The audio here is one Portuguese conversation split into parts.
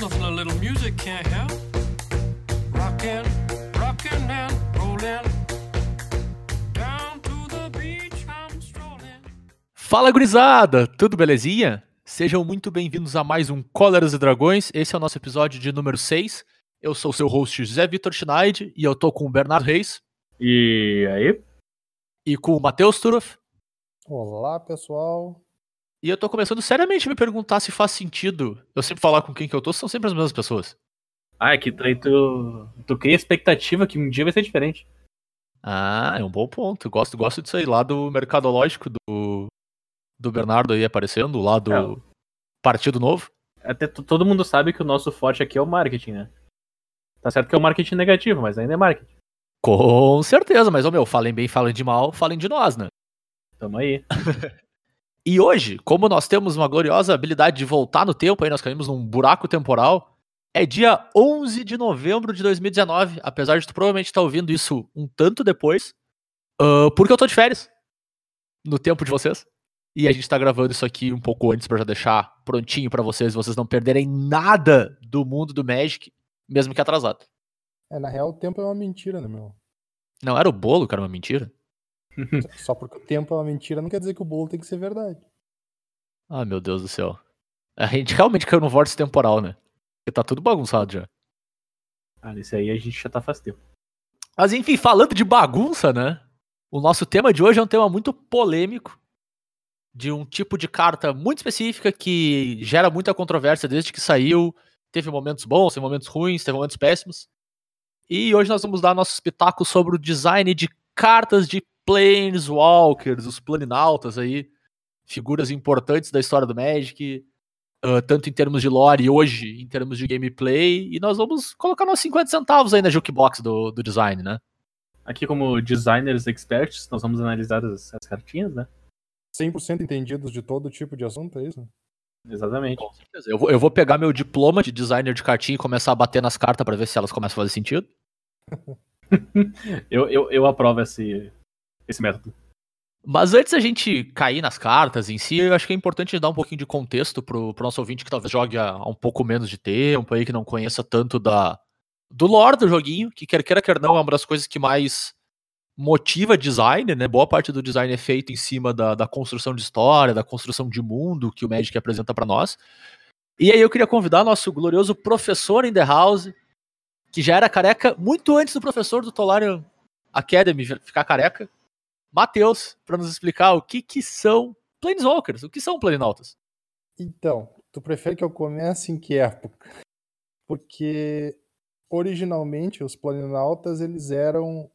Nothing a little music can't help. Rockin', rockin' and rollin'. Fala gurizada, tudo belezinha? Sejam muito bem-vindos a mais um Cóleras e Dragões. Esse é o nosso episódio de número 6. Eu sou o seu host José Vitor Schneid e eu tô com o Bernardo Reis E aí? e com o Matheus Turoff. Olá, pessoal. E eu tô começando seriamente a me perguntar se faz sentido eu sempre falar com quem que eu tô, são sempre as mesmas pessoas. Ah, é que tu, tu, tu cria expectativa que um dia vai ser diferente. Ah, é um bom ponto. Gosto, gosto disso aí, lá do mercadológico do, do Bernardo aí aparecendo, lá do É. Partido Novo. Até todo mundo sabe que o nosso forte aqui é o marketing, né? Tá certo que é o marketing negativo, mas ainda é marketing. Com certeza, mas, ô meu, falem bem, falem de mal, falem de nós, né? Tamo aí. E hoje, como nós temos uma gloriosa habilidade de voltar no tempo, aí nós caímos num buraco temporal, é dia 11 de novembro de 2019, apesar de tu provavelmente estar ouvindo isso um tanto depois, ah, porque eu tô de férias, no tempo de vocês, e a gente tá gravando isso aqui um pouco antes pra já deixar prontinho pra vocês, vocês não perderem nada do mundo do Magic, mesmo que atrasado. É, na real, o tempo é uma mentira, né, meu? Não era o bolo, que era uma mentira? Só porque o tempo é uma mentira não quer dizer que o bolo tem que ser verdade. Ah, meu Deus do céu. A gente realmente caiu no vórtice temporal, né? Porque tá tudo bagunçado já. Ah, esse aí a gente já tá faz tempo. Mas enfim, falando de bagunça, né? O nosso tema de hoje é um tema muito polêmico, de um tipo de carta muito específica que gera muita controvérsia desde que saiu. Teve momentos bons, teve momentos ruins, teve momentos péssimos. E hoje nós vamos dar nossos pitacos sobre o design de cartas de Planeswalkers, os planinautas aí, figuras importantes da história do Magic, ah, tanto em termos de lore e hoje em termos de gameplay. E nós vamos colocar nossos 50 centavos aí na jukebox do, do design, né? Aqui, como designers experts, nós vamos analisar as, as cartinhas, né? 100% entendidos de todo tipo de assunto, é isso? Exatamente. Com certeza. Eu vou, eu vou pegar meu diploma de designer de cartinha e começar a bater nas cartas pra ver se elas começam a fazer sentido. Eu, eu, eu aprovo esse, esse método. Mas antes da gente cair nas cartas em si, eu acho que é importante dar um pouquinho de contexto pro, pro nosso ouvinte que talvez jogue há, um pouco menos de tempo aí, que não conheça tanto da do lore do joguinho, que quer queira, quer não, é uma das coisas que mais motiva design, né? Boa parte do design é feito em cima da, da construção de história, da construção de mundo que o Magic apresenta pra nós. E aí eu queria convidar nosso glorioso professor in the house, que já era careca muito antes do professor do Tolarian Academy ficar careca, Matheus, para nos explicar o que que são Planeswalkers, o que são Planinautas. Então, tu prefere que eu comece em que época? Porque originalmente os planinautas eles eram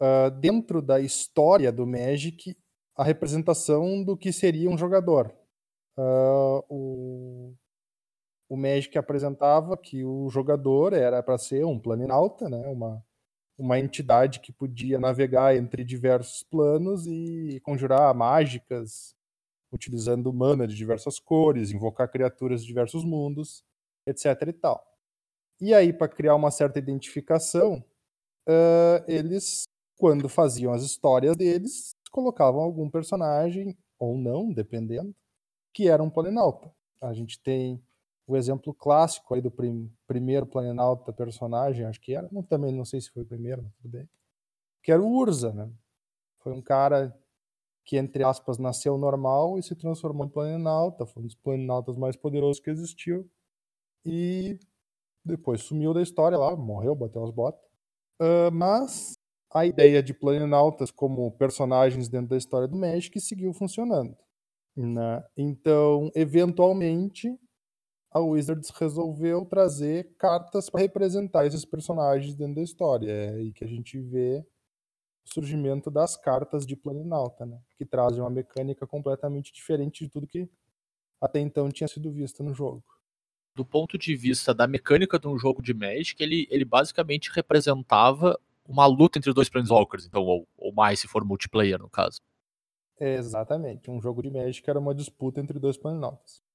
ah, dentro da história do Magic a representação do que seria um jogador. Ah, o, o Magic apresentava que o jogador era para ser um planinauta, né? uma, uma entidade que podia navegar entre diversos planos e conjurar mágicas, utilizando mana de diversas cores, invocar criaturas de diversos mundos, etc. e tal. E aí, para criar uma certa identificação, ah, eles, quando faziam as histórias deles, colocavam algum personagem, ou não, dependendo, que era um planinauta. A gente tem o exemplo clássico aí do prim- primeiro planinauta personagem, acho que era, não, também não sei se foi o primeiro, mas tudo bem, que era o Urza, né? Foi um cara que, entre aspas, nasceu normal e se transformou em planinauta, foi um dos planinautas mais poderosos que existiu, e depois sumiu da história lá, morreu, bateu as botas. Ah, mas a ideia de planinautas como personagens dentro da história do Magic seguiu funcionando. né? Então, eventualmente, a Wizards resolveu trazer cartas para representar esses personagens dentro da história. É aí que a gente vê o surgimento das cartas de Planinauta, né? que trazem uma mecânica completamente diferente de tudo que até então tinha sido visto no jogo. Do ponto de vista da mecânica de um jogo de Magic, ele, ele basicamente representava uma luta entre dois Planeswalkers, então, ou, ou mais se for multiplayer, no caso. Exatamente. Um jogo de Magic era uma disputa entre dois Planinautas.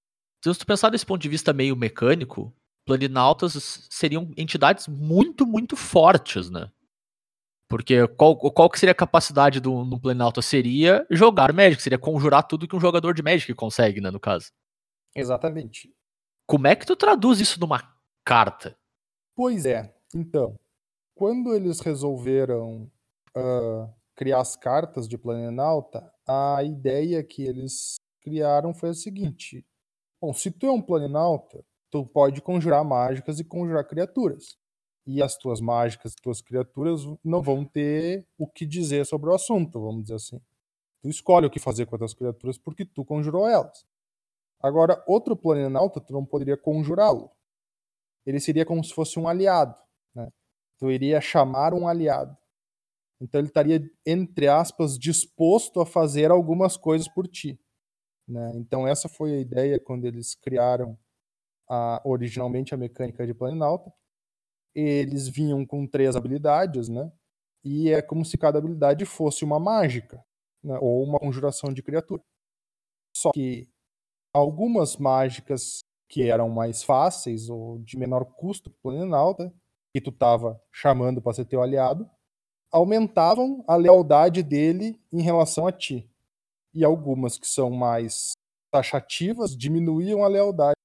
Se tu pensar desse ponto de vista meio mecânico, Planinautas seriam entidades muito, muito fortes, né? Porque qual, qual que seria a capacidade do, do Planinauta? Seria jogar Magic, seria conjurar tudo que um jogador de Magic consegue, né, no caso. Exatamente. Como é que tu traduz isso numa carta. Pois é. Então, quando eles resolveram ah, criar as cartas de Planalta, a ideia que eles criaram foi a seguinte: bom, se tu é um Planalta, tu pode conjurar mágicas e conjurar criaturas. E as tuas mágicas, tuas criaturas não vão ter o que dizer sobre o assunto, vamos dizer assim. Tu escolhe o que fazer com as criaturas porque tu conjurou elas. Agora, outro Planalta, tu não poderia conjurá-lo. Ele seria como se fosse um aliado. Né? Tu iria chamar um aliado. Então ele estaria, entre aspas, disposto a fazer algumas coisas por ti. Né? Então essa foi a ideia quando eles criaram a, originalmente a mecânica de Planalta. Eles vinham com três habilidades, né? E é como se cada habilidade fosse uma mágica, né? ou uma conjuração de criatura. Só que algumas mágicas que eram mais fáceis ou de menor custo para o que tu estava chamando para ser teu aliado, aumentavam a lealdade dele em relação a ti. E algumas que são mais taxativas diminuíam a lealdade.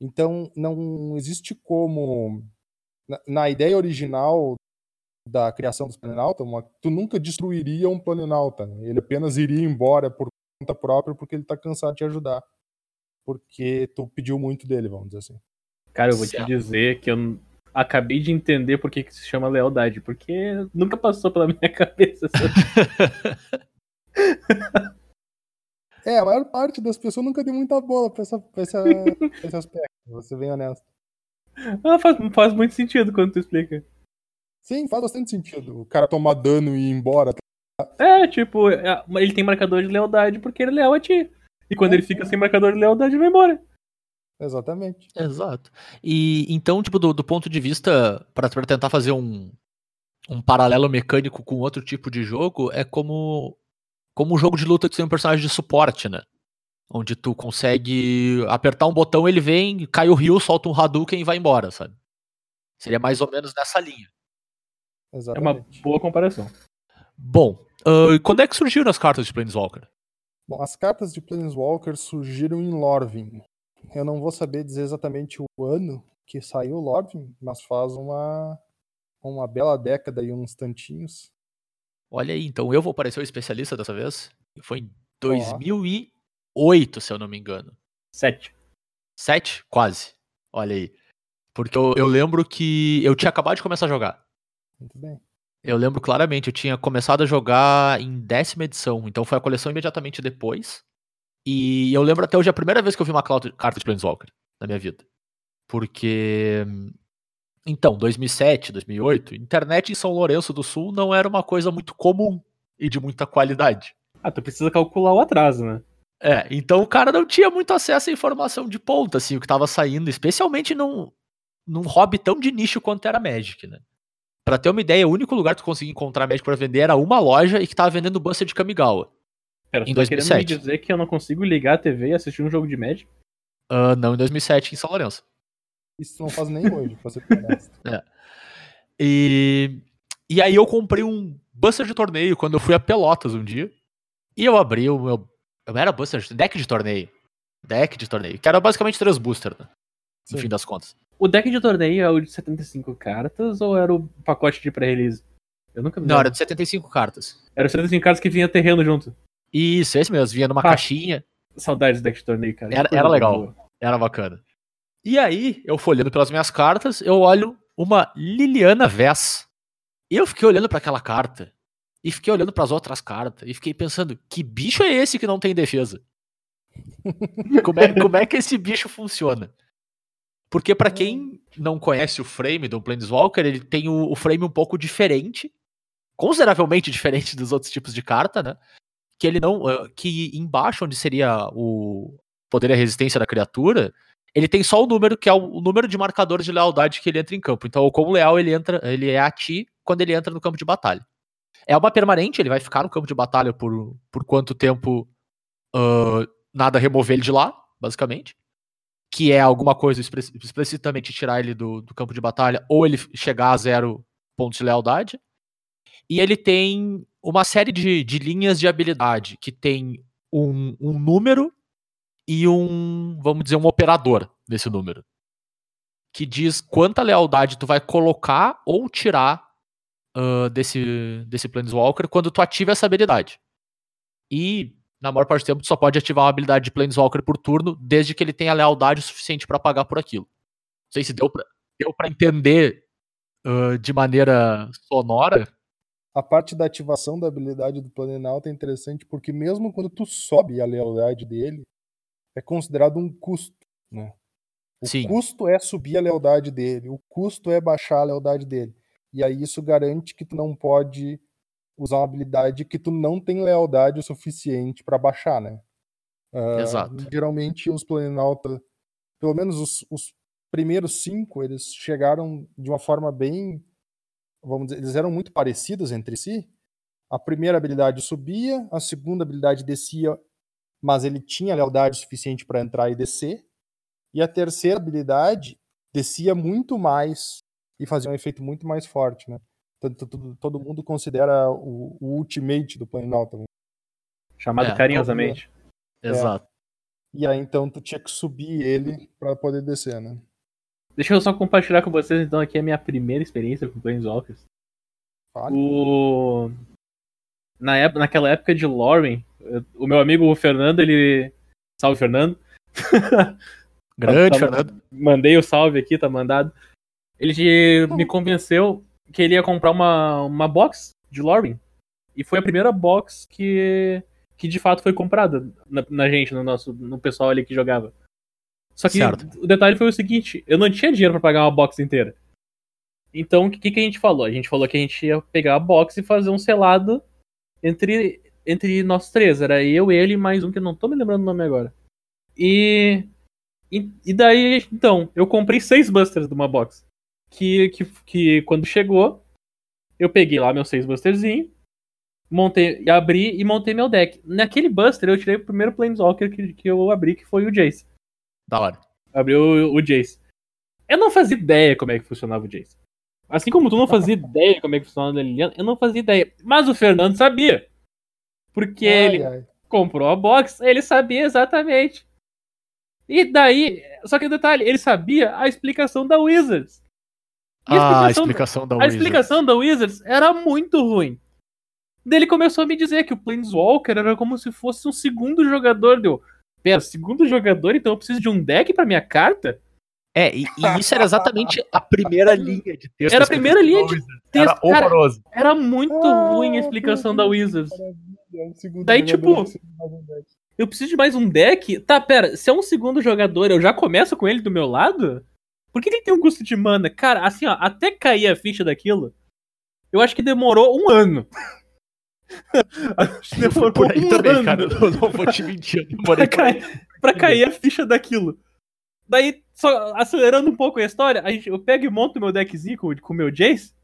Então não existe como na, na ideia original da criação dos Planalta, uma, tu nunca destruiria um Planalta. Né? Ele apenas iria embora por conta própria porque ele está cansado de te ajudar. Porque tu pediu muito dele, vamos dizer assim. Cara, eu vou Certo. te dizer que eu acabei de entender por que, que se chama lealdade, porque nunca passou pela minha cabeça. É, a maior parte das pessoas nunca deu muita bola pra, essa, pra, essa, pra esse aspecto, vou ser bem honesto. ah, faz, faz muito sentido quando tu explica. Sim, faz bastante sentido. O cara tomar dano e ir embora. É, tipo, é, ele tem marcador de lealdade porque ele é leal a ti. E quando ele fica sem marcador de lealdade, ele vai embora. Exatamente. Exato. E então, tipo, do, do ponto de vista, para tentar fazer um, um paralelo mecânico com outro tipo de jogo, é como, como um jogo de luta que tem um personagem de suporte, né? Onde tu consegue apertar um botão, ele vem, cai o rio, solta um Hadouken e vai embora, sabe? Seria mais ou menos nessa linha. É uma Exatamente. boa comparação. Bom, ah, quando é que surgiram as cartas de Planeswalker? Bom, as cartas de Planeswalker surgiram em Lorvin. Eu não vou saber dizer exatamente o ano que saiu Lorvin, mas faz uma, uma bela década e uns tantinhos. Olha aí, então eu vou parecer o especialista dessa vez. Foi em 2008, se eu não me engano. Sete. Sete? Quase. Olha aí. Porque eu, eu lembro que eu tinha acabado de começar a jogar. Muito bem. Eu lembro claramente, eu tinha começado a jogar em décima edição, então foi a coleção imediatamente depois. E eu lembro até hoje a primeira vez que eu vi uma carta de Planeswalker na minha vida. Porque. Então, 2007, 2008, internet em São Lourenço do Sul não era uma coisa muito comum e de muita qualidade. Ah, tu precisa calcular o atraso, né? É, então o cara não tinha muito acesso à informação de ponta, assim, o que tava saindo, especialmente num, num hobby tão de nicho quanto era Magic, né? Pra ter uma ideia, o único lugar que tu conseguia encontrar Magic pra vender era uma loja e que tava vendendo Buster de Kamigawa. Pera, Em tu tá querendo me 2007. dizer que eu não consigo ligar a TV e assistir um jogo de Magic? Ah, não, em 2007, em São Lourenço. Isso não faz nem hoje, pra ser honesto. E, e aí eu comprei um Buster de torneio quando eu fui a Pelotas um dia. E eu abri o meu. Eu era Buster, de- deck de torneio. Deck de torneio. Que era basicamente três boosters, né? No Sim. fim das contas. O deck de torneio é o de 75 cartas ou era o pacote de pré-release? Eu nunca me Não, lembro. era de 75 cartas. Era os 75 cartas que vinha terreno junto. Isso, esse mesmo. Vinha numa Ah. caixinha. Saudades do deck de torneio, cara. Era- era legal. boa. Era bacana. E aí, eu folhando pelas minhas cartas, eu olho uma Liliana Vess. E eu fiquei olhando pra aquela carta. E fiquei olhando pras outras cartas. E fiquei pensando, que bicho é esse que não tem defesa? como, é, como é que esse bicho funciona? Porque pra quem não conhece o frame do Planeswalker, ele tem o, o frame um pouco diferente. Consideravelmente diferente dos outros tipos de carta, né? Que ele não. ah, Que embaixo, onde seria o poder e a resistência da criatura, ele tem só o número, que é o, número de marcadores de lealdade que ele entra em campo. Então, o leal ele entra, ele é a ti quando ele entra no campo de batalha. É uma permanente, ele vai ficar no campo de batalha por, por quanto tempo ah, nada remover ele de lá, basicamente. Que é alguma coisa explicitamente tirar ele do, do campo de batalha, ou ele chegar a zero pontos de lealdade. E ele tem uma série de, de linhas de habilidade, que tem um, um número e um, vamos dizer, um operador nesse número. que diz quanta lealdade tu vai colocar ou tirar ah, desse, desse Planeswalker quando tu ativa essa habilidade. E, na maior parte do tempo, tu só pode ativar uma habilidade de Planeswalker por turno, desde que ele tenha lealdade o suficiente pra pagar por aquilo. Não sei se deu pra, deu pra entender ah, de maneira sonora. A parte da ativação da habilidade do Planalto é interessante porque mesmo quando tu sobe a lealdade dele, é considerado um custo, né? O Sim. custo é subir a lealdade dele, o custo é baixar a lealdade dele. E aí isso garante que tu não pode usar uma habilidade que tu não tem lealdade o suficiente pra baixar, né? Ah, Exato. Geralmente os Planalto, pelo menos os, os primeiros cinco, eles chegaram de uma forma bem vamos dizer, eles eram muito parecidos entre si. A primeira habilidade subia, a segunda habilidade descia, mas ele tinha lealdade suficiente para entrar e descer. E a terceira habilidade descia muito mais e fazia um efeito muito mais forte, né? Tanto todo, todo mundo considera o, o ultimate do Planalto. Chamado É, carinhosamente. Exato. E aí então tu tinha que subir ele para poder descer, né? Deixa eu só compartilhar com vocês então aqui a minha primeira experiência com Planeswalkers. Fale. O... Na época, naquela época de Lauren, o meu amigo Fernando, ele. Salve, Fernando. Grande, Tá- Fernando. Mandei o salve aqui, tá mandado. Ele me convenceu que ele ia comprar uma, uma box de Lauren. E foi a primeira box que, que de fato foi comprada na, na gente, no nosso no pessoal ali que jogava. Só que Certo. o detalhe foi o seguinte: eu não tinha dinheiro pra pagar uma box inteira. Então o que, que a gente falou? A gente falou que a gente ia pegar a box e fazer um selado entre, entre nós três. Era eu, ele e mais um que eu não tô me lembrando o nome agora. E, e, e daí, então, eu comprei seis busters de uma box. Que, que, que quando chegou, eu peguei lá meus seis busterzinhos, montei, abri e montei meu deck. Naquele buster eu tirei o primeiro Planeswalker que, que eu abri, que foi o Jace. Da hora. Abri o, o Jace. Eu não fazia ideia como é que funcionava o Jace. Assim como tu não fazia ideia como é que funcionava a Liliana, eu não fazia ideia. Mas o Fernando sabia. Porque Ai, ele ai. comprou a box, ele sabia exatamente. E daí, só que o detalhe, ele sabia a explicação da Wizards. E Ah, a explicação- explicação da A Wizard. explicação da Wizards era muito ruim. Daí ele começou a me dizer que o Planeswalker era como se fosse um segundo jogador. Deu, pera, segundo jogador, então eu preciso de um deck pra minha carta? É, e, e isso era exatamente a primeira linha de texto. Era a primeira linha de Era texto. Cara, horroroso. era muito Ah, ruim a explicação da Wizards. Um Daí, tipo. Eu preciso de mais um deck? Tá, pera, se é um segundo jogador, eu já começo com ele do meu lado? Por que que ele tem um custo de mana? Cara, assim, ó, até cair a ficha daquilo, eu acho que demorou um ano. acho que demorou Por aí um também, ano cara. Eu não vou te mentir. Eu demorei pra, cair, pra cair a ficha daquilo. Daí, só acelerando um pouco a história, a gente, eu pego e monto meu deckzinho com o meu Jace,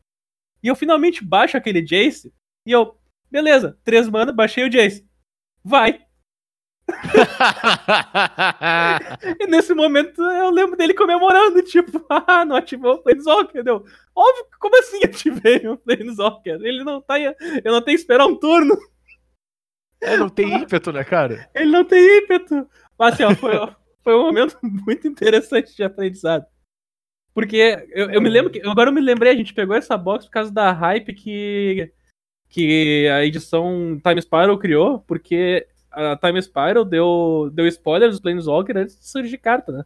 e eu finalmente baixo aquele Jace, e eu, beleza, três mana, baixei o Jace. Vai. E nesse momento eu lembro dele comemorando, tipo, ah, não ativou o Planeswalker, deu. Óbvio, como assim ativei o Planeswalker? Ele não tá. Eu não tenho que esperar um turno, É, não tem ímpeto, né, cara? ele não tem ímpeto. Mas assim, ó, foi, foi um momento muito interessante de aprendizado. Porque eu, eu me lembro que. Agora eu me lembrei, a gente pegou essa box por causa da hype que. Que a edição Time Spiral criou, porque a Time Spiral deu, deu spoiler dos Planeswalker antes de surgir carta, né?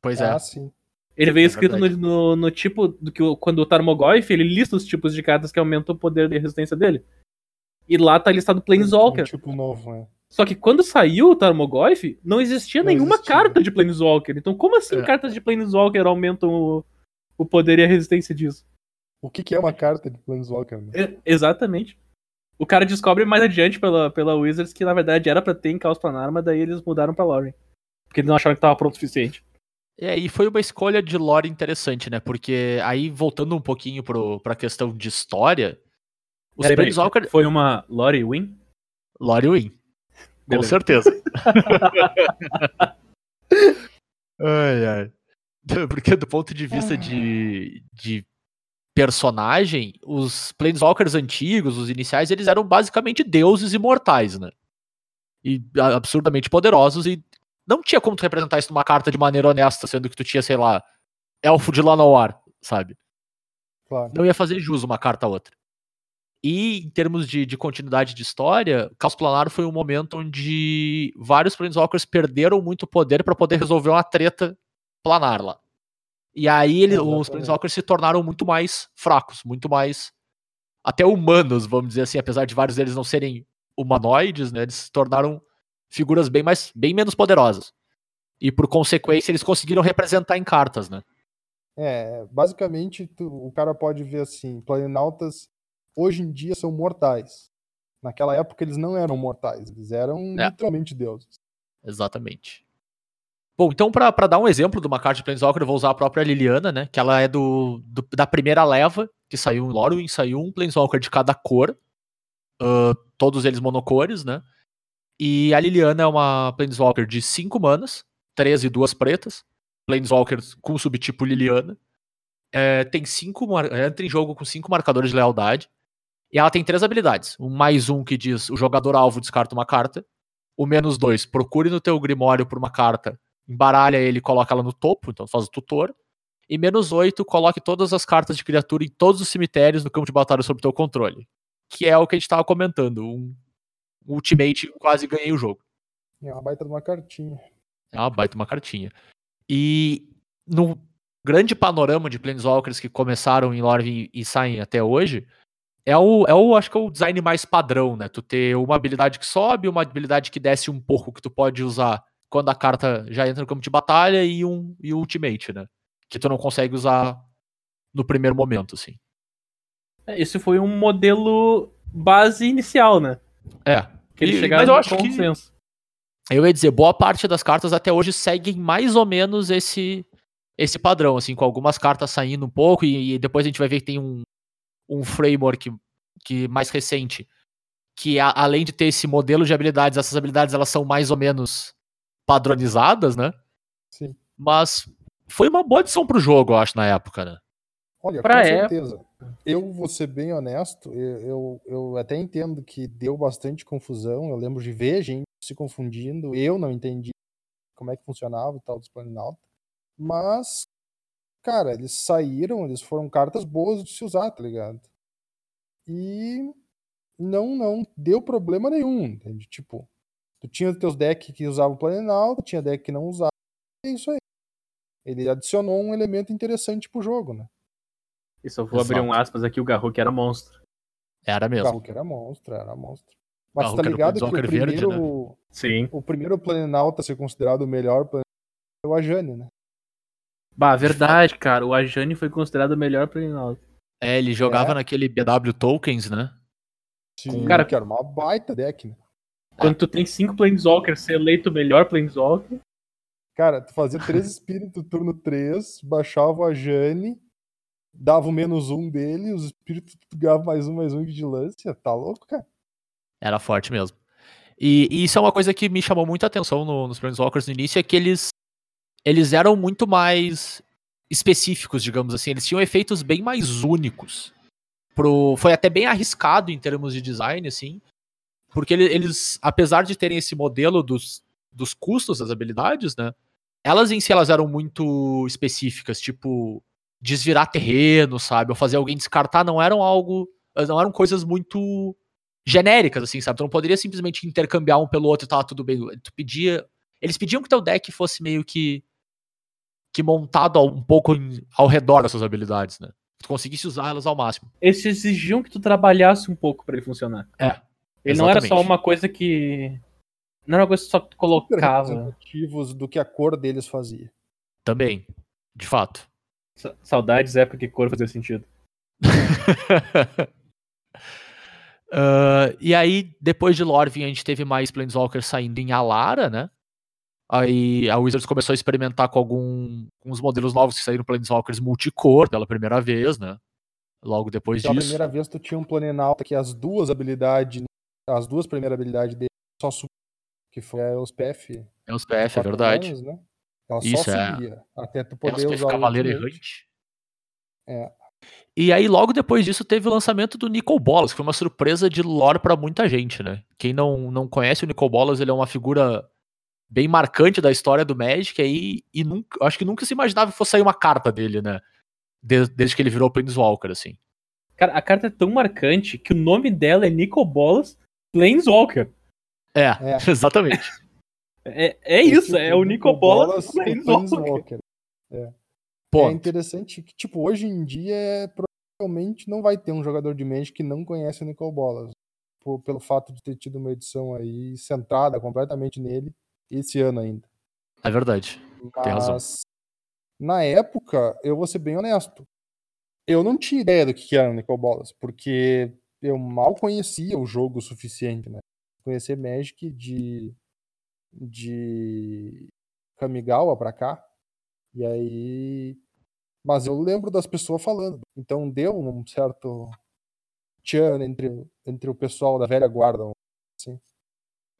Pois é. Ah, sim. Ele veio É escrito no, no, no tipo do que quando o Tarmogoyf ele lista os tipos de cartas que aumentam o poder de resistência dele. E lá tá listado Planeswalker. Um tipo novo, né? Só que quando saiu o Tarmogoyf, não existia Não nenhuma existia. carta de Planeswalker. Então, como assim É. cartas de Planeswalker aumentam o, o poder e a resistência disso? O que, que é uma carta de Planeswalker? Né? É, exatamente. O cara descobre mais adiante pela, pela Wizards que na verdade era pra ter em Caos Planar, mas daí eles mudaram pra Lauren. Porque eles não acharam que tava pronto o suficiente. É, e foi uma escolha de lore interessante, né? Porque aí, voltando um pouquinho pro, pra questão de história, os Planeswalker... Foi uma Lore Win? Lore win. Com Beleza. certeza. ai, ai. Porque do ponto de vista de, de personagem, os Planeswalkers antigos, os iniciais, eles eram basicamente deuses imortais, né? E absurdamente poderosos e não tinha como tu representar isso numa carta de maneira honesta, sendo que tu tinha, sei lá, elfo de Llanowar, sabe? Claro. Não ia fazer jus uma carta a outra. E em termos de, de continuidade de história, Caos Planar foi um momento onde vários Planeswalkers perderam muito poder para poder resolver uma treta planar lá. E aí ele, os. Planeswalkers se tornaram muito mais fracos, muito mais até humanos, vamos dizer assim, apesar de vários deles não serem humanoides, né? Eles se tornaram figuras bem mais bem menos poderosas. E por consequência, eles conseguiram representar em cartas, né? É, basicamente tu- o cara pode ver assim, planinautas hoje em dia são mortais. Naquela época eles não eram mortais, eles eram É. literalmente deuses. Exatamente. Bom, então pra pra dar um exemplo de uma carta de Planeswalker, eu vou usar a própria Liliana, né? Que ela é do, do- da primeira leva, que saiu em Lorwyn, saiu um Planeswalker de cada cor, ah, todos eles monocores, né? E a Liliana é uma Planeswalker de 5 manas, 13 e duas pretas, Planeswalker com o subtipo Liliana. É, tem cinco, entra em jogo com cinco marcadores de lealdade. E ela tem três habilidades. Um mais um que diz o jogador alvo descarta uma carta. O menos dois, procure no teu grimório por uma carta, embaralha ele e coloca ela no topo, então faz o tutor. E menos oito, coloque todas as cartas de criatura em todos os cemitérios no campo de batalha sob teu controle. Que é o que a gente tava comentando. Um ultimate quase ganhei o jogo. É uma baita de uma cartinha. É uma baita uma cartinha. E no grande panorama de Planeswalkers que começaram em Lorwyn e saem até hoje, é o, é o, acho que é o design mais padrão, né? Tu ter uma habilidade que sobe, uma habilidade que desce um pouco que tu pode usar quando a carta já entra no campo de batalha e um e ultimate, né? Que tu não consegue usar no primeiro momento, assim. É, Esse foi um modelo base inicial, né? É. Que eles E- chegaram mas eu acho que- consenso. Eu ia dizer, boa parte das cartas até hoje seguem mais ou menos esse esse padrão, assim, com algumas cartas saindo um pouco, e, e depois a gente vai ver que tem um, um framework que mais recente, que a- além de ter esse modelo de habilidades, essas habilidades elas são mais ou menos padronizadas, né? Sim. Mas foi uma boa adição pro jogo, eu acho, na época, né? Olha, Pra com época- certeza. Eu vou ser bem honesto, eu, eu, eu até entendo que deu bastante confusão. Eu lembro de ver gente se confundindo. Eu não entendi como é que funcionava o tal dos Planinauta. Mas, cara, eles saíram, eles foram cartas boas de se usar, tá ligado? E não, não deu problema nenhum, entende? Tipo, tu tinha os teus decks que usavam Planinauta, tinha deck que não usava. É isso aí. Ele adicionou um elemento interessante pro jogo, né? E só vou abrir um Exato. aspas aqui, o Garruk era monstro. Era O mesmo. Garruk era monstro, era monstro. Mas Garruk tá o ligado que o Planeswalker verde, né? primeiro, Sim. o primeiro Planalta a ser considerado o melhor é o Ajane, né? Bah, verdade, cara. O Ajani foi considerado o melhor Planinauta. É, ele jogava É. naquele BW Tokens, né? Sim, Cara- que era uma baita deck, né? Quando tu tem cinco Planeswalkers, ser eleito o melhor Planeswalker. Cara, tu fazia três espíritos turno 3, baixava o Ajane, dava o menos um dele, os espíritos tu ganhava mais um, mais um vigilância. Tá louco, cara? Era forte mesmo. E, e isso é uma coisa que me chamou muita atenção no- nos Planeswalkers no início, é que eles, eles eram muito mais específicos, digamos assim. Eles tinham efeitos bem mais únicos. Pro, foi até bem arriscado em termos de design, assim. Porque ele- eles, apesar de terem esse modelo dos, dos custos das habilidades, né? Elas em si elas eram muito específicas, tipo desvirar terreno, sabe? Ou fazer alguém descartar, não eram algo. Não eram coisas muito genéricas, assim, sabe? Tu não poderia simplesmente intercambiar um pelo outro e tava tudo bem. Tu pedia. Eles pediam que teu deck fosse meio que. Que montado um pouco em- ao redor dessas habilidades, né? Que tu conseguisse usar elas ao máximo. Eles exigiam que tu trabalhasse um pouco pra ele funcionar. É, Ele não era só uma coisa que. Não era uma coisa só que tu colocava. Representativos do que a cor deles fazia. Também, de fato. Sa- Saudades época que cor fazia sentido. Ah, e aí, depois de Lorvin, a gente teve mais Planeswalkers saindo em Alara, né? Aí a Wizards começou a experimentar com algum, os modelos novos que saíram Planeswalkers multicor pela primeira vez, né? Logo depois Pela disso. primeira vez tu tinha um Planalta que as duas habilidades, as duas primeiras habilidades dele só subiam, que foi os PF. É os PF, é verdade. anos, né? Ela Isso, só é. subia, até tu É poder PF usar Cavaleiro. Errante. É. E aí, logo depois disso, teve o lançamento do Nicol Bolas, que foi uma surpresa de lore pra muita gente, né? Quem não, não conhece o Nicol Bolas, ele é uma figura bem marcante da história do Magic aí, e nunca, eu acho que nunca se imaginava que fosse sair uma carta dele, né? Desde, desde que ele virou Planeswalker, assim. Cara, a carta é tão marcante que o nome dela é Nico Bolas Planeswalker. É, É. exatamente. É, é isso, Esse é o Nico Bolas e Planeswalker. É Pô, interessante que, tipo, hoje em dia, é, provavelmente não vai ter um jogador de Magic que não conhece o Nicol Bolas. Por- pelo fato de ter tido uma edição aí centrada completamente nele esse ano ainda. é verdade. Tem razão. Mas, na época, eu vou ser bem honesto. Eu não tinha ideia do que era o Nicol Bolas, porque eu mal conhecia o jogo o suficiente, né? Conhecer Magic de, de Kamigawa pra cá. E aí. Mas eu lembro das pessoas falando. Então deu um certo tchan entre, entre o pessoal da velha guarda,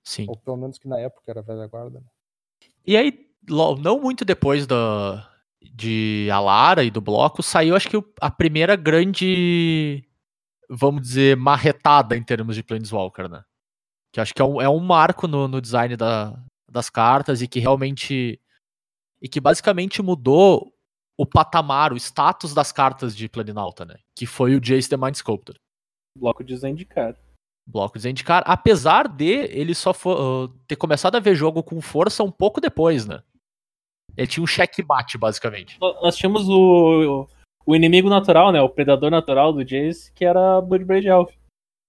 Sim. ou pelo menos que na época era velha guarda. né? E aí, não muito depois da, de Alara e do bloco, saiu acho que a primeira grande, vamos dizer, marretada em termos de Planeswalker, né? Que acho que é um, é um marco no, no design da- das cartas e que realmente. E que basicamente mudou o patamar, o status das cartas de Planinauta, né? Que foi o Jace the Mind Sculptor. Bloco de Zendikar. Bloco de Zendikar, apesar de ele só for, uh, ter começado a ver jogo com força um pouco depois, né? Ele tinha um checkmate, basicamente. Nó- Nós tínhamos o, o inimigo natural, né? O predador natural do Jace, que era Bloodbraid Elf.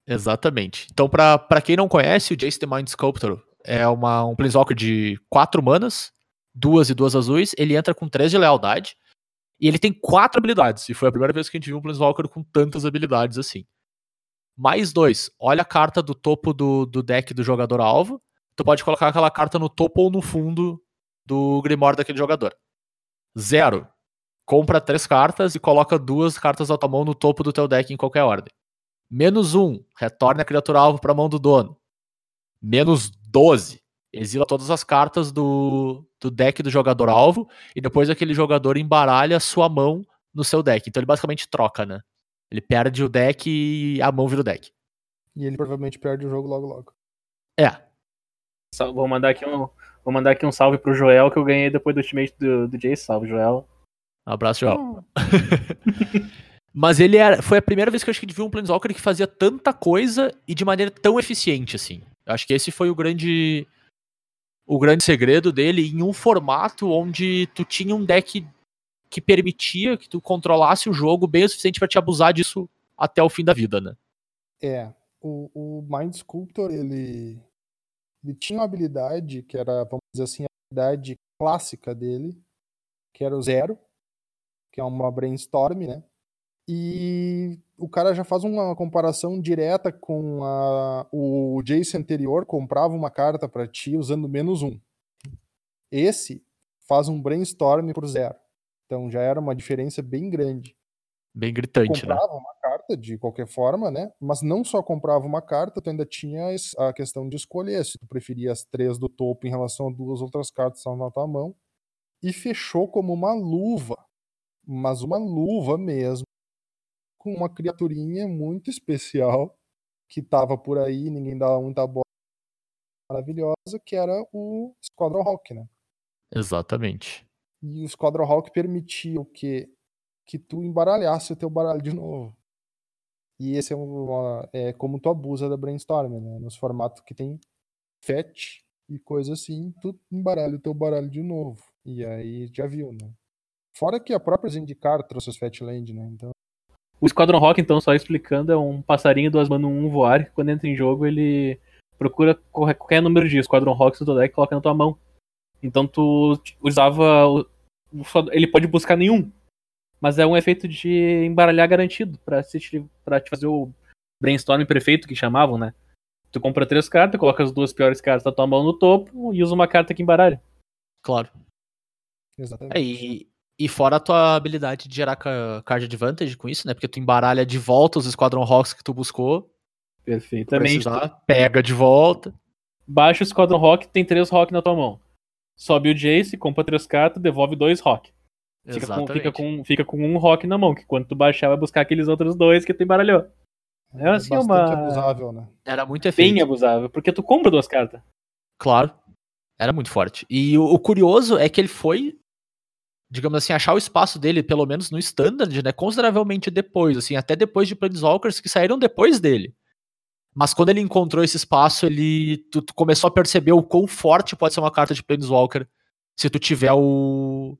Exatamente. Então, pra, pra quem não conhece, o Jace the Mind Sculptor é uma, um Planeswalker de quatro manas, duas e duas azuis. Ele entra com três de lealdade. E ele tem quatro habilidades. E foi a primeira vez que a gente viu um Planeswalker com tantas habilidades assim. Mais dois. Olha a carta do topo do, do deck do jogador alvo. Tu pode colocar aquela carta no topo ou no fundo do Grimório daquele jogador. Zero. Compra três cartas e coloca duas cartas da tua mão no topo do teu deck em qualquer ordem. Menos um, retorna a criatura alvo para a mão do dono. Menos 12, exila todas as cartas do, do deck do jogador alvo e depois aquele jogador embaralha a sua mão no seu deck. Então ele basicamente troca, né? Ele perde o deck e a mão vira o deck. E ele provavelmente perde o jogo logo logo. É, Vou mandar aqui um, vou mandar aqui um salve pro Joel que eu ganhei depois do ultimate do, do Jace. Salve, Joel. abraço, Joel. Mas ele era, foi a primeira vez que eu acho que viu um Planeswalker que fazia tanta coisa e de maneira tão eficiente assim. Eu acho que esse foi o grande o grande segredo dele em um formato onde tu tinha um deck que permitia que tu controlasse o jogo bem o suficiente pra te abusar disso até o fim da vida, né? É, o, o Mind Sculptor, ele, ele tinha uma habilidade que era, vamos dizer assim, a habilidade clássica dele, que era o zero, que é uma brainstorm, né? E o cara já faz uma comparação direta com a, o Jace anterior, comprava uma carta pra ti usando menos um. Esse faz um brainstorm por zero. Então já era uma diferença bem grande Bem gritante, né? comprava uma carta de qualquer forma, né? Mas não só comprava uma carta, tu ainda tinha a questão de escolher se tu preferia as três do topo em relação a duas outras cartas que estavam na tua mão. E fechou como uma luva, mas uma luva mesmo, com uma criaturinha muito especial que tava por aí, ninguém dava muita bola, maravilhosa, que era o Squadron Hawk, né? Exatamente. E o Squadron Hawk permitia o quê? Que tu embaralhasse o teu baralho de novo. E esse é, uma, é como tu abusa da brainstorm, né? Nos formatos que tem fetch e coisa assim, tu embaralha o teu baralho de novo. E aí já viu, né? Fora que a própria Zendikar trouxe os Fatland, né? Então, O Squadron Rock, então, só explicando, é um passarinho duas manos um voar. que Quando entra em jogo, ele procura qualquer, número de Squadron Rocks do deck e coloca na tua mão. Então tu usava. Ele pode buscar nenhum. Mas é um efeito de embaralhar garantido pra, se te, fazer o brainstorm perfeito que chamavam, né? Tu compra três cartas, coloca as duas piores cartas da tua mão no topo e usa uma carta que embaralha. Claro. exatamente. É, e, e fora a tua habilidade de gerar ca- card advantage com isso, né? Porque tu embaralha de volta os Squadron Hawks que tu buscou. Perfeitamente. Precisar, pega de volta. Baixa o Squadron Rock, tem três Rock na tua mão. Sobe o Jace, compra três cartas, devolve dois Rock. Fica com, Exatamente. fica, com, fica com um rock na mão, que quando tu baixar vai buscar aqueles outros dois que tu embaralhou. É assim bastante uma- abusável, né? Era muito efeito. Bem abusável, porque tu compra duas cartas. Claro. Era muito forte. E o, o curioso é que ele foi, digamos assim, achar o espaço dele, pelo menos no standard, né? Consideravelmente depois, assim, até depois de Planeswalkers que saíram depois dele. Mas quando ele encontrou esse espaço, ele tu, tu começou a perceber o quão forte pode ser uma carta de Planeswalker se tu tiver o.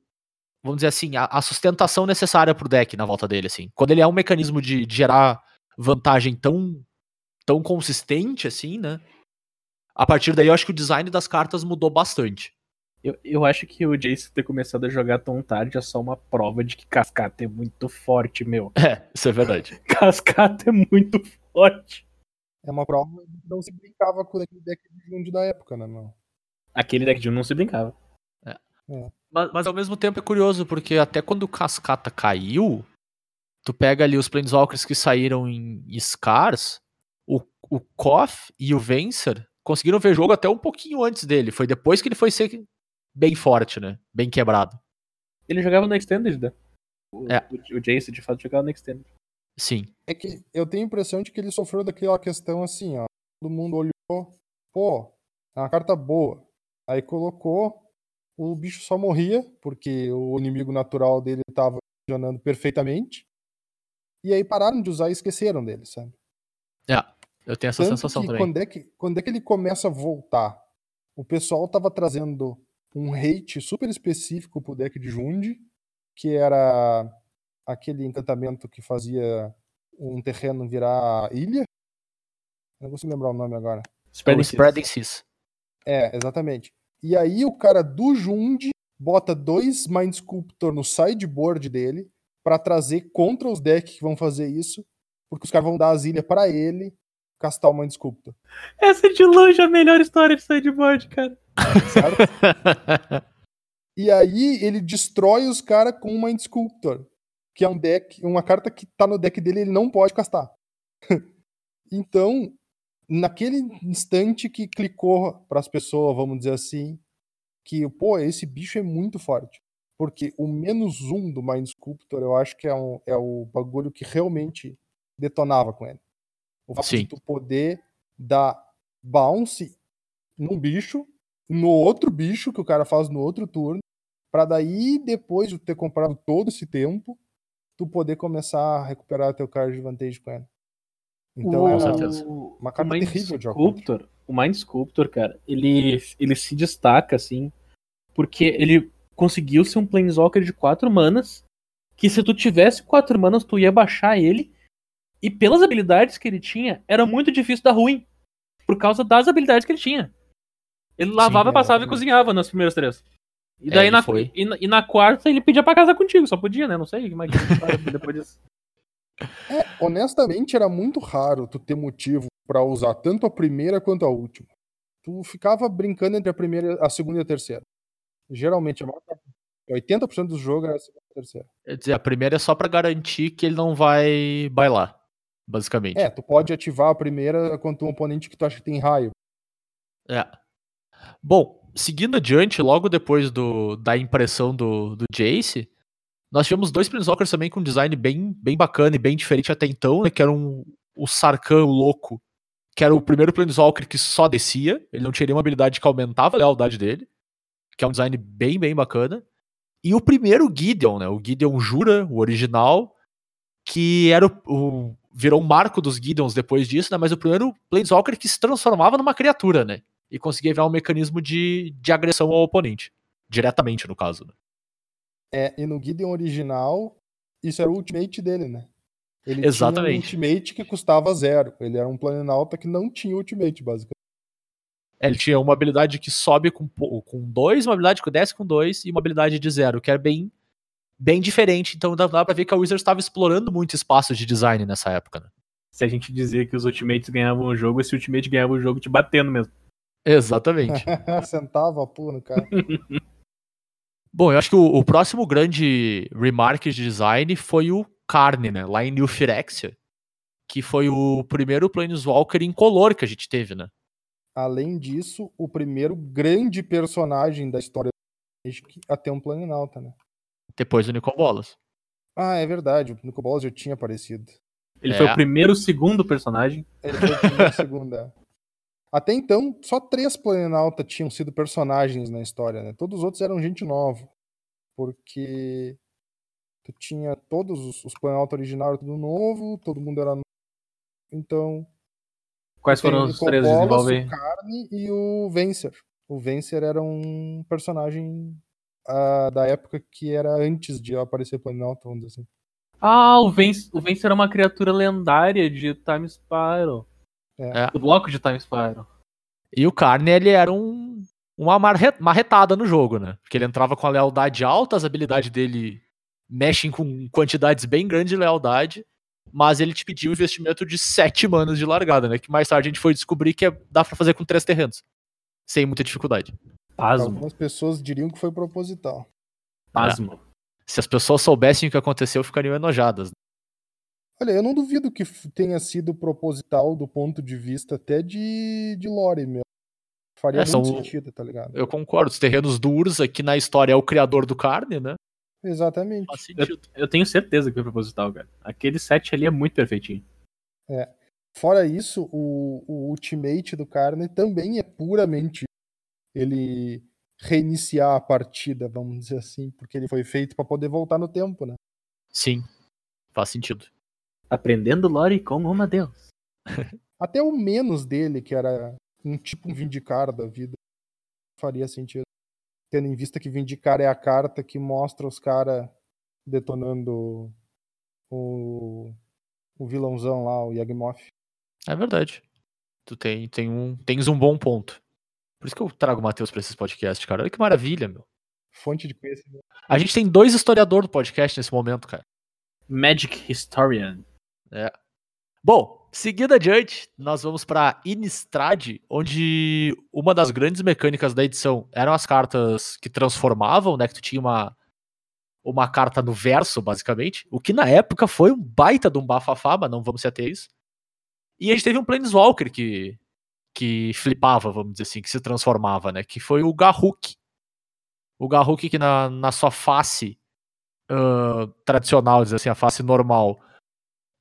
Vamos dizer assim, a, a sustentação necessária pro deck na volta dele, assim. Quando ele é um mecanismo de, de gerar vantagem tão, tão consistente, assim, né? A partir daí, eu acho que o design das cartas mudou bastante. Eu, eu acho que o Jace ter começado a jogar tão tarde é só uma prova de que Cascata é muito forte, meu. É, isso é verdade. Cascata é muito forte. É uma prova que não se brincava com aquele deck de Jund da época, né, meu? Aquele deck de um não se brincava. Mas, mas ao mesmo tempo é curioso, porque até quando o Cascata caiu, tu pega ali os Planeswalkers que saíram em Scars, o, o Koth e o Vencer conseguiram ver jogo até um pouquinho antes dele. Foi depois que ele foi ser bem forte, né? Bem quebrado. Ele jogava no Extended, né? O, É. o, o Jace, de fato, jogava no Extended. Sim. É que eu tenho a impressão de que ele sofreu daquela questão assim, ó. Todo mundo olhou, pô, é uma carta boa. Aí colocou, o bicho só morria, porque o inimigo natural dele tava funcionando perfeitamente. E aí pararam de usar e esqueceram dele, sabe? É, eu tenho essa Tanto sensação também. Quando é que, quando é que ele começa a voltar? O pessoal tava trazendo um hate super específico pro deck de Jund, que era aquele encantamento que fazia um terreno virar ilha. Eu não consigo lembrar o nome agora. É Spreading Seas. Spreading Seas. É, exatamente. E aí o cara do Jund bota dois Mind Sculptor no sideboard dele pra trazer contra os decks que vão fazer isso, porque os caras vão dar as ilhas pra ele castar o Mind Sculptor. Essa é de longe a melhor história de sideboard, cara. certo? E aí ele destrói os caras com o Mind Sculptor, que é um deck, uma carta que tá no deck dele ele não pode castar. então, naquele instante que clicou pras pessoas, vamos dizer assim, que, pô, esse bicho é muito forte. Porque o menos um do Mind Sculptor, eu acho que é, um, é o bagulho que realmente detonava com ele. O fato Sim. de tu poder dar bounce num bicho, no outro bicho que o cara faz no outro turno, pra daí, depois de ter comprado todo esse tempo, tu poder começar a recuperar teu card de vantagem com ele. Então, o, era certeza. uma carta o Mind terrível de. Sculptor, o Mind Sculptor, cara, ele, ele se destaca, assim, porque ele conseguiu ser um Planeswalker de 4 manas, que se tu tivesse 4 manas, tu ia baixar ele, e pelas habilidades que ele tinha, era muito difícil dar ruim, por causa das habilidades que ele tinha. Ele lavava, é, passava e exatamente. cozinhava nas primeiras três. E É, daí ele na, foi. e, na, e na quarta ele pedia pra casar contigo, só podia, né? Não sei como é que depois disso. É, honestamente, era muito raro tu ter motivo pra usar tanto a primeira quanto a última. Tu ficava brincando entre a primeira, a segunda e a terceira. Geralmente, a maior parte, 80% do jogo era a segunda e a terceira. Quer dizer, a primeira é só pra garantir que ele não vai bailar, basicamente. É, tu pode ativar a primeira contra um oponente que tu acha que tem raio. É. Bom, seguindo adiante, logo depois do, da impressão do, do Jace, nós tivemos dois Planeswalkers também com um design bem, bem bacana e bem diferente até então, né? Que era um, o Sarkhan louco, que era o primeiro Planeswalker que só descia, ele não tinha nenhuma habilidade que aumentava a lealdade dele, que é um design bem, bem bacana. E o primeiro Gideon, né? O Gideon Jura, o original, que era o, o- virou um marco dos Gideons depois disso, né? Mas o primeiro Planeswalker que se transformava numa criatura, né? E conseguia virar um mecanismo de, de agressão ao oponente. Diretamente, no caso. Né? É, e no Gideon original, isso era o ultimate dele, né? Ele Exatamente. tinha um ultimate que custava zero. Ele era um planinauta que não tinha ultimate, basicamente. É, Ele tinha uma habilidade que sobe com, com dois, uma habilidade que desce com dois e uma habilidade de zero, que era bem, bem diferente. Então dá, dá pra ver que a Wizards estava explorando muito espaço de design nessa época. Né? Se a gente dizia que os Ultimates ganhavam o jogo, esse Ultimate ganhava o jogo te batendo mesmo. Exatamente. Sentava a no cara. Bom, eu acho que o, o próximo grande remark de design foi o Carne, né? Lá em New Phyrexia. Que foi o primeiro Planeswalker incolor que a gente teve, né? Além disso, o primeiro grande personagem da história a ter um planinauta, né? Depois do Nicol Bolas. Ah, é verdade. O Nico Bolas já tinha aparecido. Ele É. foi o primeiro, segundo personagem. Ele foi o primeiro segunda. Até então, só três Planalta tinham sido personagens na história, né? Todos os outros eram gente nova. Porque tu tinha todos os, os Planalta originais tudo novo, todo mundo era novo. Então, Quais foram os três desenvolver? o Carne e o Vencer. O Vencer era um personagem ah, da época que era antes de aparecer Planalta, vamos dizer assim. Ah, o Vence, o Vence era uma criatura lendária de Time Spiral. É. Do bloco de Time Spiral. E o Carne, ele era um, uma marre- marretada no jogo, né? Porque ele entrava com a lealdade alta, as habilidades dele mexem com quantidades bem grandes de lealdade, mas ele te pediu um investimento de 7 manos de largada, né? Que mais tarde a gente foi descobrir que é- dá pra fazer com três terrenos. Sem muita dificuldade. Pasmo. Algumas pessoas diriam que foi proposital. Pasmo. Se as pessoas soubessem o que aconteceu, ficariam enojadas. né? Olha, eu não duvido que tenha sido proposital do ponto de vista até de, de lore mesmo. Faria É, muito são- sentido, tá ligado? Eu concordo. Os terrenos do Urza, que na história é o criador do Carne, né? Exatamente. Faz sentido. Eu tenho certeza que foi proposital, cara. Aquele set ali é muito perfeitinho. Fora isso, o, o Ultimate do Carne também é puramente ele reiniciar a partida, vamos dizer assim, porque ele foi feito pra poder voltar no tempo, né? Sim. Faz sentido. Aprendendo lore como uma deus. Até o menos dele, que era um tipo um Vindicar da vida, faria sentido. Tendo em vista que Vindicar é a carta que mostra os caras detonando o, o vilãozão lá, o Yagmoth. É verdade. Tu tem, tem um, tens um bom ponto. Por isso que eu trago o Matheus pra esses podcasts, cara. Olha que maravilha, meu. Fonte de conhecimento. A gente tem dois historiadores do podcast nesse momento, cara. Magic Historian. Bom, seguindo adiante, nós vamos pra Innistrad, onde uma das grandes mecânicas da edição eram as cartas que transformavam, né? Que tu tinha uma, uma carta no verso, basicamente. O que na época foi um baita de um bafafá, mas não vamos se ater isso. E a gente teve um Planeswalker que, que flipava, vamos dizer assim, que se transformava, né? Que foi o Garruk. O Garruk que na, na sua face ah, tradicional, dizer assim, a face normal,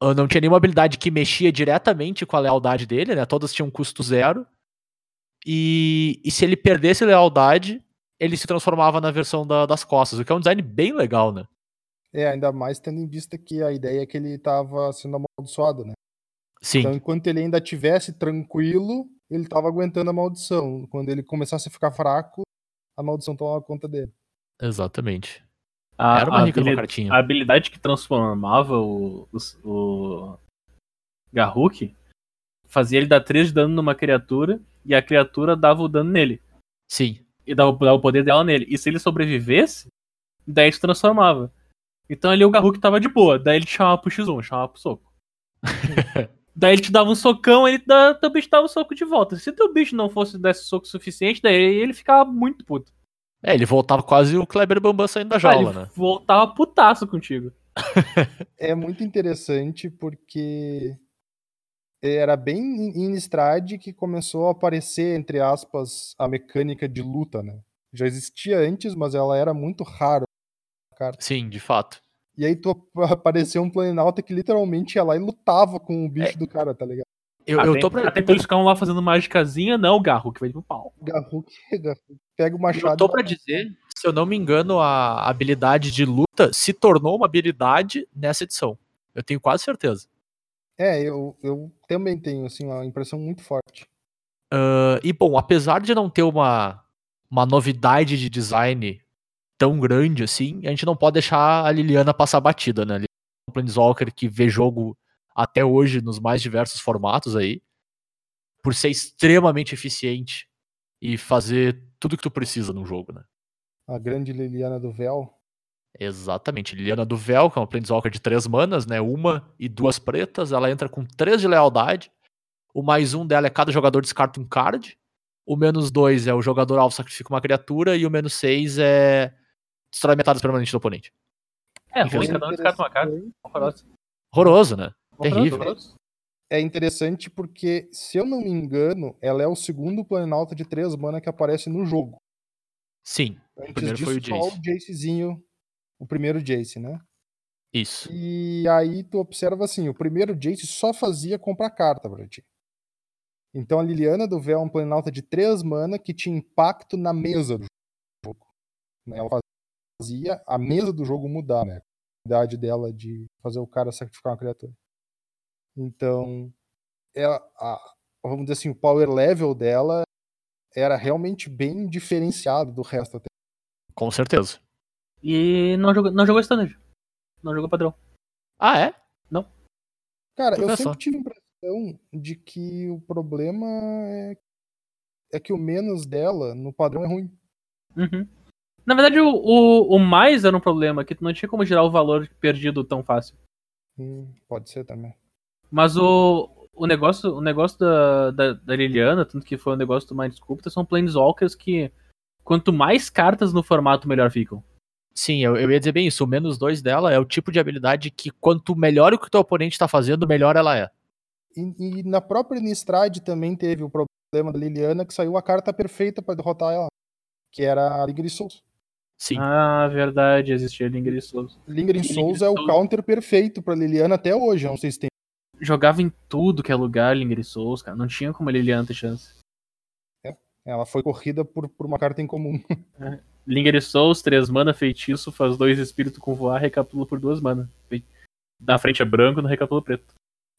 não tinha nenhuma habilidade que mexia diretamente com a lealdade dele, né? Todas tinham custo zero. E, e se ele perdesse lealdade, ele se transformava na versão da- das costas, o que é um design bem legal, né? É, ainda mais tendo em vista que a ideia é que ele tava sendo amaldiçoado, né? Sim, Então, enquanto ele ainda tivesse tranquilo, ele tava aguentando a maldição. Quando ele começasse a ficar fraco, a maldição tomava conta dele. exatamente. A, Era uma a rica de uma habili- cartinha. a habilidade que transformava o, o, o Garruk fazia ele dar 3 de dano numa criatura e a criatura dava o dano nele. Sim, E dava, dava o poder dela nele. E se ele sobrevivesse, daí se transformava. Então ali o Garruk tava de boa. Daí ele te chamava pro X1, chamava pro soco. daí ele te dava um socão, ele dá, também te dava o soco de volta. Se teu bicho não fosse desse soco suficiente, daí ele ficava muito puto. É, ele voltava quase o Kleber Bambam saindo da Ah, jaula, ele né? voltava putaço contigo. É muito interessante porque era bem em Innistrad que começou a aparecer, entre aspas, a mecânica de luta, né? Já existia antes, mas ela era muito rara. Sim, de fato. E aí tu apareceu um Planalta que literalmente ia lá e lutava com o bicho do cara, tá ligado? Eu, até, eu tô pra, até lá fazendo magicazinha, não, o Garruk vai pro pau. Garruk, Garruk pega o machado. eu tô pra dizer, se eu não me engano, a habilidade de luta se tornou uma habilidade nessa edição. Eu tenho quase certeza. É, eu, eu também tenho, assim, uma impressão muito forte. Ah, e bom, apesar de não ter uma, uma novidade de design tão grande assim, a gente não pode deixar a Liliana passar batida, né? Liliana é um Planeswalker que vê jogo até hoje nos mais diversos formatos aí, por ser extremamente eficiente e fazer tudo que tu precisa num jogo, né? A grande Liliana do Véu. Exatamente. Liliana do Véu, que é uma Planeswalker de três manas, né? Uma e duas pretas. Ela entra com três de lealdade. O mais um dela é cada jogador descarta um card. O menos dois é o jogador alvo sacrifica uma criatura. E o menos seis é destrói metade permanente do oponente. É, ruim, cada um descarta uma carta. Horroroso. Horroroso, né? Terrível. É interessante porque, se eu não me engano, ela é o segundo Planalta de três mana que aparece no jogo. Sim, Antes primeiro disso, foi o só Jace. o Jacezinho, o primeiro Jace, né? isso. E aí tu observa assim, o primeiro Jace só fazia comprar carta pra ti. Então a Liliana do Véu é um Planalta de 3 mana que tinha impacto na mesa do jogo. né? Ela fazia a mesa do jogo mudar, né? A idade dela de fazer o cara sacrificar uma criatura. Então, ela, a- vamos dizer assim, o power level dela era realmente bem diferenciado do resto até. Com certeza. E não jogou, não jogou standard. Não jogou padrão. Ah, é? Cara, Tu eu sempre tive a impressão de que o problema é, é que o menos dela no padrão é ruim. Uhum. Na verdade, o, o, o mais era um problema, que tu não tinha como gerar o valor perdido tão fácil. Hum, pode ser também. Mas o, o negócio, o negócio da, da, da Liliana, tanto que foi o negócio do Mind Sculptor, são Planeswalkers que quanto mais cartas no formato, melhor ficam. Sim, eu, eu ia dizer bem isso. O menos dois dela é o tipo de habilidade que quanto melhor o que o teu oponente tá fazendo, melhor ela é. E, e na própria Nistrad também teve o problema da Liliana, que saiu a carta perfeita pra derrotar ela, que era a Lingering Souls. Sim. Ah, verdade, existia Linger e Souls. Lingering Lingering Souls é o counter perfeito pra Liliana até hoje, não sei se tem. Jogava em tudo que é lugar, Linger e Souls, cara. Não tinha como a Liliana ter chance. Ela foi corrida por, por uma carta em comum. Linger e Souls, 3 mana, feitiço, faz dois espírito com voar, recapitula por duas mana. Na frente é branco, no recapitula preto.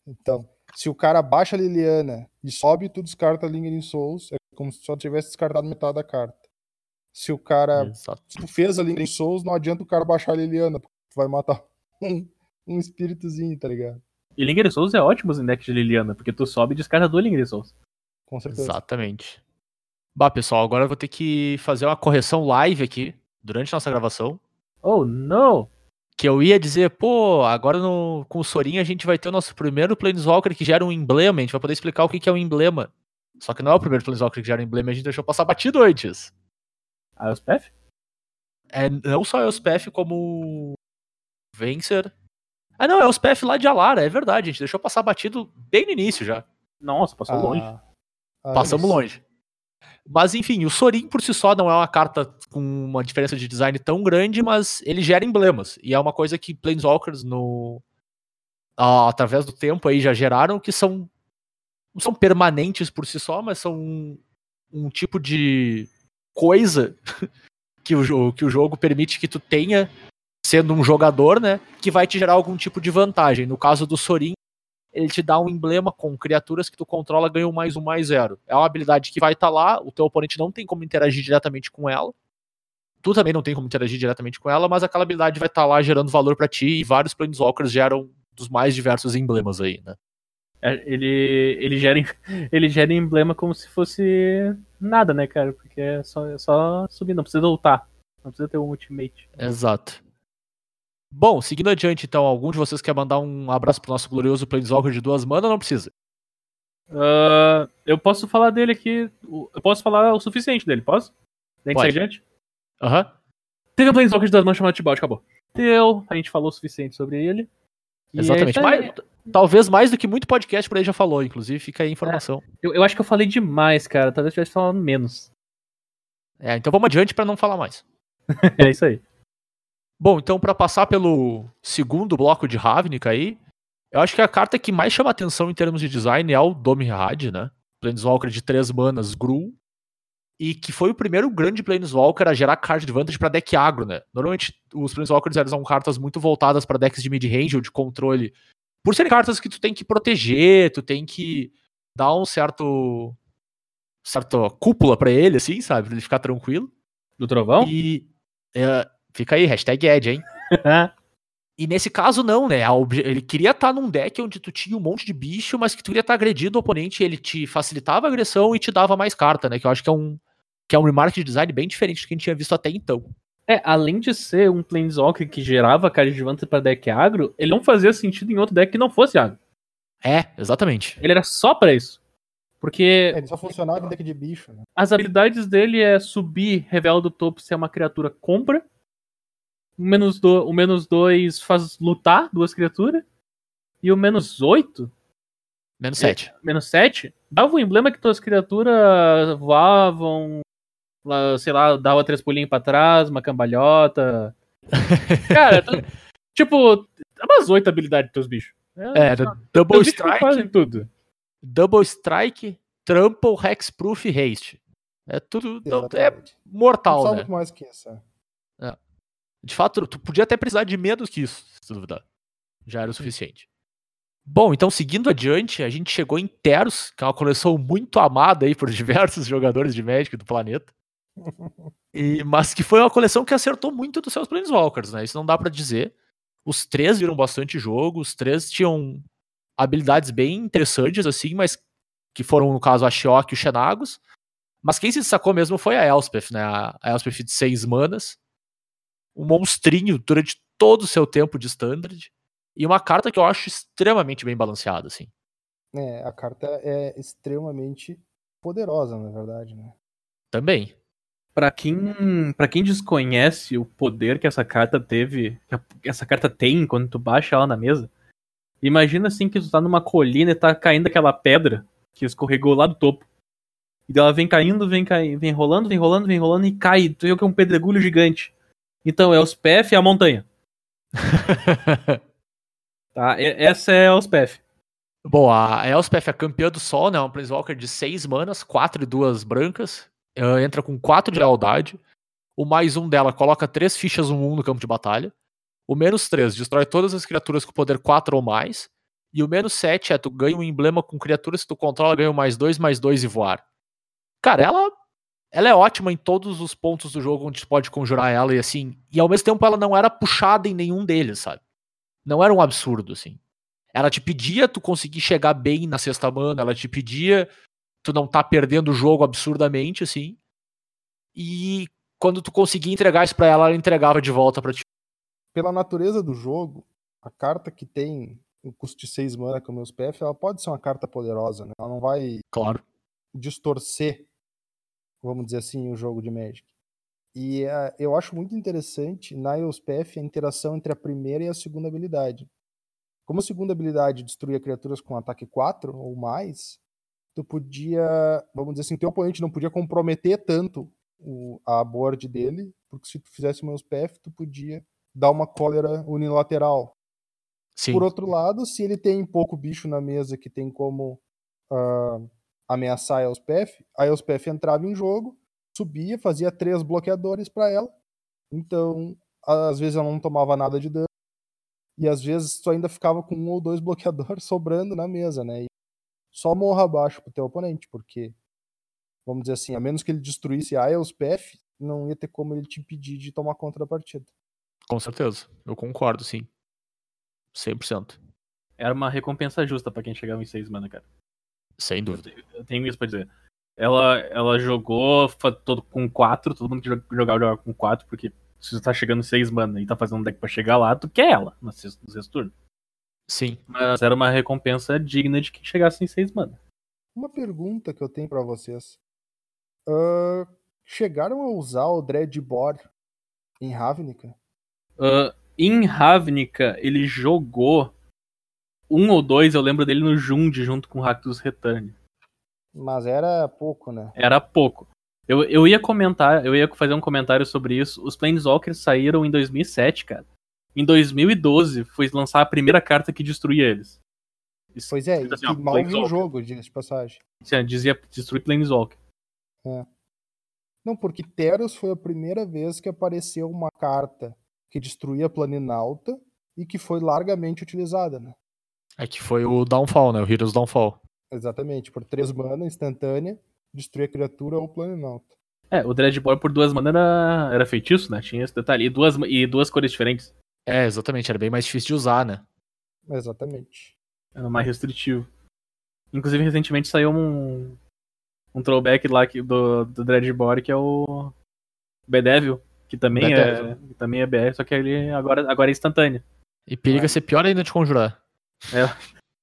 Então, se o cara baixa a Liliana e sobe, tu descarta a Lingering Souls, é como se só tivesse descartado metade da carta. Se o cara Exato. se tu fez a Lingering Souls, não adianta o cara baixar a Liliana, porque tu vai matar um, um espíritozinho, tá ligado? E Linger e Souls é ótimo em deck de Liliana, porque tu sobe e descarta do Linger e Souls. Com certeza. Exatamente. Bah, pessoal, agora eu vou ter que fazer uma correção live aqui, durante nossa gravação. Oh, no! Que eu ia dizer, pô, agora no, com o Sorin a gente vai ter o nosso primeiro Planeswalker que gera um emblema, a gente vai poder explicar o que, que é um emblema. Só que não é o primeiro Planeswalker que gera um emblema, a gente deixou passar batido antes. Os PF? É não só Elspeth como Vencer. Ah, não, é Elspeth lá de Alara, é verdade, a gente deixou passar batido bem no início já. Nossa, passou Ah, longe. ah, Passamos eles- longe. Mas enfim, o Sorin por si só não é uma carta com uma diferença de design tão grande, mas ele gera emblemas. E é uma coisa que Planeswalkers no. ah, através do tempo aí já geraram, que são. Não são permanentes por si só, mas são um, um tipo de coisa que o, que o jogo permite que tu tenha, sendo um jogador, né? Que vai te gerar algum tipo de vantagem. No caso do Sorin, ele te dá um emblema com criaturas que tu controla ganham mais um, mais zero. É uma habilidade que vai estar lá, o teu oponente não tem como interagir diretamente com ela. Tu também não tem como interagir diretamente com ela, mas aquela habilidade vai estar lá gerando valor pra ti e vários Planeswalkers geram dos mais diversos emblemas aí, né? É, Ele, ele, gera, ele gera emblema como se fosse nada, né, cara? Porque é só, é só subir, não precisa ultar. Não precisa ter um ultimate. Exato. Bom, seguindo adiante, então, algum de vocês quer mandar um abraço pro nosso glorioso Planeswalker de duas manas? Não precisa. Ah, eu posso falar dele aqui. Eu posso falar o suficiente dele, posso? Gente Pode. sair adiante? Aham. Teve um Planeswalker de duas mãos chamado Tibalt, acabou. Deu, a gente falou o suficiente sobre ele. É Exatamente. Mas, talvez mais do que muito podcast por aí já falou, inclusive, fica aí a informação. Eu, eu acho que eu falei demais, cara. Talvez eu tivesse falando menos. É, então vamos adiante pra não falar mais. É isso aí. Bom, então pra passar pelo segundo bloco de Ravnica aí, eu acho que a carta que mais chama atenção em termos de design é o Domrad, né? Planeswalker de três manas, Gru, e que foi o primeiro grande Planeswalker a gerar card advantage pra deck agro, né? Normalmente os Planeswalkers eles são cartas muito voltadas pra decks de mid-range ou de controle, por serem cartas que tu tem que proteger, tu tem que dar um certo certa cúpula pra ele, assim, sabe? Pra ele ficar tranquilo. Do Trovão? E é, fica aí, hashtag Ed, hein? E nesse caso, não, né? Ele queria estar num deck onde tu tinha um monte de bicho, mas que tu queria estar agredindo o oponente, ele te facilitava a agressão e te dava mais carta, né? Que eu acho que é um, que é um remark de design bem diferente do que a gente tinha visto até então. É, além de ser um Planeswalker que gerava card de vantagem pra deck agro, ele não fazia sentido em outro deck que não fosse agro. É, exatamente. Ele era só pra isso. Porque É, ele só funcionava em deck de bicho, né? as habilidades dele é subir, revela do topo se é uma criatura compra. O menos, do, o menos 2 faz lutar duas criaturas. E o menos 8, Menos 7. menos 7, dava o emblema que tuas criaturas voavam, lá, sei lá, dava três pulinhos pra trás, uma cambalhota. Cara, tu- tipo, é umas 8 habilidades dos teus bichos. É, só- Double teus bichos Strike, fazem tudo. Double Strike, Trample, Hexproof e Haste. É tudo. não- é Exatamente. mortal, Não né? muito mais que isso. é. De fato, tu podia até precisar de menos que isso, se duvidar. Já era o suficiente. Bom, então seguindo adiante, a gente chegou em Teros, que é uma coleção muito amada aí por diversos jogadores de Magic do planeta. E- mas que foi uma coleção que acertou muito dos seus Planeswalkers, né? Isso não dá pra dizer. Os três viram bastante jogo, os três tinham habilidades bem interessantes, assim, mas que foram, no caso, a Shiok e o Xenagos. Mas quem se destacou mesmo foi a Elspeth, né? A a Elspeth de seis manas. Um monstrinho durante todo o seu tempo de standard. E uma carta que eu acho extremamente bem balanceada, assim. É, a carta é extremamente poderosa, na verdade, né? Também. Pra quem, pra quem desconhece o poder que essa carta teve, que essa carta tem quando tu baixa ela na mesa, imagina assim que tu tá numa colina e tá caindo aquela pedra que escorregou lá do topo. E ela vem caindo, vem caindo, vem rolando, vem rolando, vem rolando e cai. Tu vê que é um pedregulho gigante. Então é os PF e a montanha. Tá? Essa é os PF. Bom, a Elspeth é campeã do Sol, né? Uma Planeswalker de 6 manas, 4 e 2 brancas. Ela entra com 4 de lealdade. O mais um dela coloca 3 fichas 1-1 no campo de batalha. O menos 3 destrói todas as criaturas com poder 4 ou mais. E o menos 7 é tu ganha um emblema com criaturas que tu controla, ganha um mais 2, mais 2 e voar. Cara, ela, ela é ótima em todos os pontos do jogo onde tu pode conjurar ela e assim. E ao mesmo tempo ela não era puxada em nenhum deles, sabe? Não era um absurdo, assim. Ela te pedia tu conseguir chegar bem na sexta mana, ela te pedia tu não tá perdendo o jogo absurdamente, assim. E quando tu conseguia entregar isso pra ela, ela entregava de volta pra ti. Pela natureza do jogo, a carta que tem um custo de 6 mana como os PF, ela pode ser uma carta poderosa, né? Ela não vai Claro. distorcer, vamos dizer assim, o jogo de Magic. E eh, eu acho muito interessante na EOSPF a interação entre a primeira e a segunda habilidade. Como a segunda habilidade destruía criaturas com ataque 4 ou mais, tu podia, vamos dizer assim, teu oponente não podia comprometer tanto o, a board dele, porque se tu fizesse uma EOSPF, tu podia dar uma cólera unilateral, Sim. por outro lado, se ele tem pouco bicho na mesa que tem como ah, ameaçar a Elspeth, a Elspeth entrava em jogo, subia, fazia três bloqueadores pra ela. Então, às vezes ela não tomava nada de dano. E às vezes tu ainda ficava com um ou dois bloqueadores sobrando na mesa, né? E só morra abaixo pro teu oponente, porque, vamos dizer assim, a menos que ele destruísse a Elspeth, não ia ter como ele te impedir de tomar conta da partida. Com certeza. Eu concordo, sim. 100%. Era uma recompensa justa pra quem chegava em 6 mana, cara. Sem dúvida. Eu tenho isso pra dizer. Ela, ela jogou todo, com 4, todo mundo que joga- jogava jogava com 4, porque se você tá chegando em 6 mana e tá fazendo um deck pra chegar lá, tu quer ela no sexto, no sexto turno. Sim. Mas era uma recompensa digna de quem chegasse em 6 mana. Uma pergunta que eu tenho pra vocês. Ah, chegaram a usar o Dreadbore em Ravnica? Ah, em Ravnica, ele jogou um ou dois, eu lembro dele no Jund junto com o Rakdos Return. Mas era pouco, né? Era pouco. Eu, eu ia comentar, eu ia fazer um comentário sobre isso. Os Planeswalkers saíram em 2007, cara. Em 2012 foi lançar a primeira carta que destruía eles. Isso, Pois é, e assim, que mal viu o jogo, de passagem. assim, dizia destruir Planeswalker. Não, porque Teros foi a primeira vez que apareceu uma carta que destruía Planinalta e que foi largamente utilizada, né? É que foi o Downfall, né? O Heroes Downfall. Exatamente, por três mana instantânea, destruir a criatura ou Planinalta. É, o Dreadbore por duas manas era, era feitiço, né? Tinha esse detalhe. E duas, e duas cores diferentes. É, exatamente. Era bem mais difícil de usar, né? Exatamente. Era mais restritivo. Inclusive, recentemente saiu um, um throwback lá que- do, do Dreadbore, que é o Bedevil, que também é, Bedevil. que também é BR, só que ele agora, agora é instantâneo. E periga ser pior ainda de conjurar.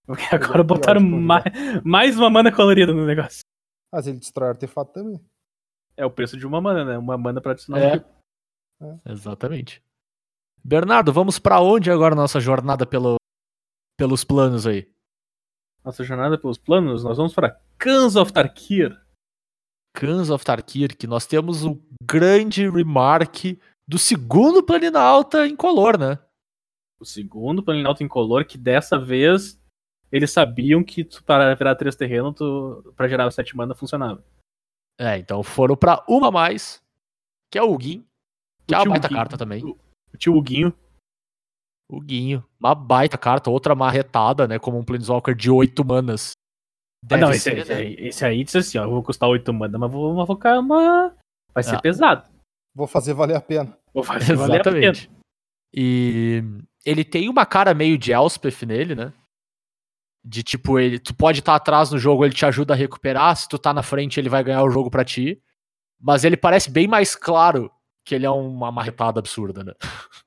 Porque é agora pior botaram de conjurar. mais, mais uma mana colorida no negócio. Mas ele destrói artefato também. É o preço de uma mana, né? Uma mana pra adicionar É. tipo. Exatamente. Bernardo, vamos pra onde agora nossa jornada pelo, pelos planos aí? Nossa jornada pelos planos, nós vamos para Cans of Tarkir. Cans of Tarkir, que nós temos o grande remark do segundo Planalta em color, né? O segundo Planalto Incolor, que dessa vez eles sabiam que para virar três terreno, tu, pra gerar sete mana funcionava. É, então foram pra uma a mais, que é o Huguin, que O é uma baita carta também. O tio Huguinho. O Guinho, uma baita carta, outra marretada, né? Como um Planeswalker de 8 manas. Ah, não, esse, ser, esse né? aí, esse aí disse assim, ó, eu vou custar 8 mana, mas vou, ficar uma... Vai ser Ah. pesado. Vou fazer valer a pena. Vou fazer valer a pena. Exatamente. E ele tem uma cara meio de Elspeth nele, né? De tipo, ele, tu pode estar atrás no jogo, ele te ajuda a recuperar. Se tu tá na frente, ele vai ganhar o jogo pra ti. Mas ele parece bem mais claro que ele é uma marretada absurda, né?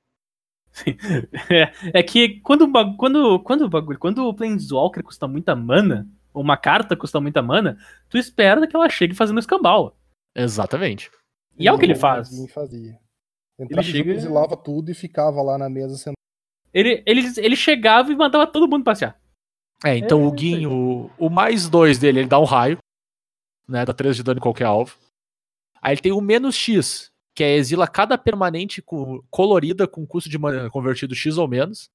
É, é que quando, quando, quando quando o Planeswalker custa muita mana, ou uma carta custa muita mana, tu espera que ela chegue fazendo escambau. Exatamente. E é o que ele faz. Fazia. Entrava Ele chega- exilava tudo e ficava lá na mesa sendo. Ele, ele, ele chegava e mandava todo mundo passear. É, então É, o Guinho, o, o mais dois dele, ele dá um raio, né? Dá 3 de dano em qualquer alvo. Aí ele tem o menos X, que é exila cada permanente co- colorida com custo de mana convertido X ou menos.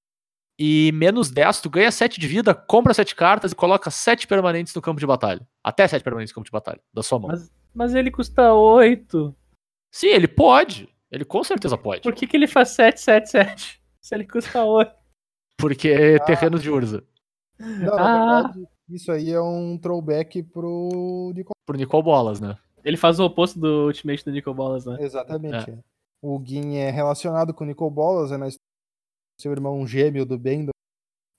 E menos 10, tu ganha 7 de vida, compra 7 cartas e coloca 7 permanentes no campo de batalha. Até 7 permanentes no campo de batalha, da sua mão. Mas, mas ele custa 8. Sim, ele pode. Ele com certeza pode. Por que, que ele faz 7, 7, 7? Se ele custa 8. Porque é terreno de Urza. Não, Ah. na verdade, isso aí é um throwback pro Nicol. Por Nicol Bolas, né? Ele faz o oposto do Ultimate do Nicol Bolas, né? Exatamente. é. O Guin é relacionado com o Nicol Bolas, é na história do seu irmão gêmeo do bem.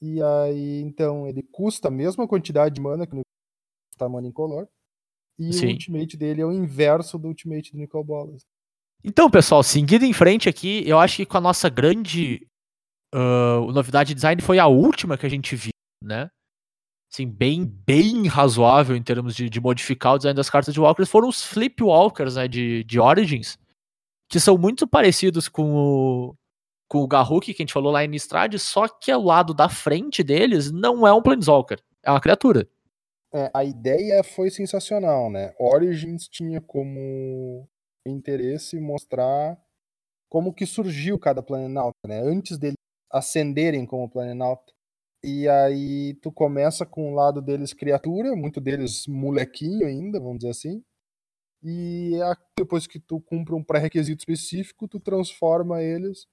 E aí, então, ele custa a mesma quantidade de mana que o Nicol custa mana incolor. E Sim. o ultimate dele é o inverso do ultimate do Nicol Bolas. Então, pessoal, seguindo em frente aqui, eu acho que com a nossa grande ah, novidade de design foi a última que a gente viu, né? Assim, bem, bem razoável em termos de, de modificar o design das cartas de Walkers, foram os Flip Walkers, né, de, de Origins, que são muito parecidos com o, com o Garruk que a gente falou lá em Nistrad, só que ao lado da frente deles não é um Planeswalker, é uma criatura. É, a ideia foi sensacional, né? Origins tinha como interesse mostrar como que surgiu cada Planenauta, né? Antes deles ascenderem como Planenauta. E aí tu começa com o lado deles criatura, muito deles molequinho ainda, vamos dizer assim. E depois que tu cumpre um pré-requisito específico, tu transforma eles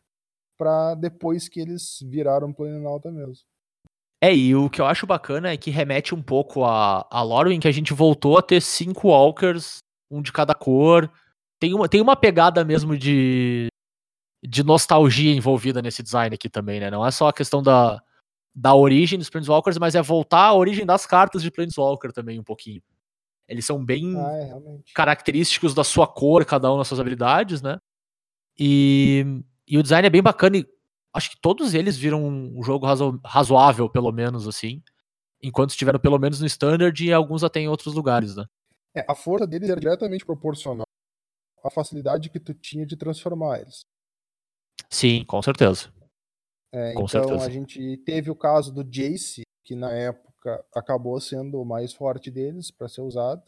para depois que eles viraram Planenauta mesmo. É, e o que eu acho bacana é que remete um pouco a, a Lorwyn, que a gente voltou a ter cinco Walkers, um de cada cor. Tem uma, tem uma pegada mesmo de, de nostalgia envolvida nesse design aqui também, né? Não é só a questão da, da origem dos Planeswalkers, mas é voltar à origem das cartas de Planeswalker também um pouquinho. Eles são bem Ah, é, característicos da sua cor, cada um nas suas habilidades, né? E, e o design é bem bacana e acho que todos eles viram um jogo razo- razoável, pelo menos, assim. Enquanto estiveram pelo menos no Standard e alguns até em outros lugares, né? É, a força deles era diretamente proporcional à facilidade que tu tinha de transformar eles. Sim, com certeza. É, Com então certeza. a gente teve o caso do Jace, que na época acabou sendo o mais forte deles para ser usado.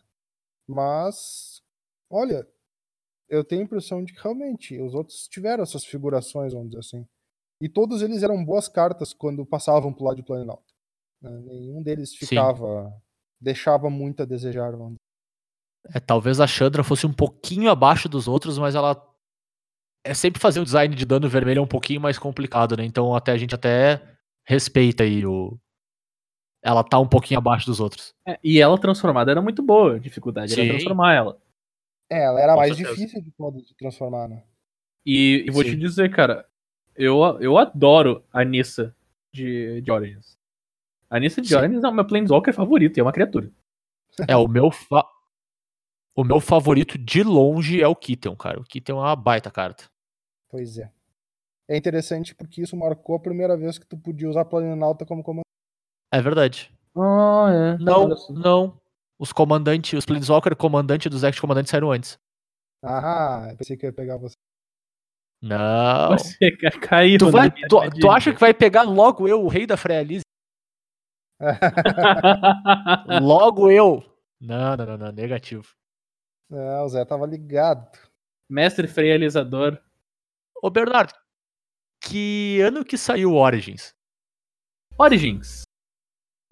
Mas, olha, eu tenho a impressão de que realmente os outros tiveram essas figurações, vamos dizer assim. E todos eles eram boas cartas quando passavam pro lado de Planalto. né? Nenhum deles Sim. ficava. deixava muito a desejar, vamos dizer. É, talvez a Chandra fosse um pouquinho abaixo dos outros, mas ela. É sempre fazer o design de dano vermelho é um pouquinho mais complicado, né? Então até a gente até respeita aí o. Ela tá um pouquinho abaixo dos outros. É, e ela transformada era muito boa, a dificuldade Sim. era transformar ela. É, ela era Com mais certeza. difícil de todas de transformar, né? E, e vou Sim. te dizer, cara, eu, eu adoro a Nissa de, de Origins. A Nissa de Sim. Origins é o meu Planeswalker favorito, e é uma criatura. É, o meu fa... O meu favorito de longe é o Kitten, cara. O Kitten é uma baita carta. Pois é. É interessante porque isso marcou a primeira vez que tu podia usar Planalto como comandante. É verdade. Ah, é. Não, não. Os comandantes, os Planeswalker comandante dos comandante saíram antes. Ah, eu pensei que eu ia pegar você. Não. Você ca- caiu. Tu, vai, né? tu, tu acha que vai pegar logo eu, o rei da Frealise? Logo eu? Não, não, não, não, negativo. É, o Zé tava ligado. Mestre frealizador. Ô, Bernardo, que ano que saiu o Origins? Origins.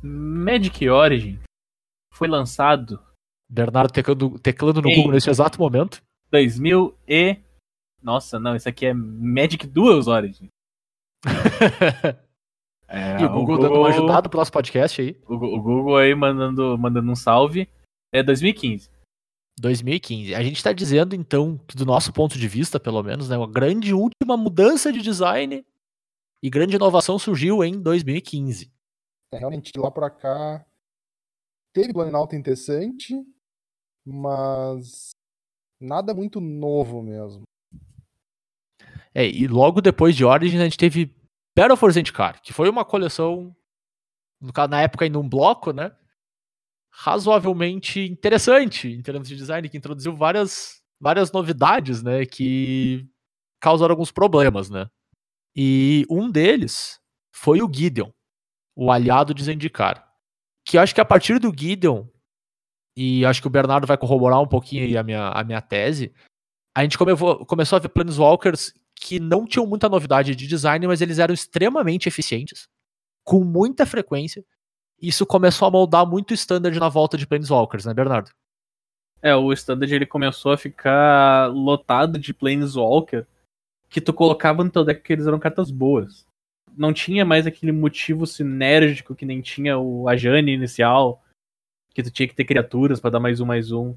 Magic Origin foi lançado Bernardo teclando, teclando no. Google nesse exato momento. 2000 e... Nossa, não, isso aqui é Magic Duels Origin. É, e o Google, dando uma ajudada pro nosso podcast aí. O, o Google aí mandando, mandando um salve. É 2015. 2015. A gente está dizendo, então, que do nosso ponto de vista, pelo menos, né, uma grande última mudança de design e grande inovação surgiu em 2015. É, realmente, de lá pra cá, teve Planalto interessante, mas nada muito novo mesmo. É, e logo depois de Origin, a gente teve Battle for Zendikar, que foi uma coleção, na época, em um bloco, né? Razoavelmente interessante em termos de design, que introduziu várias, várias novidades, né? Que causaram alguns problemas, né? E um deles foi o Gideon, o aliado de Zendikar. Que eu acho que a partir do Gideon, e acho que o Bernardo vai corroborar um pouquinho aí a minha, a minha tese, a gente come- começou a ver Planeswalkers que não tinham muita novidade de design, mas eles eram extremamente eficientes, com muita frequência. Isso começou a moldar muito o standard na volta de Planeswalkers, né, Bernardo? É, o Standard ele começou a ficar lotado de Planeswalker que tu colocava no teu deck que eles eram cartas boas. Não tinha mais aquele motivo sinérgico que nem tinha o Ajani inicial, que tu tinha que ter criaturas pra dar mais um, mais um.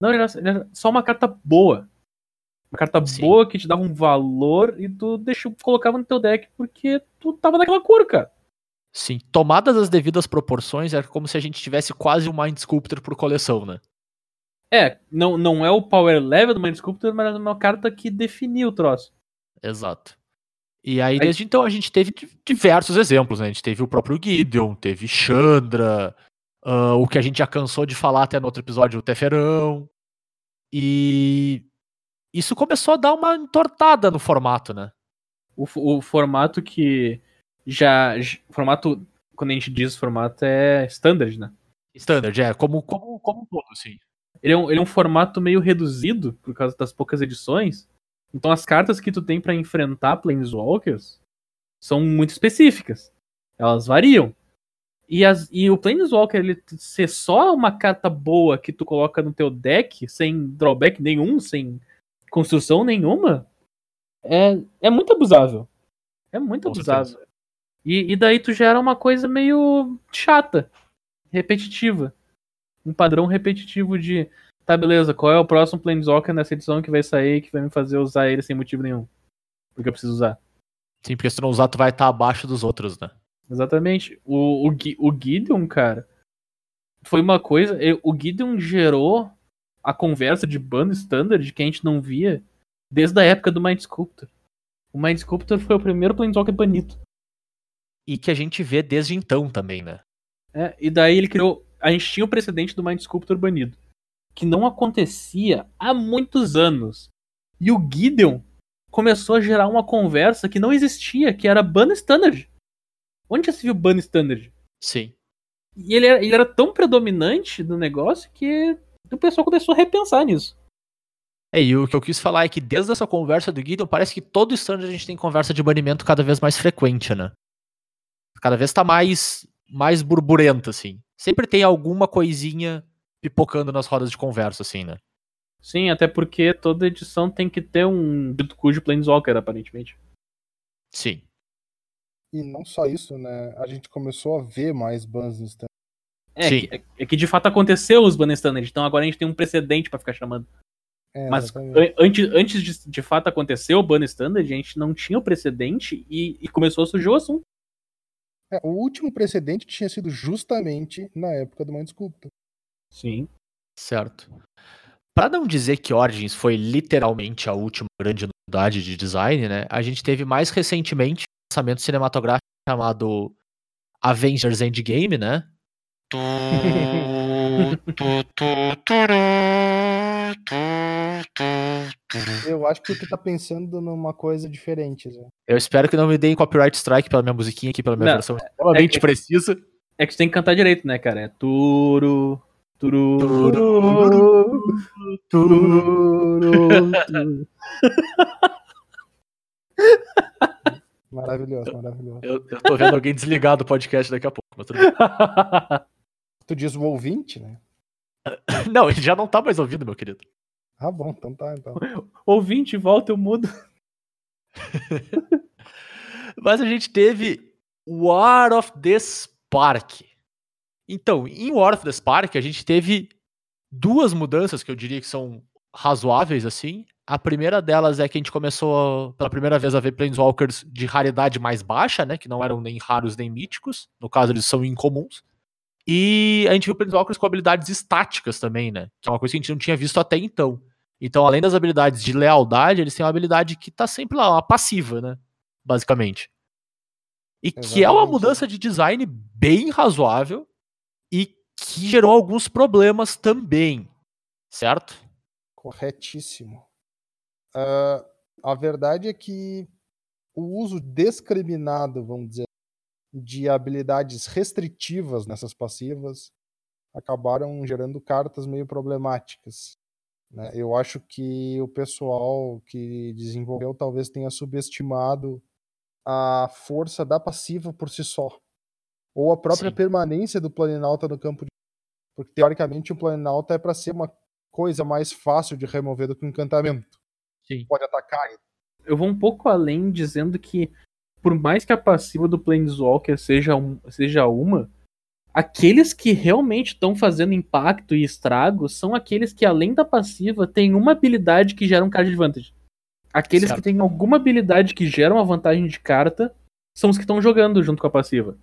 Não, ele era, ele era só uma carta boa. Uma carta Sim. boa que te dava um valor e tu deixou, colocava no teu deck porque tu tava naquela cor, cara. Sim, tomadas as devidas proporções, era como se a gente tivesse quase um Mind Sculptor por coleção, né? É, não, não é o power level do Mind Sculptor, mas é uma carta que definiu o troço. Exato. E aí, desde então, a gente teve di- diversos exemplos, né? A gente teve o próprio Gideon, teve Chandra, ah, o que a gente já cansou de falar até no outro episódio, o Teferão. E isso começou a dar uma entortada no formato, né? o, o formato que já. Formato. Quando a gente diz formato é standard, né? Standard, é, como, como, como um todo, assim. Ele é, um, ele é um formato meio reduzido por causa das poucas edições. Então as cartas que tu tem pra enfrentar Planeswalkers são muito específicas. Elas variam. E, as, e o Planeswalker ele ser só uma carta boa que tu coloca no teu deck, sem drawback nenhum, sem construção nenhuma, é, é muito abusável. É muito Com abusável. E, e daí tu gera uma coisa meio chata, repetitiva. Um padrão repetitivo de tá, beleza, qual é o próximo Planeswalker nessa edição que vai sair que vai me fazer usar ele sem motivo nenhum? Porque eu preciso usar. Sim, porque se tu não usar, tu vai estar abaixo dos outros, né? Exatamente. O, o, o Gideon, cara, foi uma coisa. O Gideon gerou a conversa de ban standard que a gente não via desde a época do Mind Sculptor. O Mind Sculptor foi o primeiro Planeswalker banido. E que a gente vê desde então também, né? É, e daí ele criou. A gente tinha o precedente do Mind Sculptor banido. Que não acontecia há muitos anos. E o Gideon começou a gerar uma conversa que não existia, que era ban standard. Onde já se viu ban standard? Sim. E ele era, ele era tão predominante do negócio que o pessoal começou a repensar nisso. É, e o que eu quis falar é que desde essa conversa do Gideon, parece que todo standard a gente tem conversa de banimento cada vez mais frequente, né? Cada vez tá mais, mais burburento, assim. Sempre tem alguma coisinha pipocando nas rodas de conversa, assim, né? Sim, até porque toda edição tem que ter um dito cujo Planeswalker, aparentemente. Sim. E não só isso, né? A gente começou a ver mais bans no stand. É, Sim. que, é que de fato aconteceu os ban standard, então agora a gente tem um precedente pra ficar chamando. É, Mas exatamente. antes, antes de, de fato acontecer o ban standard, a gente não tinha o precedente e, e começou a surgir o assunto. É, o último precedente tinha sido justamente na época do Mind Sculptor. Sim. Certo. Pra não dizer que Origins foi literalmente a última grande novidade de design, né? A gente teve mais recentemente um lançamento cinematográfico chamado Avengers Endgame, né? Eu acho que tu tá pensando numa coisa diferente, Zé. Eu espero que não me deem copyright strike pela minha musiquinha aqui, pela minha Não, versão extremamente é- precisa. É que tu tem que cantar direito, né, cara? É turu, turu, Turu, turu, turu. Maravilhoso, maravilhoso. Eu, eu tô vendo alguém desligar do podcast daqui a pouco. Mas tudo bem. Tu diz o ouvinte, né? Não, ele já não tá mais ouvindo, meu querido. Ah, bom, então tá, então. Ouvinte, volta, eu mudo. Mas a gente teve War of the Spark. Então, em War of the Spark, a gente teve duas mudanças que eu diria que são razoáveis, assim. A primeira delas é que a gente começou pela primeira vez a ver Planeswalkers de raridade mais baixa, né? Que não eram nem raros nem míticos. No caso, eles são incomuns. E a gente viu Planeswalkers com habilidades estáticas também, né? Que é uma coisa que a gente não tinha visto até então. Então, além das habilidades de lealdade, eles têm uma habilidade que tá sempre lá, uma passiva, né? Basicamente. E que é uma Exatamente. mudança de design bem razoável e que gerou alguns problemas também. Certo? Corretíssimo. Ah, a verdade é que o uso discriminado, vamos dizer, de habilidades restritivas nessas passivas acabaram gerando cartas meio problemáticas. né? Eu acho que o pessoal que desenvolveu talvez tenha subestimado a força da passiva por si só. Ou a própria Sim. permanência do Planinauta no campo de. Porque teoricamente o Planinauta é para ser uma coisa mais fácil de remover do que um encantamento. Sim. Pode atacar. Eu vou um pouco além dizendo que, por mais que a passiva do Planeswalker seja, um, seja uma, aqueles que realmente estão fazendo impacto e estrago são aqueles que, além da passiva, têm uma habilidade que gera um card advantage. Aqueles Certo. que têm alguma habilidade que gera uma vantagem de carta são os que estão jogando junto com a passiva.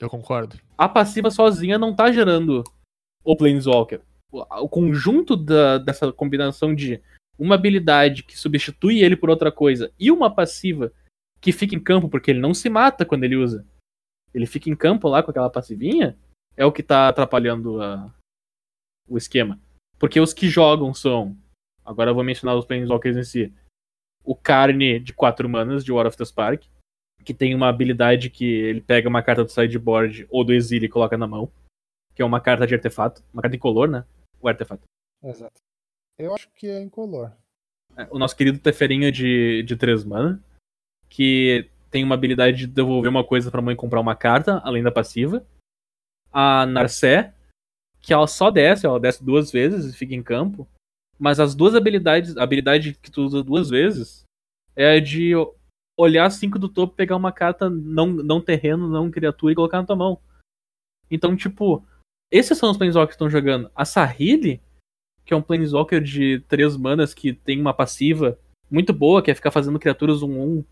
Eu concordo. A passiva sozinha não tá gerando o Planeswalker. O, conjunto da- dessa combinação de uma habilidade que substitui ele por outra coisa e uma passiva que fica em campo porque ele não se mata quando ele usa. Ele fica em campo lá com aquela passivinha, é o que tá atrapalhando a- o esquema. Porque os que jogam são. Agora eu vou mencionar os Planeswalkers em si. O Carne de 4 manas, de War of the Spark, que tem uma habilidade que ele pega uma carta do sideboard ou do exílio e coloca na mão. Que é uma carta de artefato. Uma carta incolor, né? O artefato. Exato. Eu acho que é incolor. É, O nosso querido Teferinho de, de 3 mana. Que tem uma habilidade de devolver uma coisa pra mãe comprar uma carta, além da passiva. A Narcé, que ela só desce, ela desce duas vezes e fica em campo. Mas as duas habilidades, a habilidade que tu usa duas vezes é de olhar cinco do topo, pegar uma carta não, não terreno, não criatura e colocar na tua mão. Então, tipo, esses são os Planeswalkers que estão jogando. A Sahili, que é um Planeswalker de três manas que tem uma passiva muito boa, que é ficar fazendo criaturas 1-1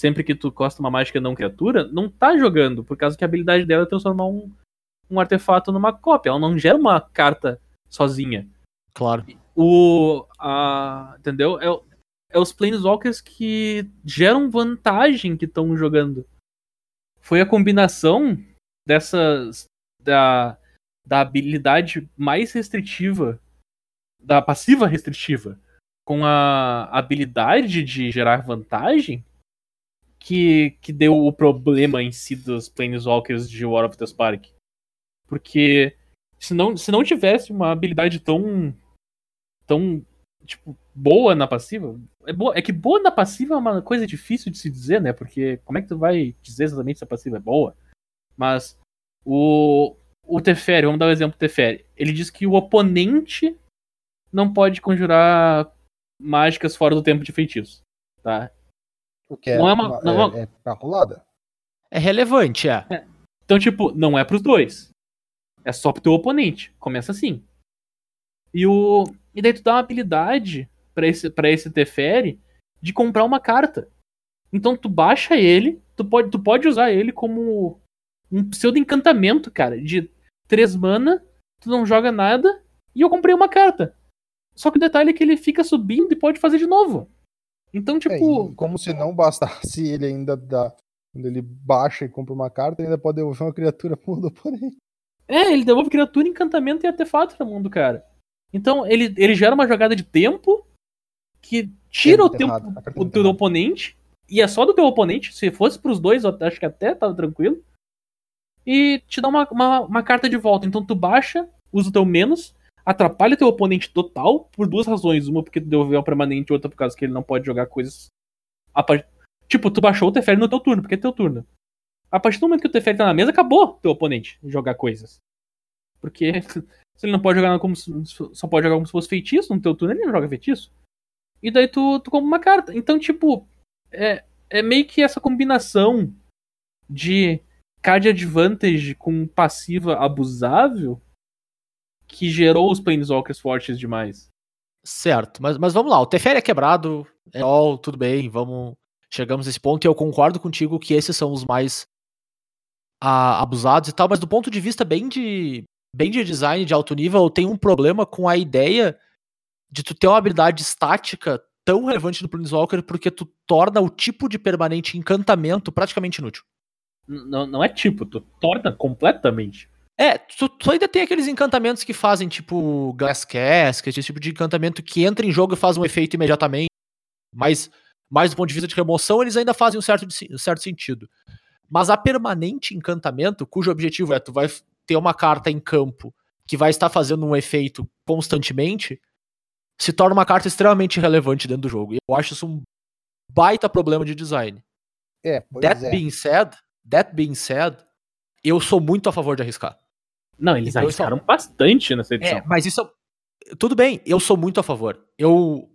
sempre que tu costa uma mágica não criatura, não tá jogando, por causa que a habilidade dela é transformar um, um artefato numa cópia. Ela não gera uma carta sozinha. Claro. O. A, entendeu? É, é os Planeswalkers que geram vantagem que estão jogando. Foi a combinação dessas. Da, da habilidade mais restritiva. Da passiva restritiva. Com a habilidade de gerar vantagem. Que, que deu o problema em si dos Planeswalkers de War of the Spark. Porque se não, se não tivesse uma habilidade tão tão, tipo, boa na passiva. É, boa, é que boa na passiva é uma coisa difícil de se dizer, né? Porque como é que tu vai dizer exatamente se a passiva é boa? Mas o, o Teferi, vamos dar o exemplo do Teferi. Ele diz que o oponente não pode conjurar mágicas fora do tempo de feitiço, tá? O que é, Não é uma- uma- não é- é, é pra rolada. É relevante, é. Então, tipo, não é pros dois. É só pro teu oponente. Começa assim. E o. E daí tu dá uma habilidade pra esse, pra esse Teferi de comprar uma carta. Então tu baixa ele, tu pode, tu pode usar ele como um pseudo encantamento, cara. De três mana, tu não joga nada, e eu comprei uma carta. Só que o detalhe é que ele fica subindo e pode fazer de novo. Então, É, tipo. e como se não bastasse ele ainda dá. Quando ele baixa e compra uma carta, ele ainda pode devolver uma criatura pro do oponente. É, ele devolve criatura, encantamento e artefato na mão do cara. Então ele, ele gera uma jogada de tempo que tira É o muito tempo errado, a carta é o muito teu oponente. E é só do teu oponente. Se fosse pros dois, eu acho que até tava tranquilo. E te dá uma, uma, uma carta de volta. Então tu baixa, usa o teu menos, atrapalha teu oponente total por duas razões. Uma porque tu devolveu um permanente, outra por causa que ele não pode jogar coisas. a par- Tipo, tu baixou o Teferi no teu turno, porque é teu turno. A partir do momento que o Teferi tá na mesa, acabou teu oponente jogar coisas. Porque se ele não pode jogar como se, só pode jogar como se fosse feitiço, no teu turno ele não joga feitiço. E daí tu, tu compra uma carta. Então, tipo, é, é meio que essa combinação de card advantage com passiva abusável que gerou os Planeswalkers fortes demais. Certo, mas, mas vamos lá, o Teferi é quebrado, é all, tudo bem, vamos. Chegamos nesse ponto e eu concordo contigo que esses são os mais a, abusados e tal, mas do ponto de vista bem de, bem de design de alto nível, eu tenho um problema com a ideia de tu ter uma habilidade estática tão relevante no Planeswalker porque tu torna o tipo de permanente encantamento praticamente inútil. Não, não é tipo, tu torna completamente. É, tu, tu, ainda tem aqueles encantamentos que fazem, tipo, Glass Casket, esse tipo de encantamento que entra em jogo e faz um efeito imediatamente. Mas, mais do ponto de vista de remoção, eles ainda fazem um certo, um certo sentido. Mas a permanente encantamento, cujo objetivo é tu vai ter uma carta em campo que vai estar fazendo um efeito constantemente, se torna uma carta extremamente relevante dentro do jogo. E eu acho isso um baita problema de design. É, That é. being said, that being said, eu sou muito a favor de arriscar. Não, eles Então, arriscaram bastante nessa edição. É, mas isso. Tudo bem, eu sou muito a favor. Eu.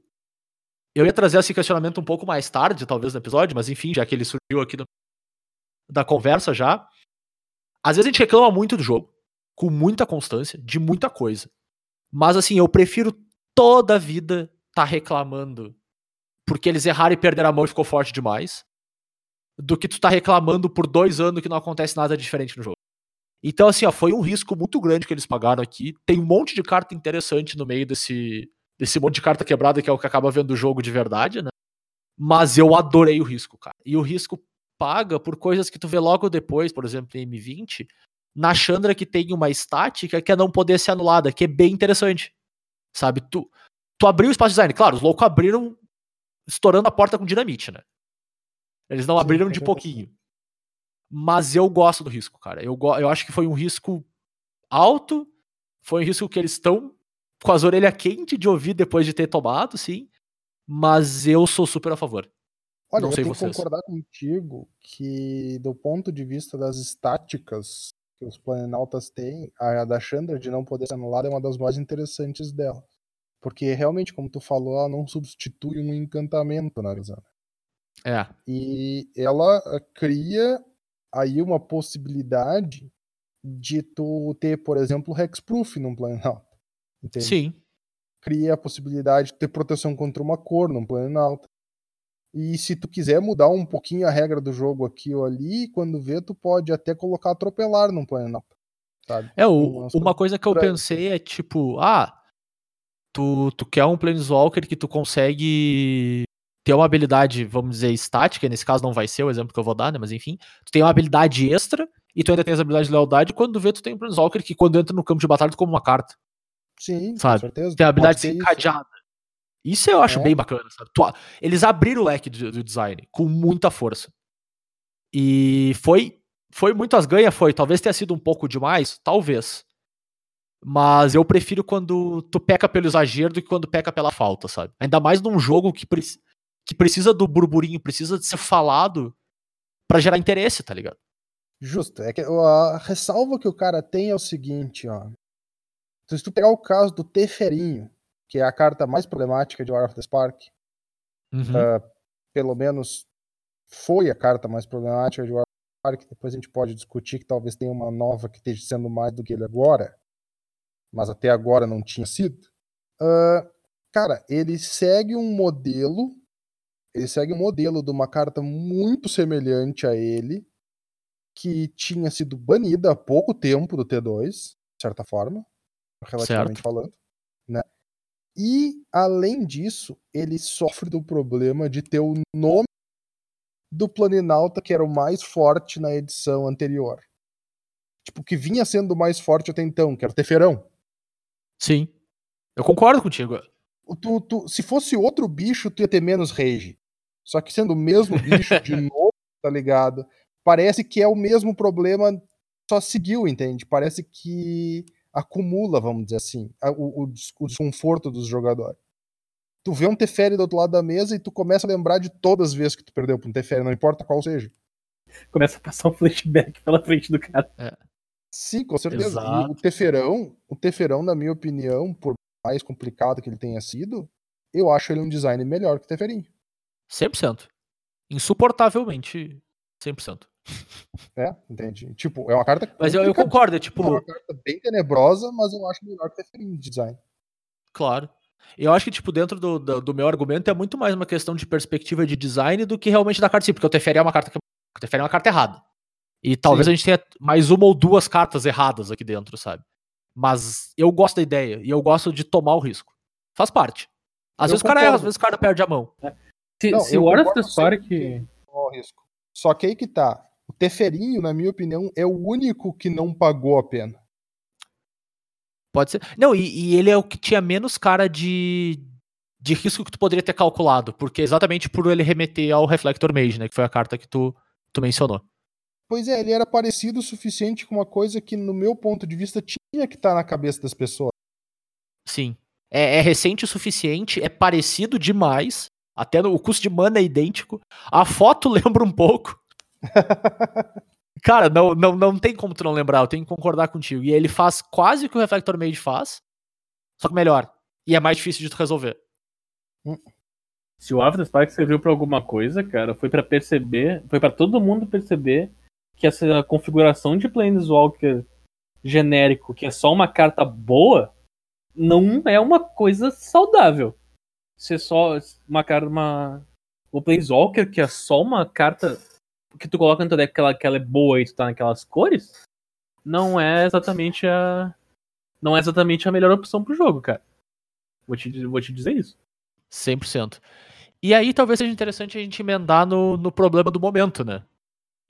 Eu ia trazer esse questionamento um pouco mais tarde, talvez, no episódio, mas enfim, já que ele surgiu aqui no- da conversa já. Às vezes a gente reclama muito do jogo, com muita constância, de muita coisa. Mas assim, eu prefiro toda a vida tá reclamando porque eles erraram e perderam a mão e ficou forte demais, do que tu tá reclamando por dois anos que não acontece nada diferente no jogo. Então, assim, ó, foi um risco muito grande que eles pagaram aqui. Tem um monte de carta interessante no meio desse, desse monte de carta quebrada que é o que acaba vendo o jogo de verdade, né? Mas eu adorei o risco, cara. E o risco paga por coisas que tu vê logo depois, por exemplo, em M20, na Chandra que tem uma estática que é não poder ser anulada, que é bem interessante. Sabe? Tu, tu abriu o espaço design. Claro, os loucos abriram estourando a porta com dinamite, né? Eles não abriram de pouquinho. Mas eu gosto do risco, cara. Eu, eu acho que foi um risco alto, foi um risco que eles estão com as orelhas quentes de ouvir depois de ter tomado, sim. Mas eu sou super a favor. Olha, Não eu tenho que vocês. concordar contigo que, do ponto de vista das estáticas que os planaltas têm, a da Chandra de não poder ser anulada é uma das mais interessantes dela. Porque realmente, como tu falou, ela não substitui um encantamento na Arizona. É, E ela eh, cria aí uma possibilidade de tu ter, por exemplo, Hexproof num Planalta. Entende? sim. cria a possibilidade de ter proteção contra uma cor num plano alto. E se tu quiser mudar um pouquinho a regra do jogo aqui ou ali, quando vê, tu pode até colocar atropelar num plano alto. Sabe? É, o- uma coisa que eu pensei é tipo, ah, tu, tu quer um Planeswalker que tu consegue ter uma habilidade, vamos dizer, estática, nesse caso não vai ser o exemplo que eu vou dar, né? Mas enfim, tu tem uma habilidade extra e tu ainda tem as habilidades de lealdade, quando vê, tu tem um Planeswalker que quando entra no campo de batalha tu como uma carta. Sim, Sabe? com certeza. Tem a habilidade ter isso. desencadeada. Isso eu acho É. bem bacana, sabe? Tu- eles abriram o leque do, do design com muita força. E foi foi muitas ganhas, foi. Talvez tenha sido um pouco demais, talvez. Mas eu prefiro quando tu peca pelo exagero do que quando peca pela falta, sabe? Ainda mais num jogo que, preci- que precisa do burburinho, precisa de ser falado pra gerar interesse, tá ligado? Justo. É que a ressalva que o cara tem é o seguinte, ó. Se tu pegar o caso do Teferinho, que é a carta mais problemática de War of the Spark, Uhum. pelo menos foi a carta mais problemática de War of the Spark, depois a gente pode discutir que talvez tenha uma nova que esteja sendo mais do que ele agora, mas até agora não tinha sido. Ah, cara, ele segue um modelo, ele segue um modelo de uma carta muito semelhante a ele, que tinha sido banida há pouco tempo do T2, de certa forma, relativamente Certo. falando, né? E, além disso, ele sofre do problema de ter o nome do Planinauta, que era o mais forte na edição anterior. Tipo, que vinha sendo o mais forte até então, que era o Teferão. Sim. Eu concordo contigo. Tu, tu- se fosse outro bicho, tu ia ter menos rage. Só que sendo o mesmo bicho de novo, tá ligado? Parece que é o mesmo problema, só seguiu, entende? Parece que acumula, vamos dizer assim, o, o o desconforto dos jogadores. Tu vê um Teferi do outro lado da mesa e tu começa a lembrar de todas as vezes que tu perdeu pra um Teferi, não importa qual seja. começa a passar um flashback pela frente do cara. Sim, com certeza. E o Teferão, o Teferão, na minha opinião, por mais complicado que ele tenha sido, eu acho ele um design melhor que o Teferinho. 100%. Insuportavelmente 100%. É, entende? Tipo, é uma carta. Mas eu, eu concordo, é É tipo, uma carta bem tenebrosa, mas eu acho melhor que de design. claro. Eu acho que, tipo, dentro do, do, do meu argumento é muito mais uma questão de perspectiva de design do que realmente da carta em si, porque o Teferi é uma carta que o Teferi é uma carta errada. E talvez Sim. a gente tenha mais uma ou duas cartas erradas aqui dentro, sabe? Mas eu gosto da ideia e eu gosto de tomar o risco. Faz parte. Às Eu vezes o cara erra, às concordo. vezes o cara perde a mão. Se, Não, se eu o War of concordo the Spark. sempre Ó, o risco. Só que aí que tá. O Teferinho, na minha opinião, é o único que não pagou a pena. Pode ser. Não, e, e ele é o que tinha menos cara de, de risco que tu poderia ter calculado, porque exatamente por ele remeter ao Reflector Mage, né? Que foi a carta que tu, tu mencionou. Pois é, ele era parecido o suficiente com uma coisa que, no meu ponto de vista, tinha que estar na cabeça das pessoas. Sim. É, é recente o suficiente, é parecido demais. Até no, o custo de mana é idêntico. A foto lembra um pouco. Cara, não, não, não tem como tu não lembrar, eu tenho que concordar contigo. E ele faz quase o que o Reflector Mage faz, só que melhor. E é mais difícil de tu resolver. Se o the Spark serviu pra alguma coisa, cara, foi pra perceber. Foi pra todo mundo perceber que essa configuração de Planeswalker genérico, que é só uma carta boa, não é uma coisa saudável. Ser só uma carta. Uma... O Planeswalker, que é só uma carta que tu coloca no teu deck que ela, que ela é boa e tu tá naquelas cores, não é exatamente a. Não é exatamente a melhor opção pro jogo, cara. Vou te, vou te dizer isso. 100%. E aí talvez seja interessante a gente emendar no, no problema do momento, né?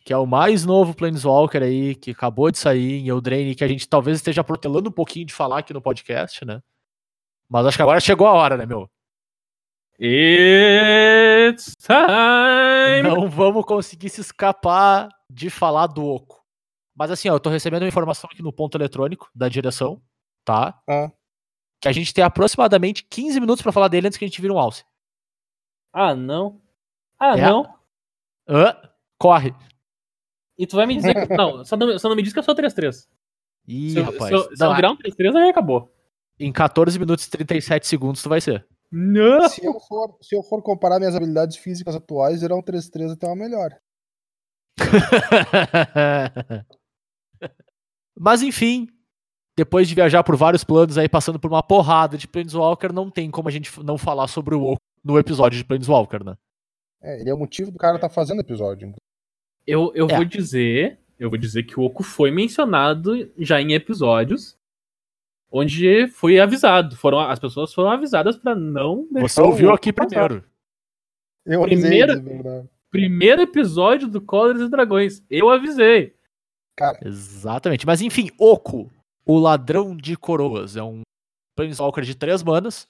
Que é o mais novo Planeswalker aí, que acabou de sair em Eldraine, que a gente talvez esteja protelando um pouquinho de falar aqui no podcast, né? Mas acho que agora chegou a hora, né, meu? It's time! Não vamos conseguir se escapar de falar do Oco. Mas assim, ó, eu tô recebendo uma informação aqui no ponto eletrônico da direção, tá? Ah. Que a gente tem aproximadamente 15 minutos pra falar dele antes que a gente vire um alce. Ah, não. Ah, É. não. Hã? corre. E tu vai me dizer que. Não, só não, só não me diz que eu sou 3-3. Ih, Se, eu- rapaz. se eu, se Não, eu virar um 3-3, aí acabou. Em 14 minutos e 37 segundos tu vai ser. Não! Se eu for, se eu for comparar minhas habilidades físicas atuais, virar um 3-3 até uma melhor. Mas enfim, depois de viajar por vários planos aí, passando por uma porrada de Planeswalker, não tem como a gente não falar sobre o Oco no episódio de Planeswalker, né? É, ele é o motivo do cara tá fazendo episódio. Eu, eu É. vou dizer. Eu vou dizer que o Oco foi mencionado já em episódios onde foi avisado. Foram, as pessoas foram avisadas pra não Você deixar o ouviu aqui passar. primeiro. Eu avisei, de verdade. Primeiro episódio do Colors e Dragões. Eu avisei. Exatamente. Mas enfim, Oco, o ladrão de coroas, é um Planeswalker de três manas,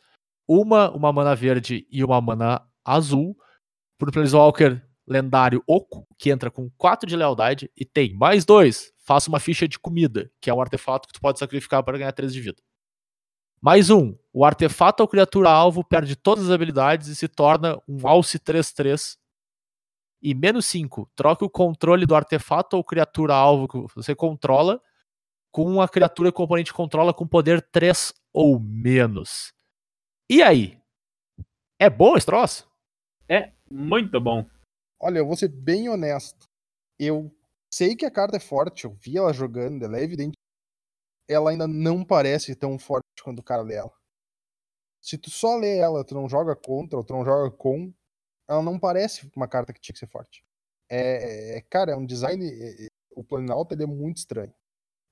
uma, uma mana verde e uma mana azul, pro Planeswalker lendário Oco, que entra com 4 de lealdade e tem mais dois, faça uma ficha de comida, que é um artefato que tu pode sacrificar para ganhar 3 de vida. Mais um, o artefato ou criatura alvo perde todas as habilidades e se torna um alce 3-3 e menos 5, troque o controle do artefato ou criatura alvo que você controla com uma criatura que o oponente controla com poder 3 ou menos. E aí? É bom esse troço? Muito bom. Olha, eu vou ser bem honesto. Eu sei que a carta é forte, eu vi ela jogando, ela é evidente. Ela ainda não parece tão forte quando o cara lê ela. Se tu só lê ela, tu não joga contra, ou tu não joga com, ela não parece uma carta que tinha que ser forte. É, é- cara, é um design. é- é- o Planalto ele é muito estranho.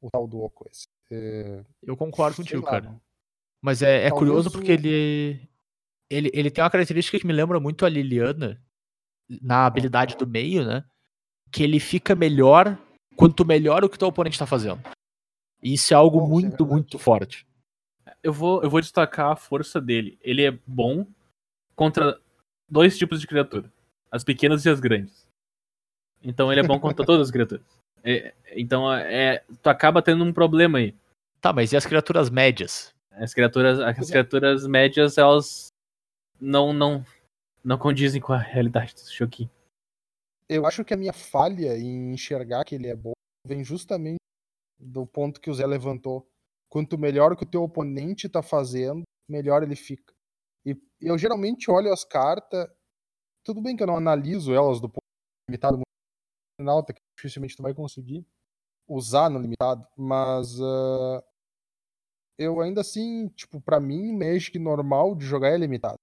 O tal do Oco esse. É, Eu concordo contigo, lá, cara. Mas é, é curioso porque ele, ele ele tem uma característica que me lembra muito a Liliana na habilidade do meio, né? Que ele fica melhor quanto melhor o que teu oponente tá fazendo. E isso é algo é muito, muito forte. Eu vou, eu vou destacar a força dele. Ele é bom contra dois tipos de criatura: as pequenas e as grandes. Então ele é bom contra todas as criaturas. É, então é, tu acaba tendo um problema aí. Tá, mas e as criaturas médias? As criaturas, as criaturas médias, elas não, não, não condizem com a realidade desse joguinho. eu acho que a minha falha em enxergar que ele é bom vem justamente do ponto que o Zé levantou. Quanto melhor que o teu oponente tá fazendo, melhor ele fica. E eu geralmente olho as cartas, tudo bem que eu não analiso elas do ponto limitado muito alta, que dificilmente tu vai conseguir usar no limitado, mas uh, eu ainda assim, tipo, para mim, Magic normal de jogar é limitado.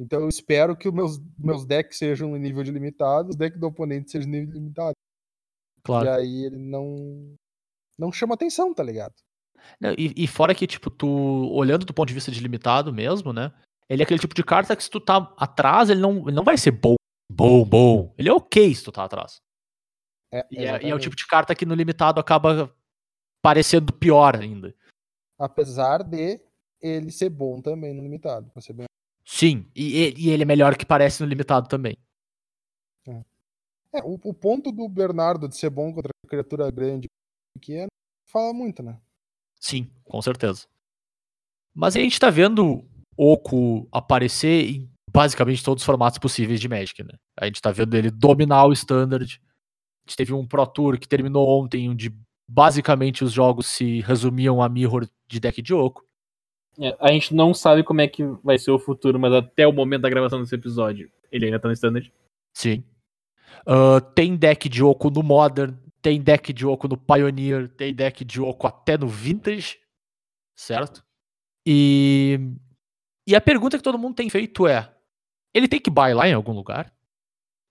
Então eu espero que os meus, meus decks sejam no nível de limitado, os decks do oponente sejam no nível de limitado. Claro. E aí ele não não chama atenção, tá ligado? Não, e, e fora que, tipo, tu, olhando do ponto de vista de limitado mesmo, né? Ele é aquele tipo de carta que se tu tá atrás, ele não, ele não vai ser bom, bom, bom. Ele é ok se tu tá atrás. É, E é, e é o tipo de carta que no limitado acaba parecendo pior ainda. Apesar de ele ser bom também no limitado, pra ser bem Sim, e, e- ele é melhor que parece no limitado também. É, o, o ponto do Bernardo de ser bom contra criatura grande e pequena fala muito, né? Sim, com certeza. Mas a gente tá vendo Oco aparecer em basicamente todos os formatos possíveis de Magic, né? A gente tá vendo ele dominar o Standard. A gente teve um Pro Tour que terminou ontem, onde basicamente os jogos se resumiam a mirror de deck de Oco. É, a gente não sabe como é que vai ser o futuro, mas até o momento da gravação desse episódio, ele ainda tá no standard. Sim. Ah, tem deck de Oco no Modern, tem deck de Oco no Pioneer, tem deck de Oco até no Vintage, certo? E, e a pergunta que todo mundo tem feito é: ele tem que bailar em algum lugar?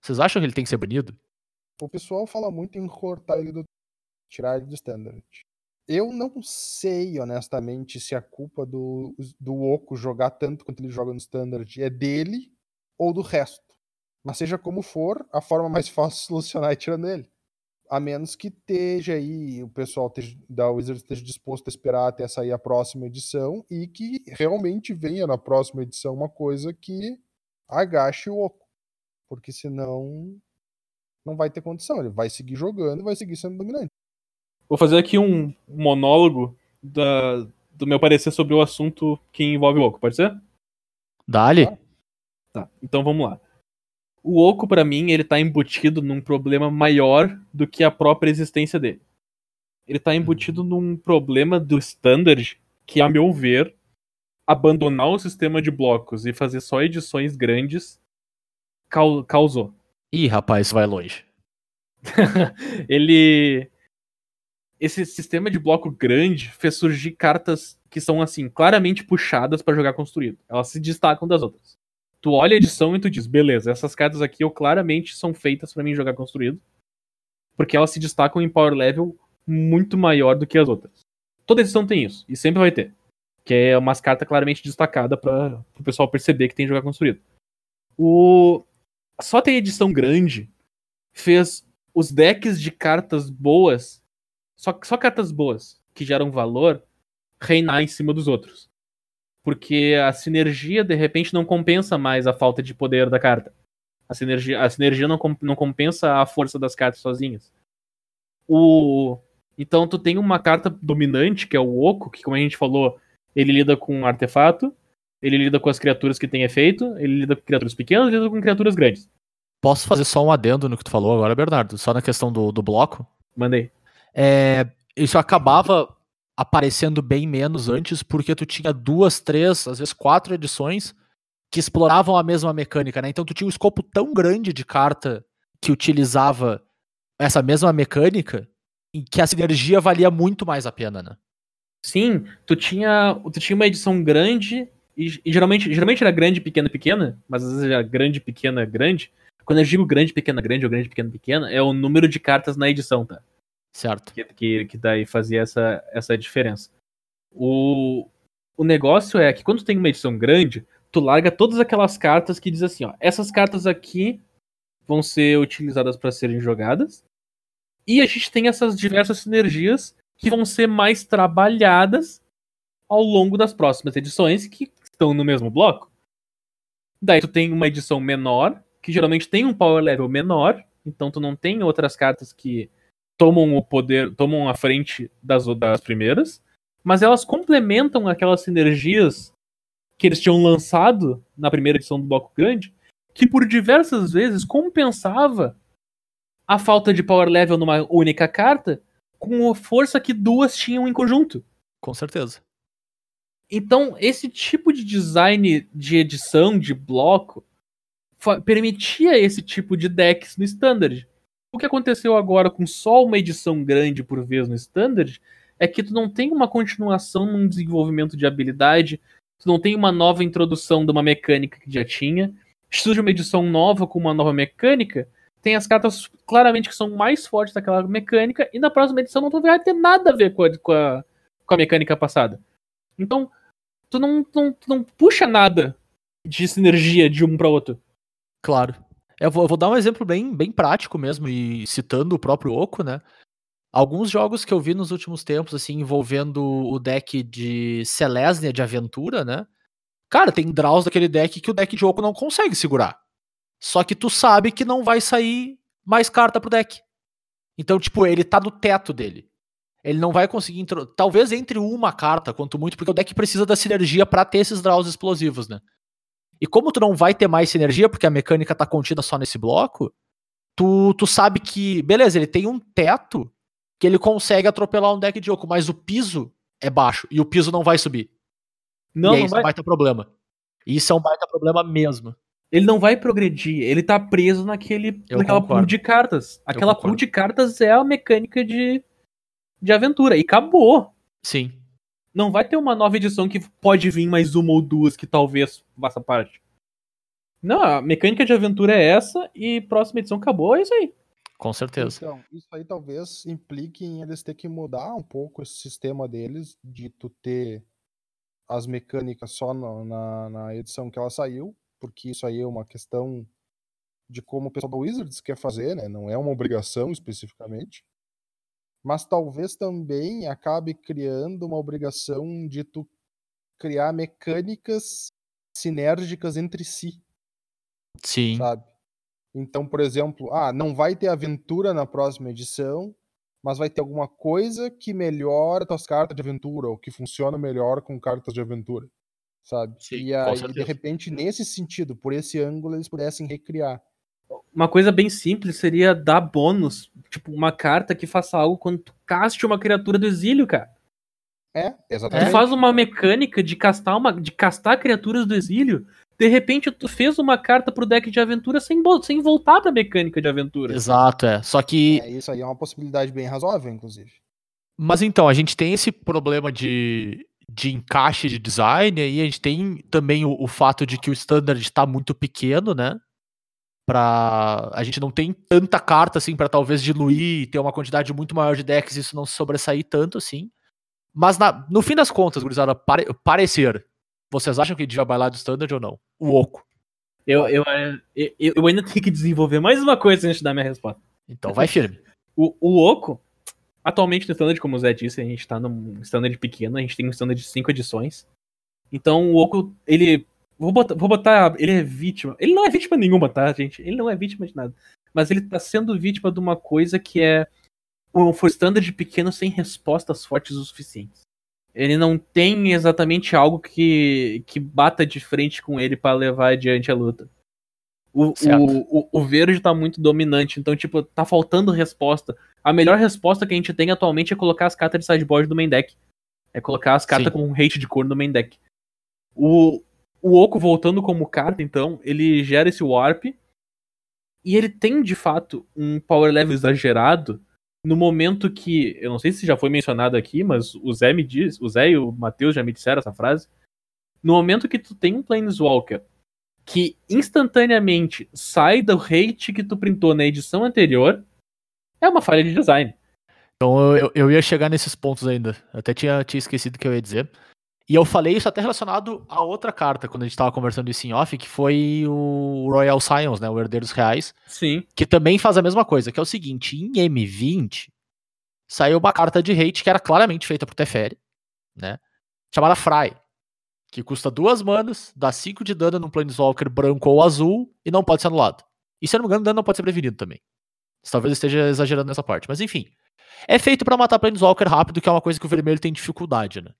Vocês acham que ele tem que ser banido? O pessoal fala muito em cortar ele do. tirar ele do standard. Eu não sei, honestamente, se a culpa do, do Oco jogar tanto quanto ele joga no standard é dele ou do resto. Mas seja como for, a forma mais fácil de solucionar é tirando ele. A menos que esteja aí, o pessoal da Wizards esteja disposto a esperar até sair a próxima edição e que realmente venha na próxima edição uma coisa que agache o Oco. Porque senão não vai ter condição. Ele vai seguir jogando e vai seguir sendo dominante. Vou fazer aqui um monólogo da- do meu parecer sobre o assunto que envolve o Oco, pode ser? Dali? Tá. Tá, então vamos lá. O Oco, pra mim, ele tá embutido num problema maior do que a própria existência dele. Ele tá embutido num problema do standard que, a meu ver, abandonar o sistema de blocos e fazer só edições grandes cau- causou. Ih, rapaz, isso vai longe. ele. Esse sistema de bloco grande fez surgir cartas que são, assim, claramente puxadas pra jogar construído. Elas se destacam das outras. Tu olha a edição e tu diz, beleza, essas cartas aqui eu claramente são feitas pra mim jogar construído. Porque elas se destacam em power level muito maior do que as outras. Toda edição tem isso, e sempre vai ter. Que é umas cartas claramente destacadas para o pessoal perceber que tem jogar construído. O... Só ter edição grande fez os decks de cartas boas, só, só cartas boas, que geram valor, reinar em cima dos outros. Porque a sinergia, de repente, não compensa mais a falta de poder da carta. A sinergia, a sinergia não, não compensa a força das cartas sozinhas. O... Então tu tem uma carta dominante, que é o Oco, que como a gente falou, ele lida com artefato, ele lida com as criaturas que tem efeito, ele lida com criaturas pequenas, ele lida com criaturas grandes. Posso fazer só um adendo no que tu falou agora, Bernardo? Só na questão do, do bloco? Mandei. É, isso acabava aparecendo bem menos antes, porque tu tinha duas, três, às vezes quatro edições que exploravam a mesma mecânica, né? Então tu tinha um escopo tão grande de carta que utilizava essa mesma mecânica em que a sinergia valia muito mais a pena, né? Sim, tu tinha, tu tinha uma edição grande, e, e geralmente, geralmente era grande, pequena, pequena, mas às vezes era grande, pequena, grande. Quando eu digo grande, pequena, grande ou grande, pequena, pequena, é o número de cartas na edição, tá? Certo. que, que, que daí fazia essa, essa diferença. O, o negócio é que quando tem uma edição grande, tu larga todas aquelas cartas que diz assim, ó, essas cartas aqui vão ser utilizadas para serem jogadas, e a gente tem essas diversas sinergias que vão ser mais trabalhadas ao longo das próximas edições que estão no mesmo bloco. Daí tu tem uma edição menor, que geralmente tem um power level menor, então tu não tem outras cartas que tomam o poder, tomam a frente das, das primeiras, mas elas complementam aquelas sinergias que eles tinham lançado na primeira edição do Bloco Grande, que por diversas vezes compensava a falta de power level numa única carta com a força que duas tinham em conjunto. Com certeza. Então, esse tipo de design de edição de bloco permitia esse tipo de decks no Standard. Que aconteceu agora com só uma edição grande por vez no Standard é que tu não tem uma continuação num desenvolvimento de habilidade, tu não tem uma nova introdução de uma mecânica que já tinha. Surge uma edição nova com uma nova mecânica, tem as cartas claramente que são mais fortes daquela mecânica, e na próxima edição não vai ter nada a ver com a, com a, com a mecânica passada. Então, tu não, não, tu não puxa nada de sinergia de um para outro. Claro. Eu vou, eu vou dar um exemplo bem, bem prático mesmo, e citando o próprio Oco, né? Alguns jogos que eu vi nos últimos tempos, assim, envolvendo o deck de Selesnya de aventura, né? Cara, tem draws daquele deck que o deck de Oco não consegue segurar. Só que tu sabe que não vai sair mais carta pro deck. Então, tipo, ele tá no teto dele. Ele não vai conseguir. Talvez entre uma carta, quanto muito, porque o deck precisa da sinergia pra ter esses draws explosivos, né? E como tu não vai ter mais sinergia, porque a mecânica tá contida só nesse bloco, tu, tu sabe que, beleza, ele tem um teto que ele consegue atropelar um deck de Oco, mas o piso é baixo e o piso não vai subir. Não, e aí não isso é vai, um baita problema. Isso é um baita problema mesmo. ele não vai progredir. Ele tá preso naquele, Eu naquela pool concordo. de cartas. Aquela pool de cartas é a mecânica de, de aventura. E acabou. Sim. Não vai ter uma nova edição que pode vir mais uma ou duas que talvez faça parte. Não, a mecânica de aventura é essa e próxima edição acabou, é isso aí. Com certeza. Então, isso aí talvez implique em eles ter que mudar um pouco esse sistema deles, de tu ter as mecânicas só na, na, na edição que ela saiu, porque isso aí é uma questão de como o pessoal da Wizards quer fazer, né? Não é uma obrigação especificamente. Mas talvez também acabe criando uma obrigação de tu criar mecânicas sinérgicas entre si Sim. sabe? Então, por exemplo, ah, não vai ter aventura na próxima edição, mas vai ter alguma coisa que melhora tuas cartas de aventura, ou que funciona melhor com cartas de aventura, sabe? Sim, e aí, de repente, nesse sentido, por esse ângulo, eles pudessem recriar. Uma coisa bem simples seria dar bônus, tipo uma carta que faça algo quando tu caste uma criatura do exílio, cara. É, Tu exatamente. faz uma mecânica de castar uma de castar criaturas do exílio, de repente tu fez uma carta pro deck de aventura sem, sem voltar pra mecânica de aventura. Exato, é. Só que É, isso aí é uma possibilidade bem razoável, inclusive. Mas então, a gente tem esse problema de, de encaixe de design, e a gente tem também o, o fato de que o standard está muito pequeno, né? Pra, a gente não tem tanta carta assim para talvez diluir e ter uma quantidade muito maior de decks e isso não sobressair tanto assim. Mas na- no fim das contas, gurizada, pare, parecer, vocês acham que devia bailar do standard ou não? O oco. Eu, eu, eu, eu ainda tenho que desenvolver mais uma coisa antes de dar minha resposta. Então vai firme. O, o Oco, atualmente no standard, como o Zé disse, a gente tá num standard pequeno, a gente tem um standard de 5 edições. Então o Oco, ele. Vou botar, vou botar. Ele é vítima. Ele não é vítima nenhuma, tá, gente? Ele não é vítima de nada. Mas ele tá sendo vítima de uma coisa que é um for standard pequeno sem respostas fortes o suficiente. Ele não tem exatamente algo que, que bata de frente com ele pra levar adiante a luta. O, o, o, o verde tá muito dominante, então, tipo, tá faltando resposta. A melhor resposta que a gente tem atualmente é colocar as cartas de sideboard do main deck. É colocar as cartas Sim. com hate de cor no main deck. O, o Oco voltando como carta, então, ele gera esse warp. E ele tem, de fato, um power level exagerado no momento que. Eu não sei se já foi mencionado aqui, mas o Zé me diz. O Zé e o Matheus já me disseram essa frase. No momento que tu tem um Planeswalker que instantaneamente sai do hate que tu printou na edição anterior, é uma falha de design. Então eu, eu ia chegar nesses pontos ainda. Até tinha, tinha esquecido o que eu ia dizer. E eu falei isso até relacionado a outra carta, quando a gente tava conversando isso em off, que foi o Royal Scions, né? O Herdeiros Reais, Sim. que também faz a mesma coisa, que é o seguinte, em M20 saiu uma carta de hate que era claramente feita por Teferi, né? Chamada Fry, que custa duas manas, dá 5 de dano num Planeswalker branco ou azul e não pode ser anulado. E se eu não me engano, o dano não pode ser prevenido também. Talvez eu esteja exagerando nessa parte, mas enfim. É feito pra matar Planeswalker rápido, que é uma coisa que o vermelho tem dificuldade, né?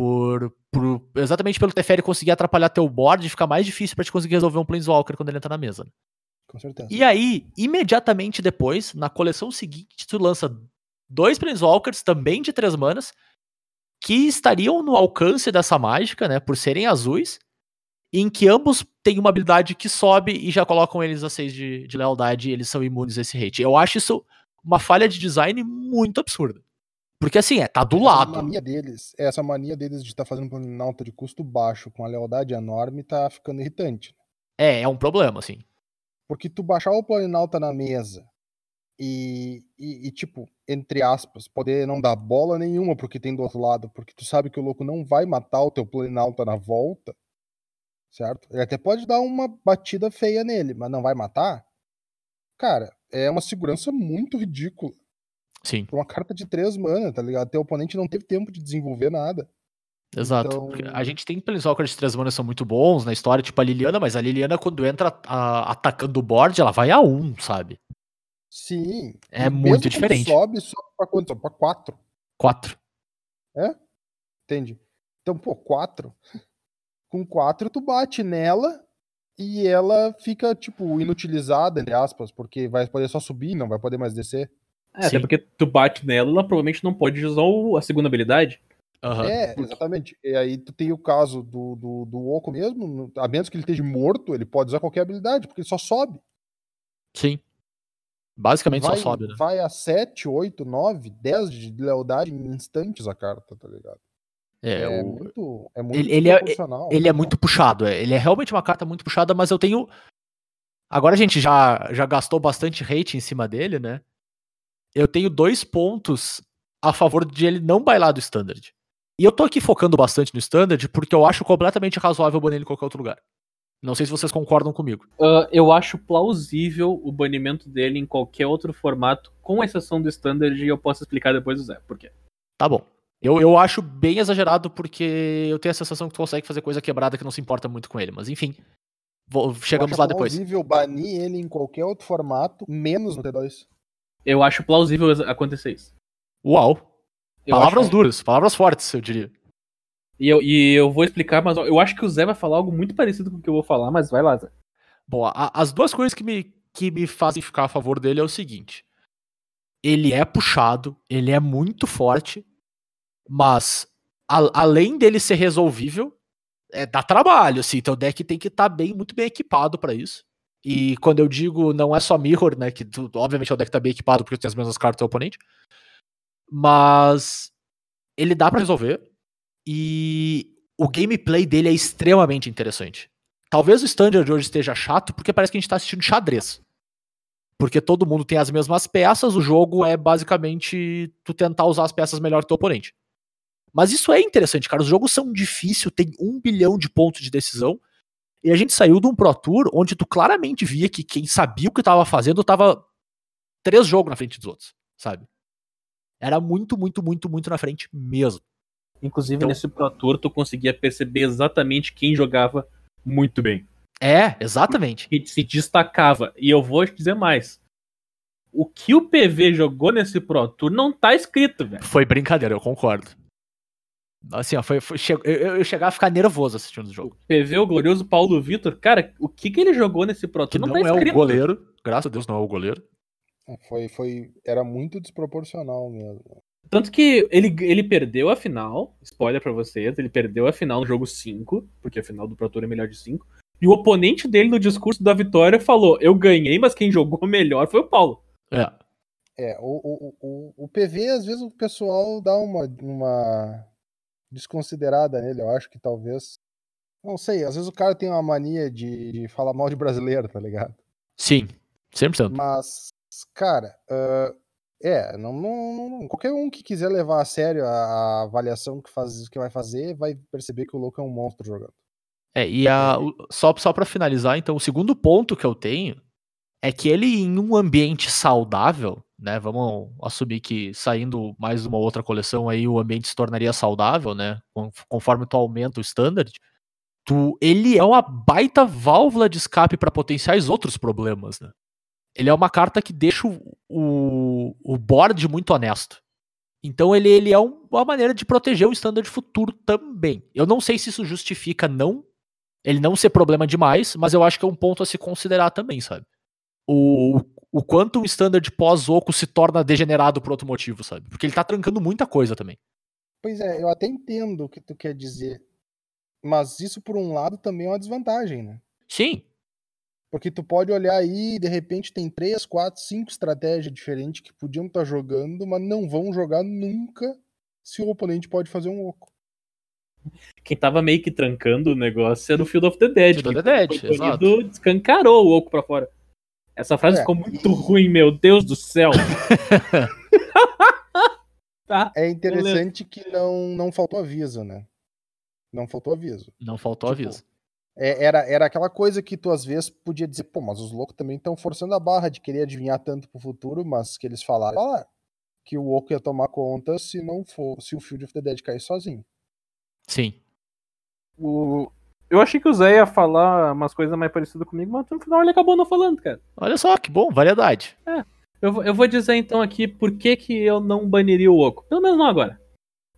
Por, por- exatamente pelo Teferi conseguir atrapalhar teu board, fica mais difícil pra te conseguir resolver um Planeswalker quando ele entra na mesa. né? Com certeza. E aí, imediatamente depois, na coleção seguinte, tu lança dois Planeswalkers, também de três manas, que estariam no alcance dessa mágica, né? Por serem azuis, em que ambos têm uma habilidade que sobe e já colocam eles a 6 de, de lealdade e eles são imunes a esse hate. Eu acho isso uma falha de design muito absurda. Porque assim, é, tá do essa lado. Mania deles, essa mania deles de estar fazendo um planalto de custo baixo com a lealdade enorme tá ficando irritante. É, é um problema, assim. Porque tu baixar o Planinauta na mesa e, e, e, tipo, entre aspas, poder não dar bola nenhuma porque tem do outro lado, porque tu sabe que o louco não vai matar o teu Planinauta na volta, certo? Ele até pode dar uma batida feia nele, mas não vai matar. Cara, é uma segurança muito ridícula. Sim. Uma carta de três mana, tá ligado? Teu oponente não teve tempo de desenvolver nada. Exato. Então- A gente tem Planeswalkers de três manas são muito bons na história, tipo a Liliana, mas a Liliana, quando entra a- atacando o board, ela vai a um, sabe? Sim. É E muito diferente. Sobe, sobe pra quanto? Sobe pra quatro. Quatro. Entende? Então, pô, quatro. Com quatro, tu bate nela e ela fica, tipo, inutilizada, entre aspas, porque vai poder só subir, não vai poder mais descer. É, até porque tu bate nela, ela provavelmente não pode usar o- a segunda habilidade. Aham. É, exatamente. E aí tu tem o caso do, do, do Oco mesmo, a menos que ele esteja morto, ele pode usar qualquer habilidade, porque ele só sobe. Sim. Basicamente vai, só sobe, né? vai a 7, 8, 9, 10 de lealdade em instantes a carta, tá ligado? É, É, o- muito, é muito ele- ele é- ele é muito puxado. é, Ele é realmente uma carta muito puxada, mas eu tenho. Agora a gente já, já gastou bastante hate em cima dele, né? Eu tenho dois pontos a favor de ele não bailar do standard. E eu tô aqui focando bastante no standard porque eu acho completamente razoável banir ele em qualquer outro lugar. Não sei se vocês concordam comigo. Ah, eu acho plausível o banimento dele em qualquer outro formato, com exceção do Standard, e eu posso explicar depois do Zé por quê. Tá bom. Eu, eu acho bem exagerado porque eu tenho a sensação que tu consegue fazer coisa quebrada que não se importa muito com ele. Mas enfim. vou- chegamos Eu acho lá depois. plausível banir ele em qualquer outro formato, menos no T2. Eu acho plausível acontecer isso. Uau. Eu palavras acho- duras, palavras fortes, eu diria. E eu, e eu vou explicar, mas eu acho que o Zé vai falar algo muito parecido com o que eu vou falar, mas vai lá, Zé. Bom, a- as duas coisas que me, que me fazem ficar a favor dele é o seguinte. Ele é puxado, ele é muito forte, mas a- além dele ser resolvível, é, dá trabalho, assim, teu deck tem que estar bem, muito bem equipado pra isso. E quando eu digo não é só mirror, né, que tu, obviamente o deck tá bem equipado porque tem as mesmas cartas do oponente, mas ele dá pra resolver e o gameplay dele é extremamente interessante. Talvez o standard hoje esteja chato porque parece que a gente tá assistindo xadrez. Porque todo mundo tem as mesmas peças, o jogo é basicamente tu tentar usar as peças melhor que teu oponente. Mas isso é interessante, cara. Os jogos são difíceis, tem um bilhão de pontos de decisão. E a gente saiu de um Pro Tour onde tu claramente via que quem sabia o que tava fazendo tava três jogos na frente dos outros, sabe? Era muito, muito, muito, muito na frente mesmo. Inclusive, Então- nesse Pro Tour, tu conseguia perceber exatamente quem jogava muito bem. É, exatamente. Que se destacava. E eu vou te dizer mais. O que o PV jogou nesse Pro Tour não tá escrito, velho. Foi brincadeira, eu concordo. Assim, ó, foi, foi- eu, eu, chegava a ficar nervoso assistindo o jogo. PV, o glorioso Paulo Vitor, cara, o que que ele jogou nesse Pro Que Tour não, não, tá é o goleiro, graças a Deus não é o goleiro. Foi, foi, era muito desproporcional mesmo. Tanto que ele, ele perdeu a final, spoiler pra vocês, ele perdeu a final no jogo 5, porque a final do Pro Tour é melhor de 5. E o oponente dele no discurso da vitória falou: Eu ganhei, mas quem jogou melhor foi o Paulo. É. É, o, o, o, o PV, às vezes o pessoal dá uma, uma desconsiderada nele, eu acho que talvez. Não sei, às vezes o cara tem uma mania de, de falar mal de brasileiro, tá ligado? Sim, 100%. Mas, cara, ah, é, não, não, não- qualquer um que quiser levar a sério a, avaliação que, faz, que vai fazer vai perceber que o louco é um monstro jogando. É, e a, só, só para finalizar, então, o segundo ponto que eu tenho é que ele, em um ambiente saudável, né? Vamos assumir que saindo mais uma outra coleção aí, o ambiente se tornaria saudável, né? con- Conforme tu aumenta o standard, tu, ele é uma baita válvula de escape para potenciais outros problemas, né? Ele é uma carta que deixa o, o, board muito honesto. Então ele, ele é um- uma maneira de proteger o standard futuro também. Eu não sei se isso justifica não ele não ser problema demais, mas eu acho que é um ponto a se considerar também, sabe? o, o quanto o standard pós-oco se torna degenerado por outro motivo, sabe? Porque ele tá trancando muita coisa também. Pois é, eu até entendo o que tu quer dizer. Mas isso, por um lado, também é uma desvantagem, né? Sim, Porque tu pode olhar aí e de repente tem três, quatro, cinco estratégias diferentes que podiam estar jogando, mas não vão jogar nunca se o oponente pode fazer um oco. Quem tava meio que trancando o negócio era o Field of the Dead. Field of the Dead, banido, descancarou o oco pra fora. Essa frase É. ficou muito ruim, meu Deus do céu. tá. É interessante que não, não faltou aviso, né? Não faltou aviso. não faltou Tipo, aviso. É, era, era aquela coisa que tu às vezes podia dizer, pô, mas os loucos também estão forçando a barra de querer adivinhar tanto pro futuro, mas que eles falaram ah, que o Oco ia tomar conta se não for, se o Field of the Dead cair sozinho. Sim. O... Eu achei que o Zé ia falar umas coisas mais parecidas comigo, mas no final ele acabou não falando, cara. Olha só, que bom, variedade. Eu, vou- eu vou dizer então aqui por que, que eu não baniria o Oco. Pelo menos não agora.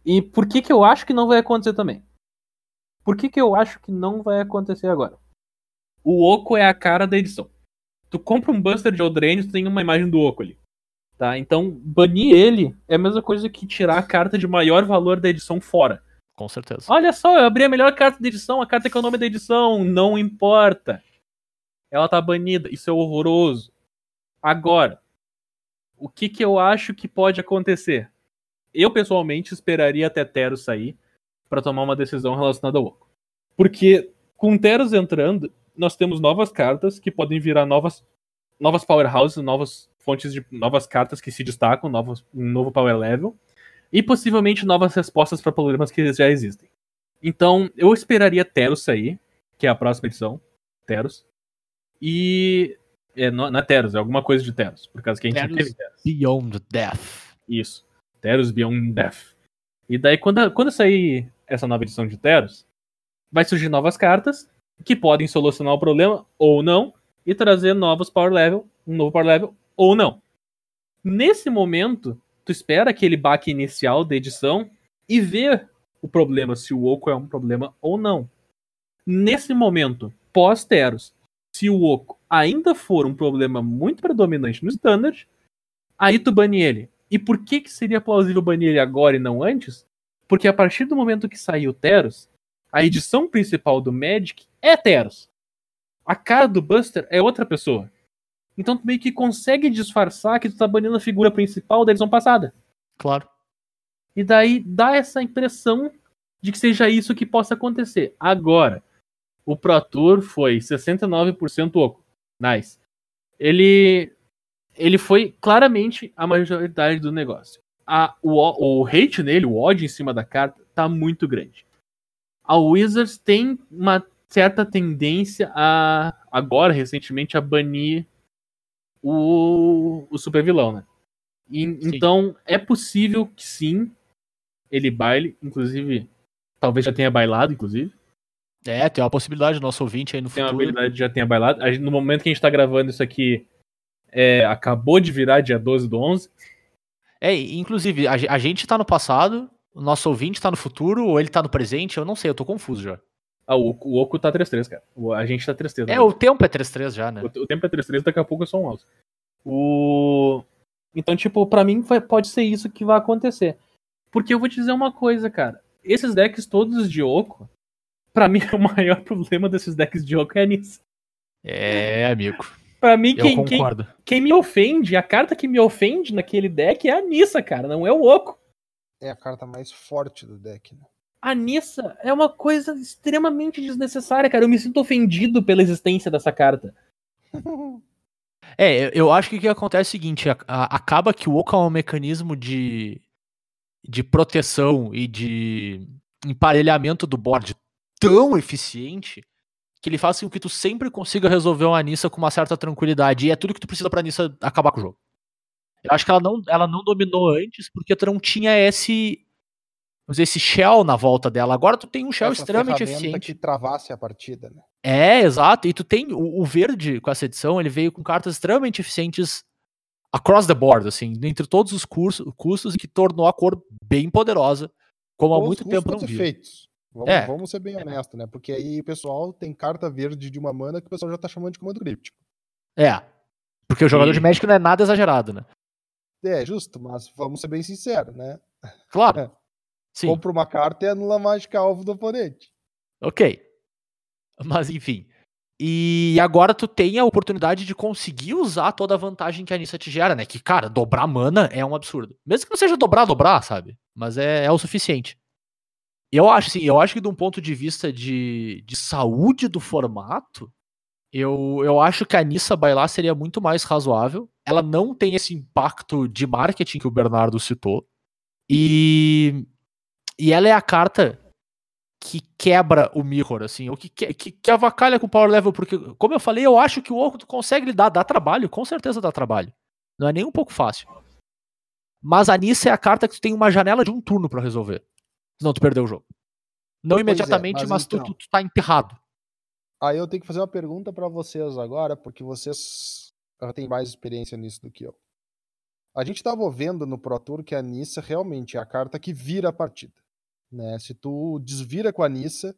E por que, que eu acho que não vai acontecer também. Por que, que eu acho que não vai acontecer agora? O Oco é a cara da edição. Tu compra um Buster de Eldraine, tu tem uma imagem do Oco ali. Tá? Então, banir ele é a mesma coisa que tirar a carta de maior valor da edição fora. Com certeza. Olha só, eu abri a melhor carta da edição, a carta que é o nome da edição, não importa. Ela tá banida, isso é horroroso. Agora, o que que eu acho que pode acontecer? Eu pessoalmente esperaria até Teros sair pra tomar uma decisão relacionada ao Oco. Porque com Teros entrando, nós temos novas cartas que podem virar novas novas powerhouses, novas fontes de novas cartas que se destacam, um novo power level e possivelmente novas respostas para problemas que já existem. Então, eu esperaria Teros sair, que é a próxima edição, Teros. E é, não, não é Teros, é alguma coisa de Teros, por causa que a gente Teros. não teve Teros. Beyond Death. Isso. Teros Beyond Death. E daí, quando, quando sair essa nova edição de Teros, vai surgir novas cartas que podem solucionar o problema ou não e trazer novos power level, um novo power level ou não. Nesse momento, tu espera aquele baque inicial da edição e vê o problema, se o Oco é um problema ou não. Nesse momento, pós-Teros, se o Oco ainda for um problema muito predominante no Standard, aí tu bane ele. E por que, que seria plausível banir ele agora e não antes? Porque a partir do momento que saiu Teros, a edição principal do Magic é Teros. A cara do Buster é outra pessoa. Então tu meio que consegue disfarçar que tu tá banindo a figura principal da edição passada. Claro. E daí dá essa impressão de que seja isso que possa acontecer. Agora, o Pro Tour foi 69% oco. Nice. Ele ele foi claramente a majoridade do negócio. A, o, o hate nele, o ódio em cima da carta, tá muito grande. A Wizards tem uma certa tendência a, agora, recentemente, a banir o, o super vilão, né? E, então, é possível que sim, ele baile, inclusive, talvez já tenha bailado, inclusive. É, tem uma possibilidade nosso ouvinte aí no Tem uma futuro. habilidade de já tenha bailado. No momento que a gente tá gravando isso aqui, é, acabou de virar dia 12 do 11. É, inclusive, a, a gente tá no passado, o nosso ouvinte tá no futuro, ou ele tá no presente, eu não sei, eu tô confuso já. Ah, o, o Oco tá 3-3, cara. O- a gente tá 3-3. É, né? o tempo é 3-3 já, né? O, o tempo é 3-3, daqui a pouco é só um alto. O... Então, tipo, pra mim vai- pode ser isso que vai acontecer. Porque eu vou te dizer uma coisa, cara. Esses decks todos de Oco, pra mim o maior problema desses decks de Oco é a Nissa. É, amigo. Pra mim, Eu quem, quem, quem me ofende, a carta que me ofende naquele deck é a Nissa, cara, não é o Oco. É a carta mais forte do deck, né? A Nissa é uma coisa extremamente desnecessária, cara. Eu me sinto ofendido pela existência dessa carta. É, eu- acho que o que acontece é o seguinte: a- a- acaba que o Oco é um mecanismo de, de proteção e de emparelhamento do board tão eficiente que ele faz com que tu sempre consiga resolver uma Nissa com uma certa tranquilidade. E é tudo que tu precisa pra Nissa acabar com o jogo. Eu acho que ela não, ela não dominou antes porque tu não tinha esse. Dizer, esse shell na volta dela. Agora tu tem um shell Essa extremamente eficiente. que travasse a partida, né? É, exato. E tu tem o, o verde com essa edição, ele veio com cartas extremamente eficientes across the board, assim, entre todos os cursos, custos e que tornou a cor bem poderosa, como há muito tempo não via. efeitos. Vamos, É. vamos ser bem honestos, né? Porque aí o pessoal tem carta verde de uma mana que o pessoal já tá chamando de comando críptico. É. Porque o jogador E- de Magic não é nada exagerado, né? É, justo, mas vamos ser bem sinceros, né? Claro. Sim. Compra uma carta e anula a mágica alvo do oponente. Ok. Mas enfim. E agora tu tem a oportunidade de conseguir usar toda a vantagem que a Nissa te gera, né? Que, cara, dobrar mana é um absurdo. Mesmo que não seja dobrar, dobrar, sabe? Mas é, é o suficiente. E eu acho, assim, eu acho que de um ponto de vista de, de saúde do formato, eu, eu acho que a Nissa bailar seria muito mais razoável. Ela não tem esse impacto de marketing que o Bernardo citou. E, e ela é a carta que quebra o mirror, assim, ou que, que, que, avacalha com o power level, porque, como eu falei, eu acho que o Oco consegue lidar, dá trabalho, com certeza dá trabalho. Não é nem um pouco fácil. Mas a Nissa é a carta que tu tem uma janela de um turno pra resolver. Senão tu perdeu o jogo. Não Pois é, imediatamente, mas mas, tu, então- tu, tu tá enterrado. Aí eu tenho que fazer uma pergunta pra vocês agora, porque vocês já têm mais experiência nisso do que eu. A gente tava vendo no Pro Tour que a Nissa realmente é a carta que vira a partida. Né? Se tu desvira com a Nissa,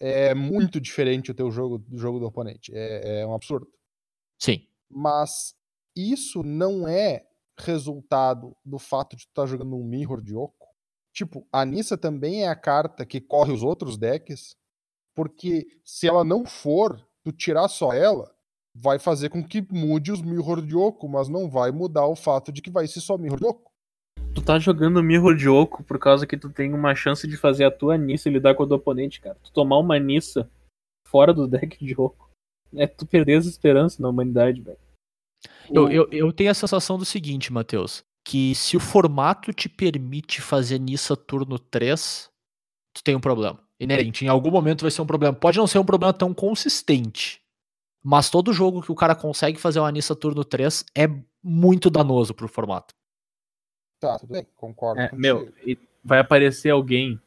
é muito diferente o teu jogo do jogo do oponente. É, é um absurdo. Sim. Mas isso não é resultado do fato de tu estar jogando um Mirror de Oco. Tipo, a Nissa também é a carta que corre os outros decks, porque se ela não for, tu tirar só ela, vai fazer com que mude os Mirror de Oco, mas não vai mudar o fato de que vai ser só Mirror de Oco. Tu tá jogando Mirror de Oco por causa que tu tem uma chance de fazer a tua Nissa e lidar com a do oponente, cara. Tu tomar uma Nissa fora do deck de Oco é tu perder as esperanças na humanidade, velho. Eu, O- eu, eu tenho a sensação do seguinte, Matheus, que se o formato te permite fazer Nissa turno 3, tu tem um problema. Inerente, em algum momento vai ser um problema. Pode não ser um problema tão consistente, mas todo jogo que o cara consegue fazer uma Nissa turno 3 é muito danoso pro formato. Tá, tudo bem, concordo É, meu, e vai aparecer alguém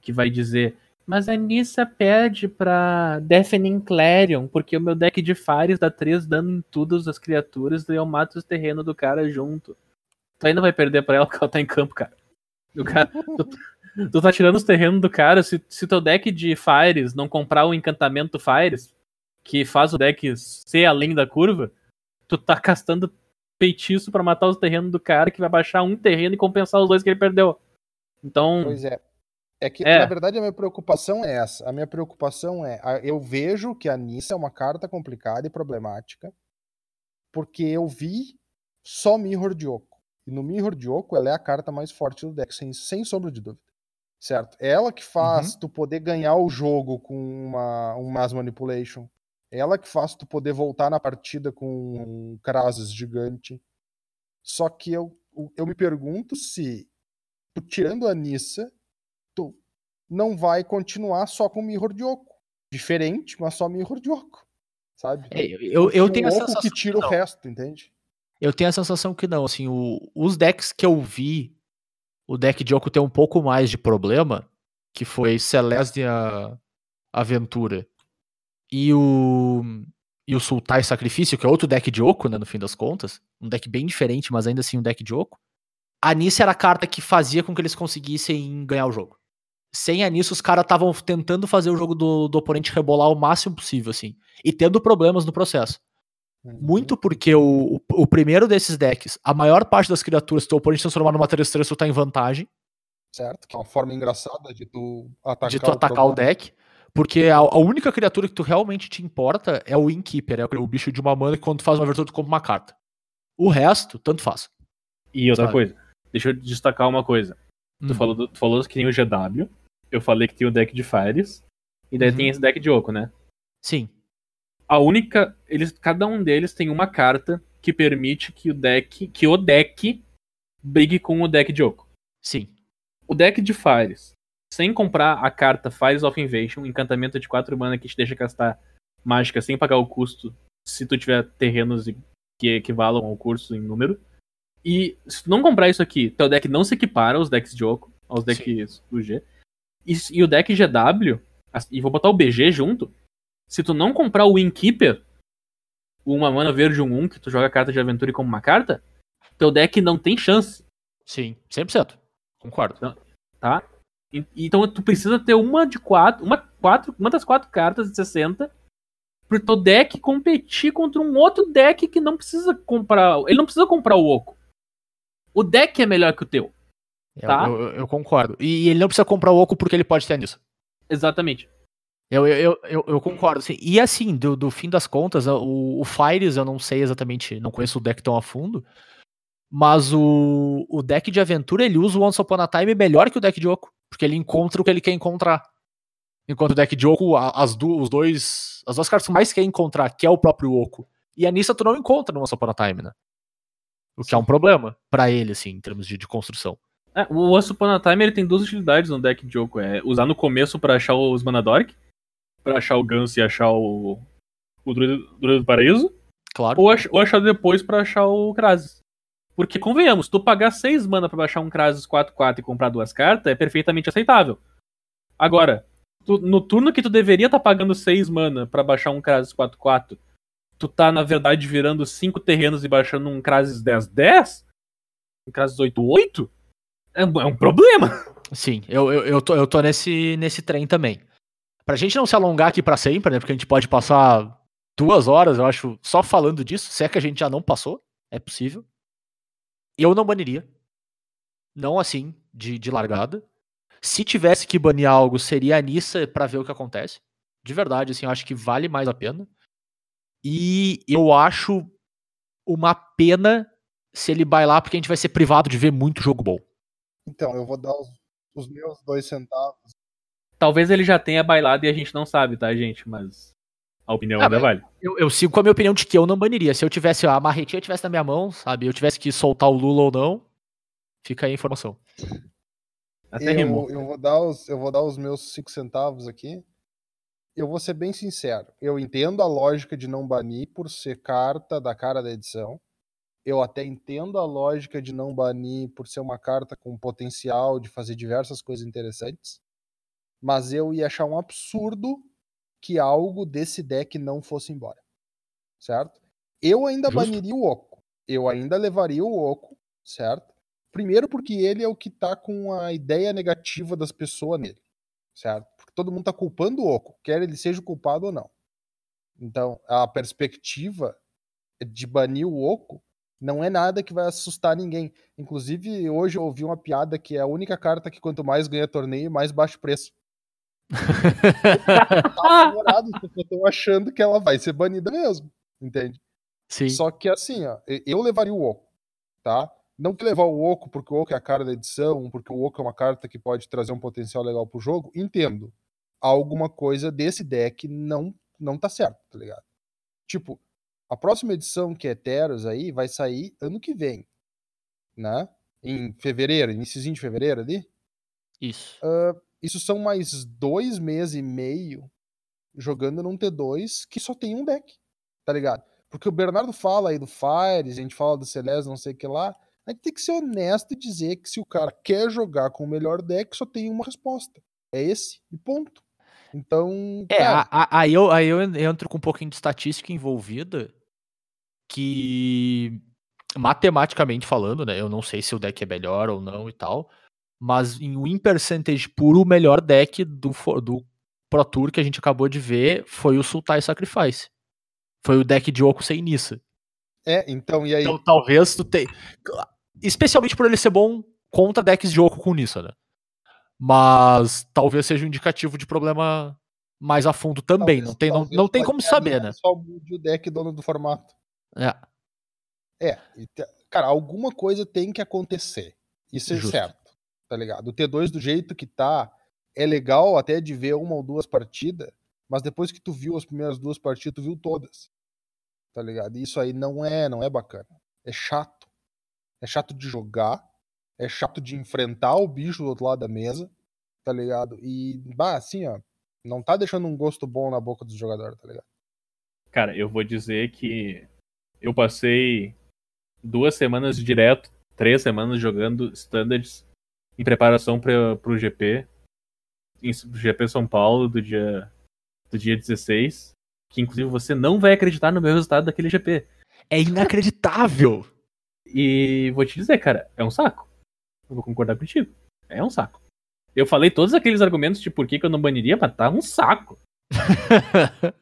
que vai dizer mas a Nissa perde pra Deafening Clarion, porque o meu deck de Fares dá 3 dano em todas as criaturas e eu mato os terrenos do cara junto. Tu ainda vai perder pra ela porque ela tá em campo, cara. O cara tu, tu tá tirando os terrenos do cara, se, se teu deck de Fires não comprar o encantamento Fires, que faz o deck ser além da curva, tu tá gastando feitiço pra matar os terrenos do cara que vai baixar um terreno e compensar os dois que ele perdeu. Então, Pois é. É que, É. na verdade, a minha preocupação é essa. A minha preocupação é. Eu vejo que a Nissa é uma carta complicada e problemática, porque eu vi só Mirror de Oco. E no Mirror de Oco, ela é a carta mais forte do deck, sem, sem sombra de dúvida. Certo? É ela que faz tu poder ganhar o jogo com uma, um Mass Manipulation. Ela que faz tu poder voltar na partida com um Krasis gigante. Só que eu, eu me pergunto se, tu tirando a Nissa, tu não vai continuar só com Mirror de Oco. Diferente, mas só Mirror de Oco. Sabe? É, eu, eu, eu o tenho a Oco sensação que tira não. o resto, entende? Eu tenho a sensação que não, assim, o- os decks que eu vi, o deck de Oco tem um pouco mais de problema, que foi Celestia Aventura e o e o Sultai Sacrifício, que é outro deck de Oco, né, no fim das contas, um deck bem diferente, mas ainda assim um deck de Oco. A Nissa era a carta que fazia com que eles conseguissem ganhar o jogo. Sem a Nissa, os caras estavam tentando fazer o jogo do, do oponente rebolar o máximo possível, assim, e tendo problemas no processo. Uhum. Muito porque o, o, o primeiro desses decks, a maior parte das criaturas que teu oponente transformar numa 3-3, tu tá em vantagem Certo? Que é uma forma engraçada de tu atacar, de tu atacar o, problema. deck. Porque a, a única criatura que tu realmente te importa é o Innkeeper, é o, bicho de uma mana que quando tu faz uma abertura tu compra uma carta. O resto, tanto faz. E outra Sabe? coisa, deixa eu destacar uma coisa. Tu, Hum. falou, tu falou que tem o GW, eu falei que tem o deck de Fires, e daí Uhum. tem esse deck de Oco, né? Sim. A única. Eles, cada um deles tem uma carta que permite que o deck. que o deck brigue com o deck de Oco. Sim. O deck de Fires, sem comprar a carta Fires of Invasion, encantamento de 4 mana que te deixa castar mágica sem pagar o custo, se tu tiver terrenos que equivalam ao custo em número. E se tu não comprar isso aqui, teu deck não se equipara aos decks de Oco, aos decks do G. E, e o deck GW, e vou botar o BG junto, se tu não comprar o Innkeeper, o uma mana verde 1-1, que tu joga carta de aventura como uma carta, teu deck não tem chance Sim. 100%. Concordo. tá? Então tu precisa ter uma de quatro, uma, quatro, uma das quatro cartas de 60 pro teu deck competir contra um outro deck que não precisa comprar. Ele não precisa comprar o Oco. O deck é melhor que o teu. Eu, Tá. eu, eu concordo. E ele não precisa comprar o Oco porque ele pode ter nisso. Exatamente. Eu, eu, eu, eu, eu concordo. Assim. E assim, do, do fim das contas, o, o Fires eu não sei exatamente, não conheço o deck tão a fundo. Mas o, o deck de aventura ele usa o Once Upon a Time melhor que o deck de Oco. Porque ele encontra o que ele quer encontrar. Enquanto o deck de Oco, as, os dois, as duas cartas que mais quer encontrar, que é o próprio Oco. E a Nissa tu não encontra no Once Upon a Time, né? O que é um problema pra ele, assim, em termos de, de construção. É, o Once Upon a Time ele tem duas utilidades no deck de jogo. É usar no começo pra achar os Manadoric, pra achar o Gans e achar o. o Druida, do Paraíso, Claro. ou, ach- ou achar depois pra achar o Krasis. Porque, convenhamos, tu pagar 6 mana pra baixar um Krasis 4-4 e comprar duas cartas é perfeitamente aceitável. Agora, tu- no turno que tu deveria estar pagando 6 mana pra baixar um Krasis 4-4, tu tá, na verdade, virando 5 terrenos e baixando um Krasis 10-10? Um Krasis 8-8? É, é um problema. Sim, eu, eu, eu, tô, eu tô nesse, nesse trem também. Pra gente não se alongar aqui pra sempre, né? Porque a gente pode passar duas horas, eu acho, só falando disso. Se é que a gente já não passou, é possível. Eu não baniria. Não assim, de, de largada. Se tivesse que banir algo, seria a Nissa pra ver o que acontece. De verdade, assim, eu acho que vale mais a pena. E eu acho uma pena se ele bailar, porque a gente vai ser privado de ver muito jogo bom. Então, eu vou dar os, os meus dois centavos. Talvez ele já tenha bailado e a gente não sabe, tá, gente? Mas a opinião Ah, ainda mas- vale. Eu, eu sigo com a minha opinião de que eu não baniria. Se eu tivesse a marretinha tivesse na minha mão, sabe? Eu tivesse que soltar o Lula ou não, fica aí a informação. Até rimou. Eu, eu, vou dar os, eu vou dar os meus cinco centavos aqui. Eu vou ser bem sincero. Eu entendo a lógica de não banir por ser carta da cara da edição. Eu até entendo a lógica de não banir por ser uma carta com potencial de fazer diversas coisas interessantes. Mas eu ia achar um absurdo que algo desse deck não fosse embora. Certo? Eu ainda Justo. baniria o Oco. Eu ainda levaria o Oco, certo? Primeiro porque ele é o que tá com a ideia negativa das pessoas nele, certo? Porque todo mundo tá culpando o Oco, quer ele seja culpado ou não. Então, a perspectiva de banir o Oco não é nada que vai assustar ninguém. Inclusive, hoje eu ouvi uma piada que é a única carta que quanto mais ganha torneio, mais baixo preço. Tá eu tô achando que ela vai ser banida mesmo, entende? Sim. Só que assim, ó, eu levaria o Oco, tá? Não que levar o Oco porque o Oco é a cara da edição, porque o Oco é uma carta que pode trazer um potencial legal pro jogo, entendo. Alguma coisa desse deck não não tá certo, tá ligado? Tipo, a próxima edição que é Teros aí vai sair ano que vem, né? Em fevereiro, iníciozinho de fevereiro ali. Isso. Isso são mais dois meses e meio jogando num T2 que só tem um deck, tá ligado? Porque o Bernardo fala aí do Fires, a gente fala do Celeste, não sei o que lá. A gente tem que ser honesto e dizer que se o cara quer jogar com o melhor deck, só tem uma resposta. É esse, e ponto. Então, É, aí eu, aí eu entro com um pouquinho de estatística envolvida, que matematicamente falando, né? Eu não sei se o deck é melhor ou não e tal, mas em win percentage puro, o melhor deck do, do Pro Tour que a gente acabou de ver foi o Sultai Sacrifice. Foi o deck de Oco sem Nissa. é, então, e aí? Então talvez tu tenha. Especialmente por ele ser bom contra decks de Oco com Nissa, né? Mas talvez seja um indicativo de problema mais a fundo também. talvez- não tem, não, não tem como saber, né? Só mude o deck dono do formato. É. É, cara, alguma coisa tem que acontecer. Isso é Justo. certo, tá ligado? O T2 do jeito que tá, é legal até de ver uma ou duas partidas, mas depois que tu viu as primeiras duas partidas, tu viu todas. Tá ligado? E Isso aí não é, não é bacana. É chato. É chato de jogar, é chato de enfrentar o bicho do outro lado da mesa, tá ligado? E, bah, assim, ó, não tá deixando um gosto bom na boca dos jogadores, tá ligado? Cara, eu vou dizer que eu passei duas semanas direto, três semanas jogando standards em preparação para pro GP, em GP São Paulo do dia do dia 16, que inclusive você não vai acreditar no meu resultado daquele GP. É inacreditável! E vou te dizer, cara, é um saco. Eu vou concordar contigo. É um saco. Eu falei todos aqueles argumentos de por que que eu não baniria, mas tá um saco.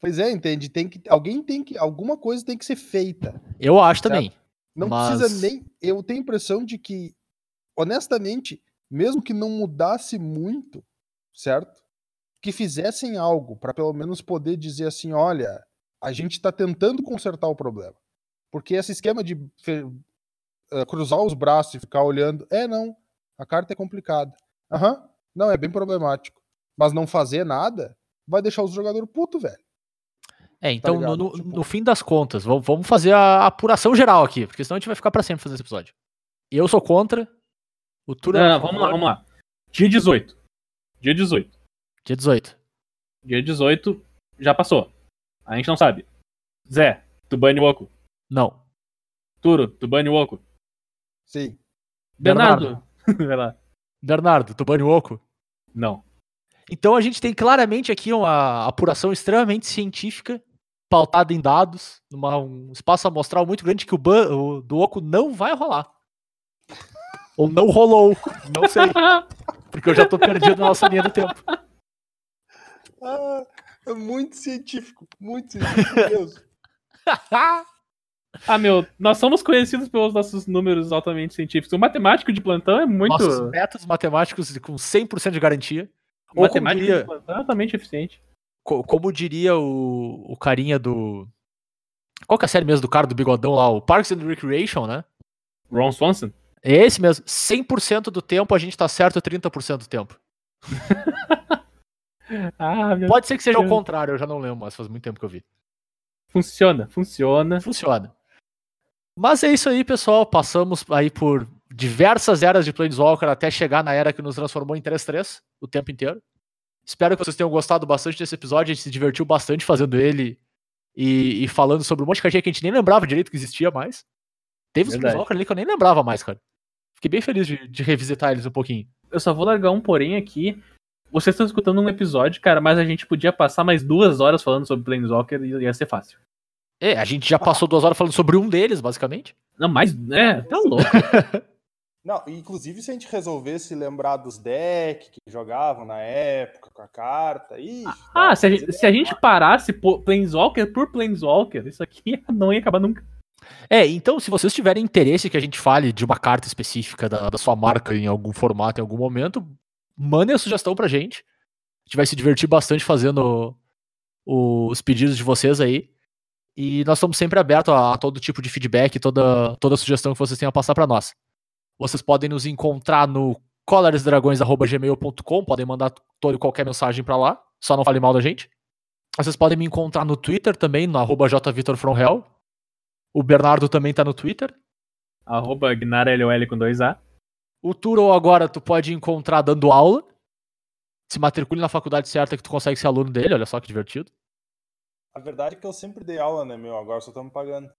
pois é, entende? Tem que, alguém tem que. Alguma coisa tem que ser feita. Eu acho Certo. Não Mas- precisa nem. Eu tenho a impressão de que, honestamente, mesmo que não mudasse muito, certo? Que fizessem algo para pelo menos poder dizer assim: olha, a gente está tentando consertar o problema. Porque esse esquema de eh, cruzar os braços e ficar olhando, é não, a carta é complicada. Aham, não, é bem problemático. Mas não fazer nada vai deixar os jogadores putos, velho. É, então, no, ligado? no- Tipo- no fim das contas, vamos, fazer a apuração geral aqui, porque senão a gente vai ficar pra sempre fazendo esse episódio. Eu sou contra. O Tura. Não, não, vamos lá, vamos lá. Dia 18. Dia 18. Dia 18. Dia 18 já passou. A gente não sabe. Zé, tu bane o Oco. Não. Turo, tu bane o Oco. Sim. Bernardo. Vai lá. Bernardo, tu bane o Oco? Não. Então a gente tem claramente aqui uma apuração extremamente científica, pautada em dados, numa, um espaço amostral muito grande que o, ban, o do Oco não vai rolar. Ou não rolou. Não sei. Porque eu já tô perdido na nossa linha do tempo. Ah, é muito científico. Muito científico mesmo. Ah, meu, nós somos conhecidos pelos nossos números altamente científicos. O matemático de plantão é muito. Nossos métodos matemáticos com 100% de garantia. Ou como matemático diria, plantão é eficiente. co- como diria o, o carinha do. Qual que é a série mesmo do cara do bigodão lá? O Parks and Recreation, né? Ron Swanson? É esse mesmo. 100% do tempo a gente tá certo 30% do tempo. Ah. Pode ser que seja o contrário, eu já não lembro, mas faz muito tempo que eu vi. Funciona, funciona. Funciona. Mas é isso aí, pessoal. Passamos aí por diversas eras de Planeswalker até chegar na era que nos transformou em 3-3 o tempo inteiro. Espero que vocês tenham gostado bastante desse episódio. A gente se divertiu bastante fazendo ele e, e falando sobre um monte de cartinha que a gente nem lembrava direito que existia mais. Teve uns Verdade. Planeswalker ali que eu nem lembrava mais, cara. Fiquei bem feliz de, de revisitar eles um pouquinho. Eu só vou largar um porém aqui. Vocês estão escutando um episódio, cara, mas a gente podia passar mais duas horas falando sobre Planeswalker e ia ser fácil. É, a gente já passou duas horas falando sobre um deles, basicamente. Não, mais. É, tá louco. Não, inclusive se a gente resolvesse lembrar dos decks que jogavam na época com a carta. Ixi, Ah, dá se a, gente, se a gente parasse por Planeswalker por Planeswalker, isso aqui não ia acabar nunca. É, então, se vocês tiverem interesse que a gente fale de uma carta específica da, da sua marca em algum formato, em algum momento, mandem a sugestão pra gente. A gente vai se divertir bastante fazendo o- os pedidos de vocês aí. E nós estamos sempre abertos a, a todo tipo de feedback, toda, toda sugestão que vocês tenham a passar pra nós. Vocês podem nos encontrar no colaresdragões.gmail.com, podem mandar toda e qualquer mensagem pra lá, só não fale mal da gente. Vocês podem me encontrar no Twitter também, no arroba jvitorfromhell. O Bernardo também tá no Twitter. Arroba GnarLOL com 2A. O Turo agora tu pode encontrar dando aula. Se matricule na faculdade certa que tu consegue ser aluno dele, olha só que divertido. A verdade é que eu sempre dei aula, né, meu? Agora só estamos pagando.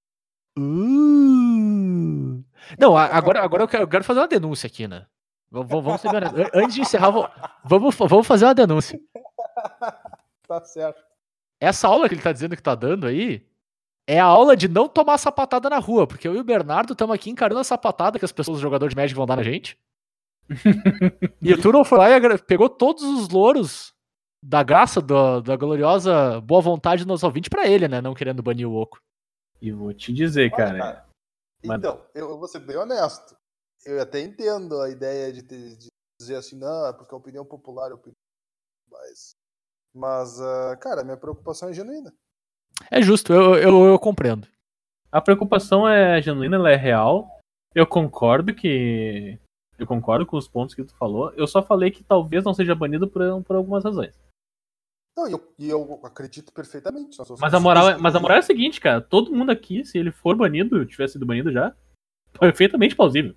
Uh. Não, agora, agora eu, quero, eu quero fazer uma denúncia aqui, né? Vamos, vamos, terminar. An- Antes de encerrar, vamos, vamos fazer uma denúncia. Tá certo. Essa aula que ele tá dizendo que tá dando aí é a aula de não tomar sapatada na rua, porque eu e o Bernardo estamos aqui encarando a sapatada que as pessoas, os jogadores de Magic, vão dar na gente. e o Turo foi lá e pegou todos os louros da graça, do- da gloriosa boa vontade do nosso ouvinte pra ele, né? Não querendo banir o Oco. E vou te dizer, Olha, cara. Mano. Então, eu, vou ser bem honesto. Eu até entendo a ideia de, ter- de dizer assim, não, é porque a opinião popular é opinião. Mas, mas ah, cara, minha preocupação é genuína. É justo, eu, eu, eu compreendo. A preocupação é genuína, ela é real. Eu concordo que. Eu concordo com os pontos que tu falou. Eu só falei que talvez não seja banido por, por algumas razões. Não, e eu, e eu acredito perfeitamente. Mas a, moral é, mas a moral é a seguinte, cara. Todo mundo aqui, se ele for banido, tiver sido banido já, perfeitamente plausível.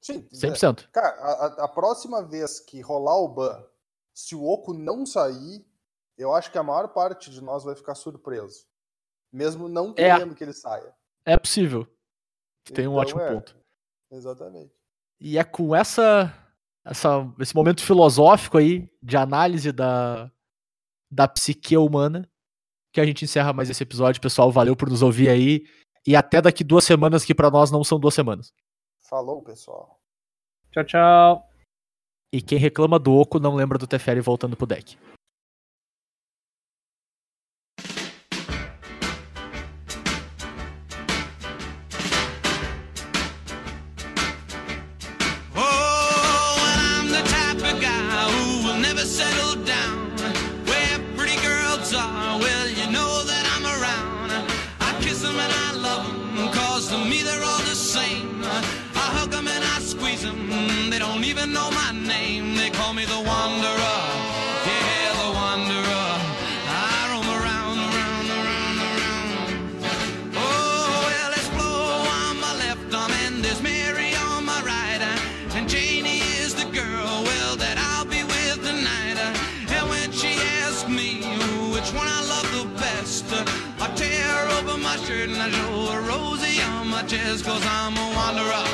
Sim, 100%. Cara, a, a- a próxima vez que rolar o ban, se o Oco não sair, eu acho que a maior parte de nós vai ficar surpreso. Mesmo não É. querendo que ele saia. É possível. Tem um Então, ótimo é, ponto. Exatamente. E é com essa, essa esse momento filosófico aí de análise da, da psique humana que a gente encerra mais esse episódio, pessoal. Valeu por nos ouvir aí. E até daqui duas semanas, que pra nós não são duas semanas. Falou, pessoal. Tchau, tchau. E quem reclama do Oco não lembra do Teferi voltando pro deck. Cause I'm a wanderer.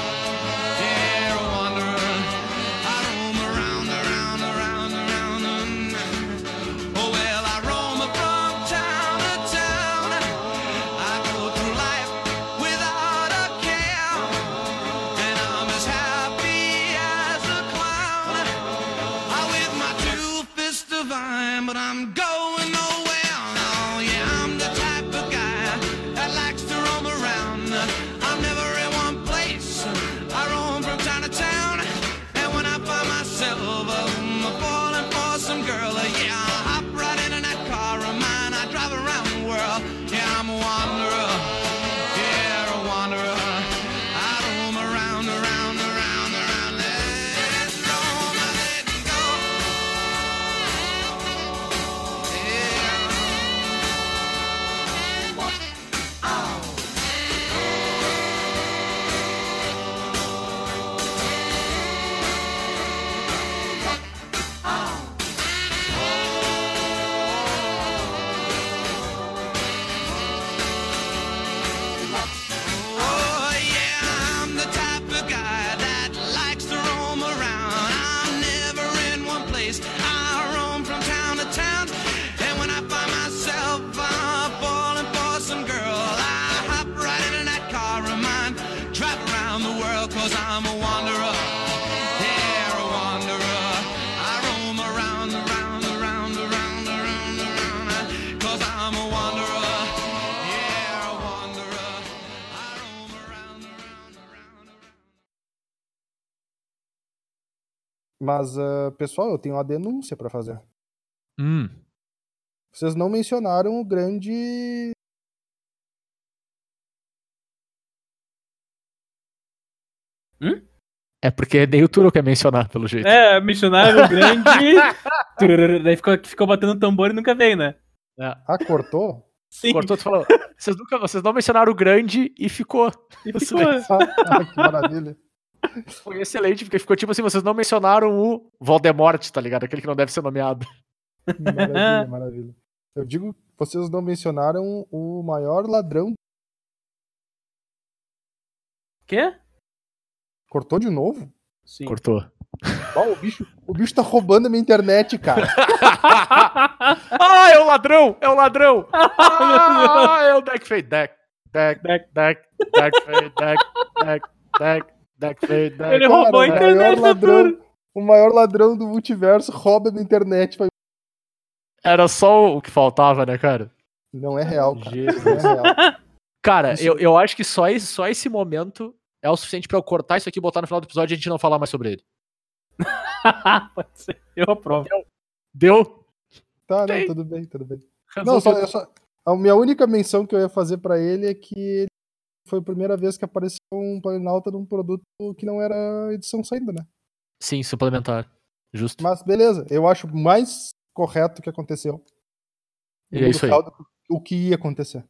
Mas, ah, pessoal, eu tenho uma denúncia pra fazer. Hum. Vocês não mencionaram o grande. É porque nem o Turo quer mencionar, pelo jeito. É, missionário grande. Turururu, Daí ficou, ficou batendo tambor e nunca veio, né? Ah, cortou? Sim. Cortou, tu falou. Vocês, nunca, vocês não mencionaram o grande e ficou. E ficou. Ah, que maravilha. Foi excelente, porque ficou tipo assim: vocês não mencionaram o Voldemort, tá ligado? Aquele que não deve ser nomeado. Maravilha, maravilha. Eu digo, vocês não mencionaram o maior ladrão. Quê? Cortou de novo? Sim. Cortou. Ó, o, bicho, o bicho tá roubando a minha internet, cara. ah, é o ladrão! É o ladrão! Ah, é o deck fade. Deck, deck, Deck. deck, deck fade, deck, deck, deck, fade, deck. Ele roubou a internet maior da ladrão, Turo. o maior ladrão do multiverso rouba a minha internet. Vai- Era só o que faltava, né, cara? Não é real, cara. Jesus. Não é real. Cara, Isso- eu, eu acho que só esse, só esse momento é o suficiente pra eu cortar isso aqui, botar no final do episódio e a gente não falar mais sobre ele. Pode ser. Eu aprovo. Deu? Tá, não, tudo bem, tudo bem. Não, só, só- a minha única menção que eu ia fazer pra ele é que ele foi a primeira vez que apareceu um Planalta num produto que não era edição saindo, né? Sim, suplementar. Justo. Mas beleza, eu acho mais correto o que aconteceu. E é isso aí. O que ia acontecer.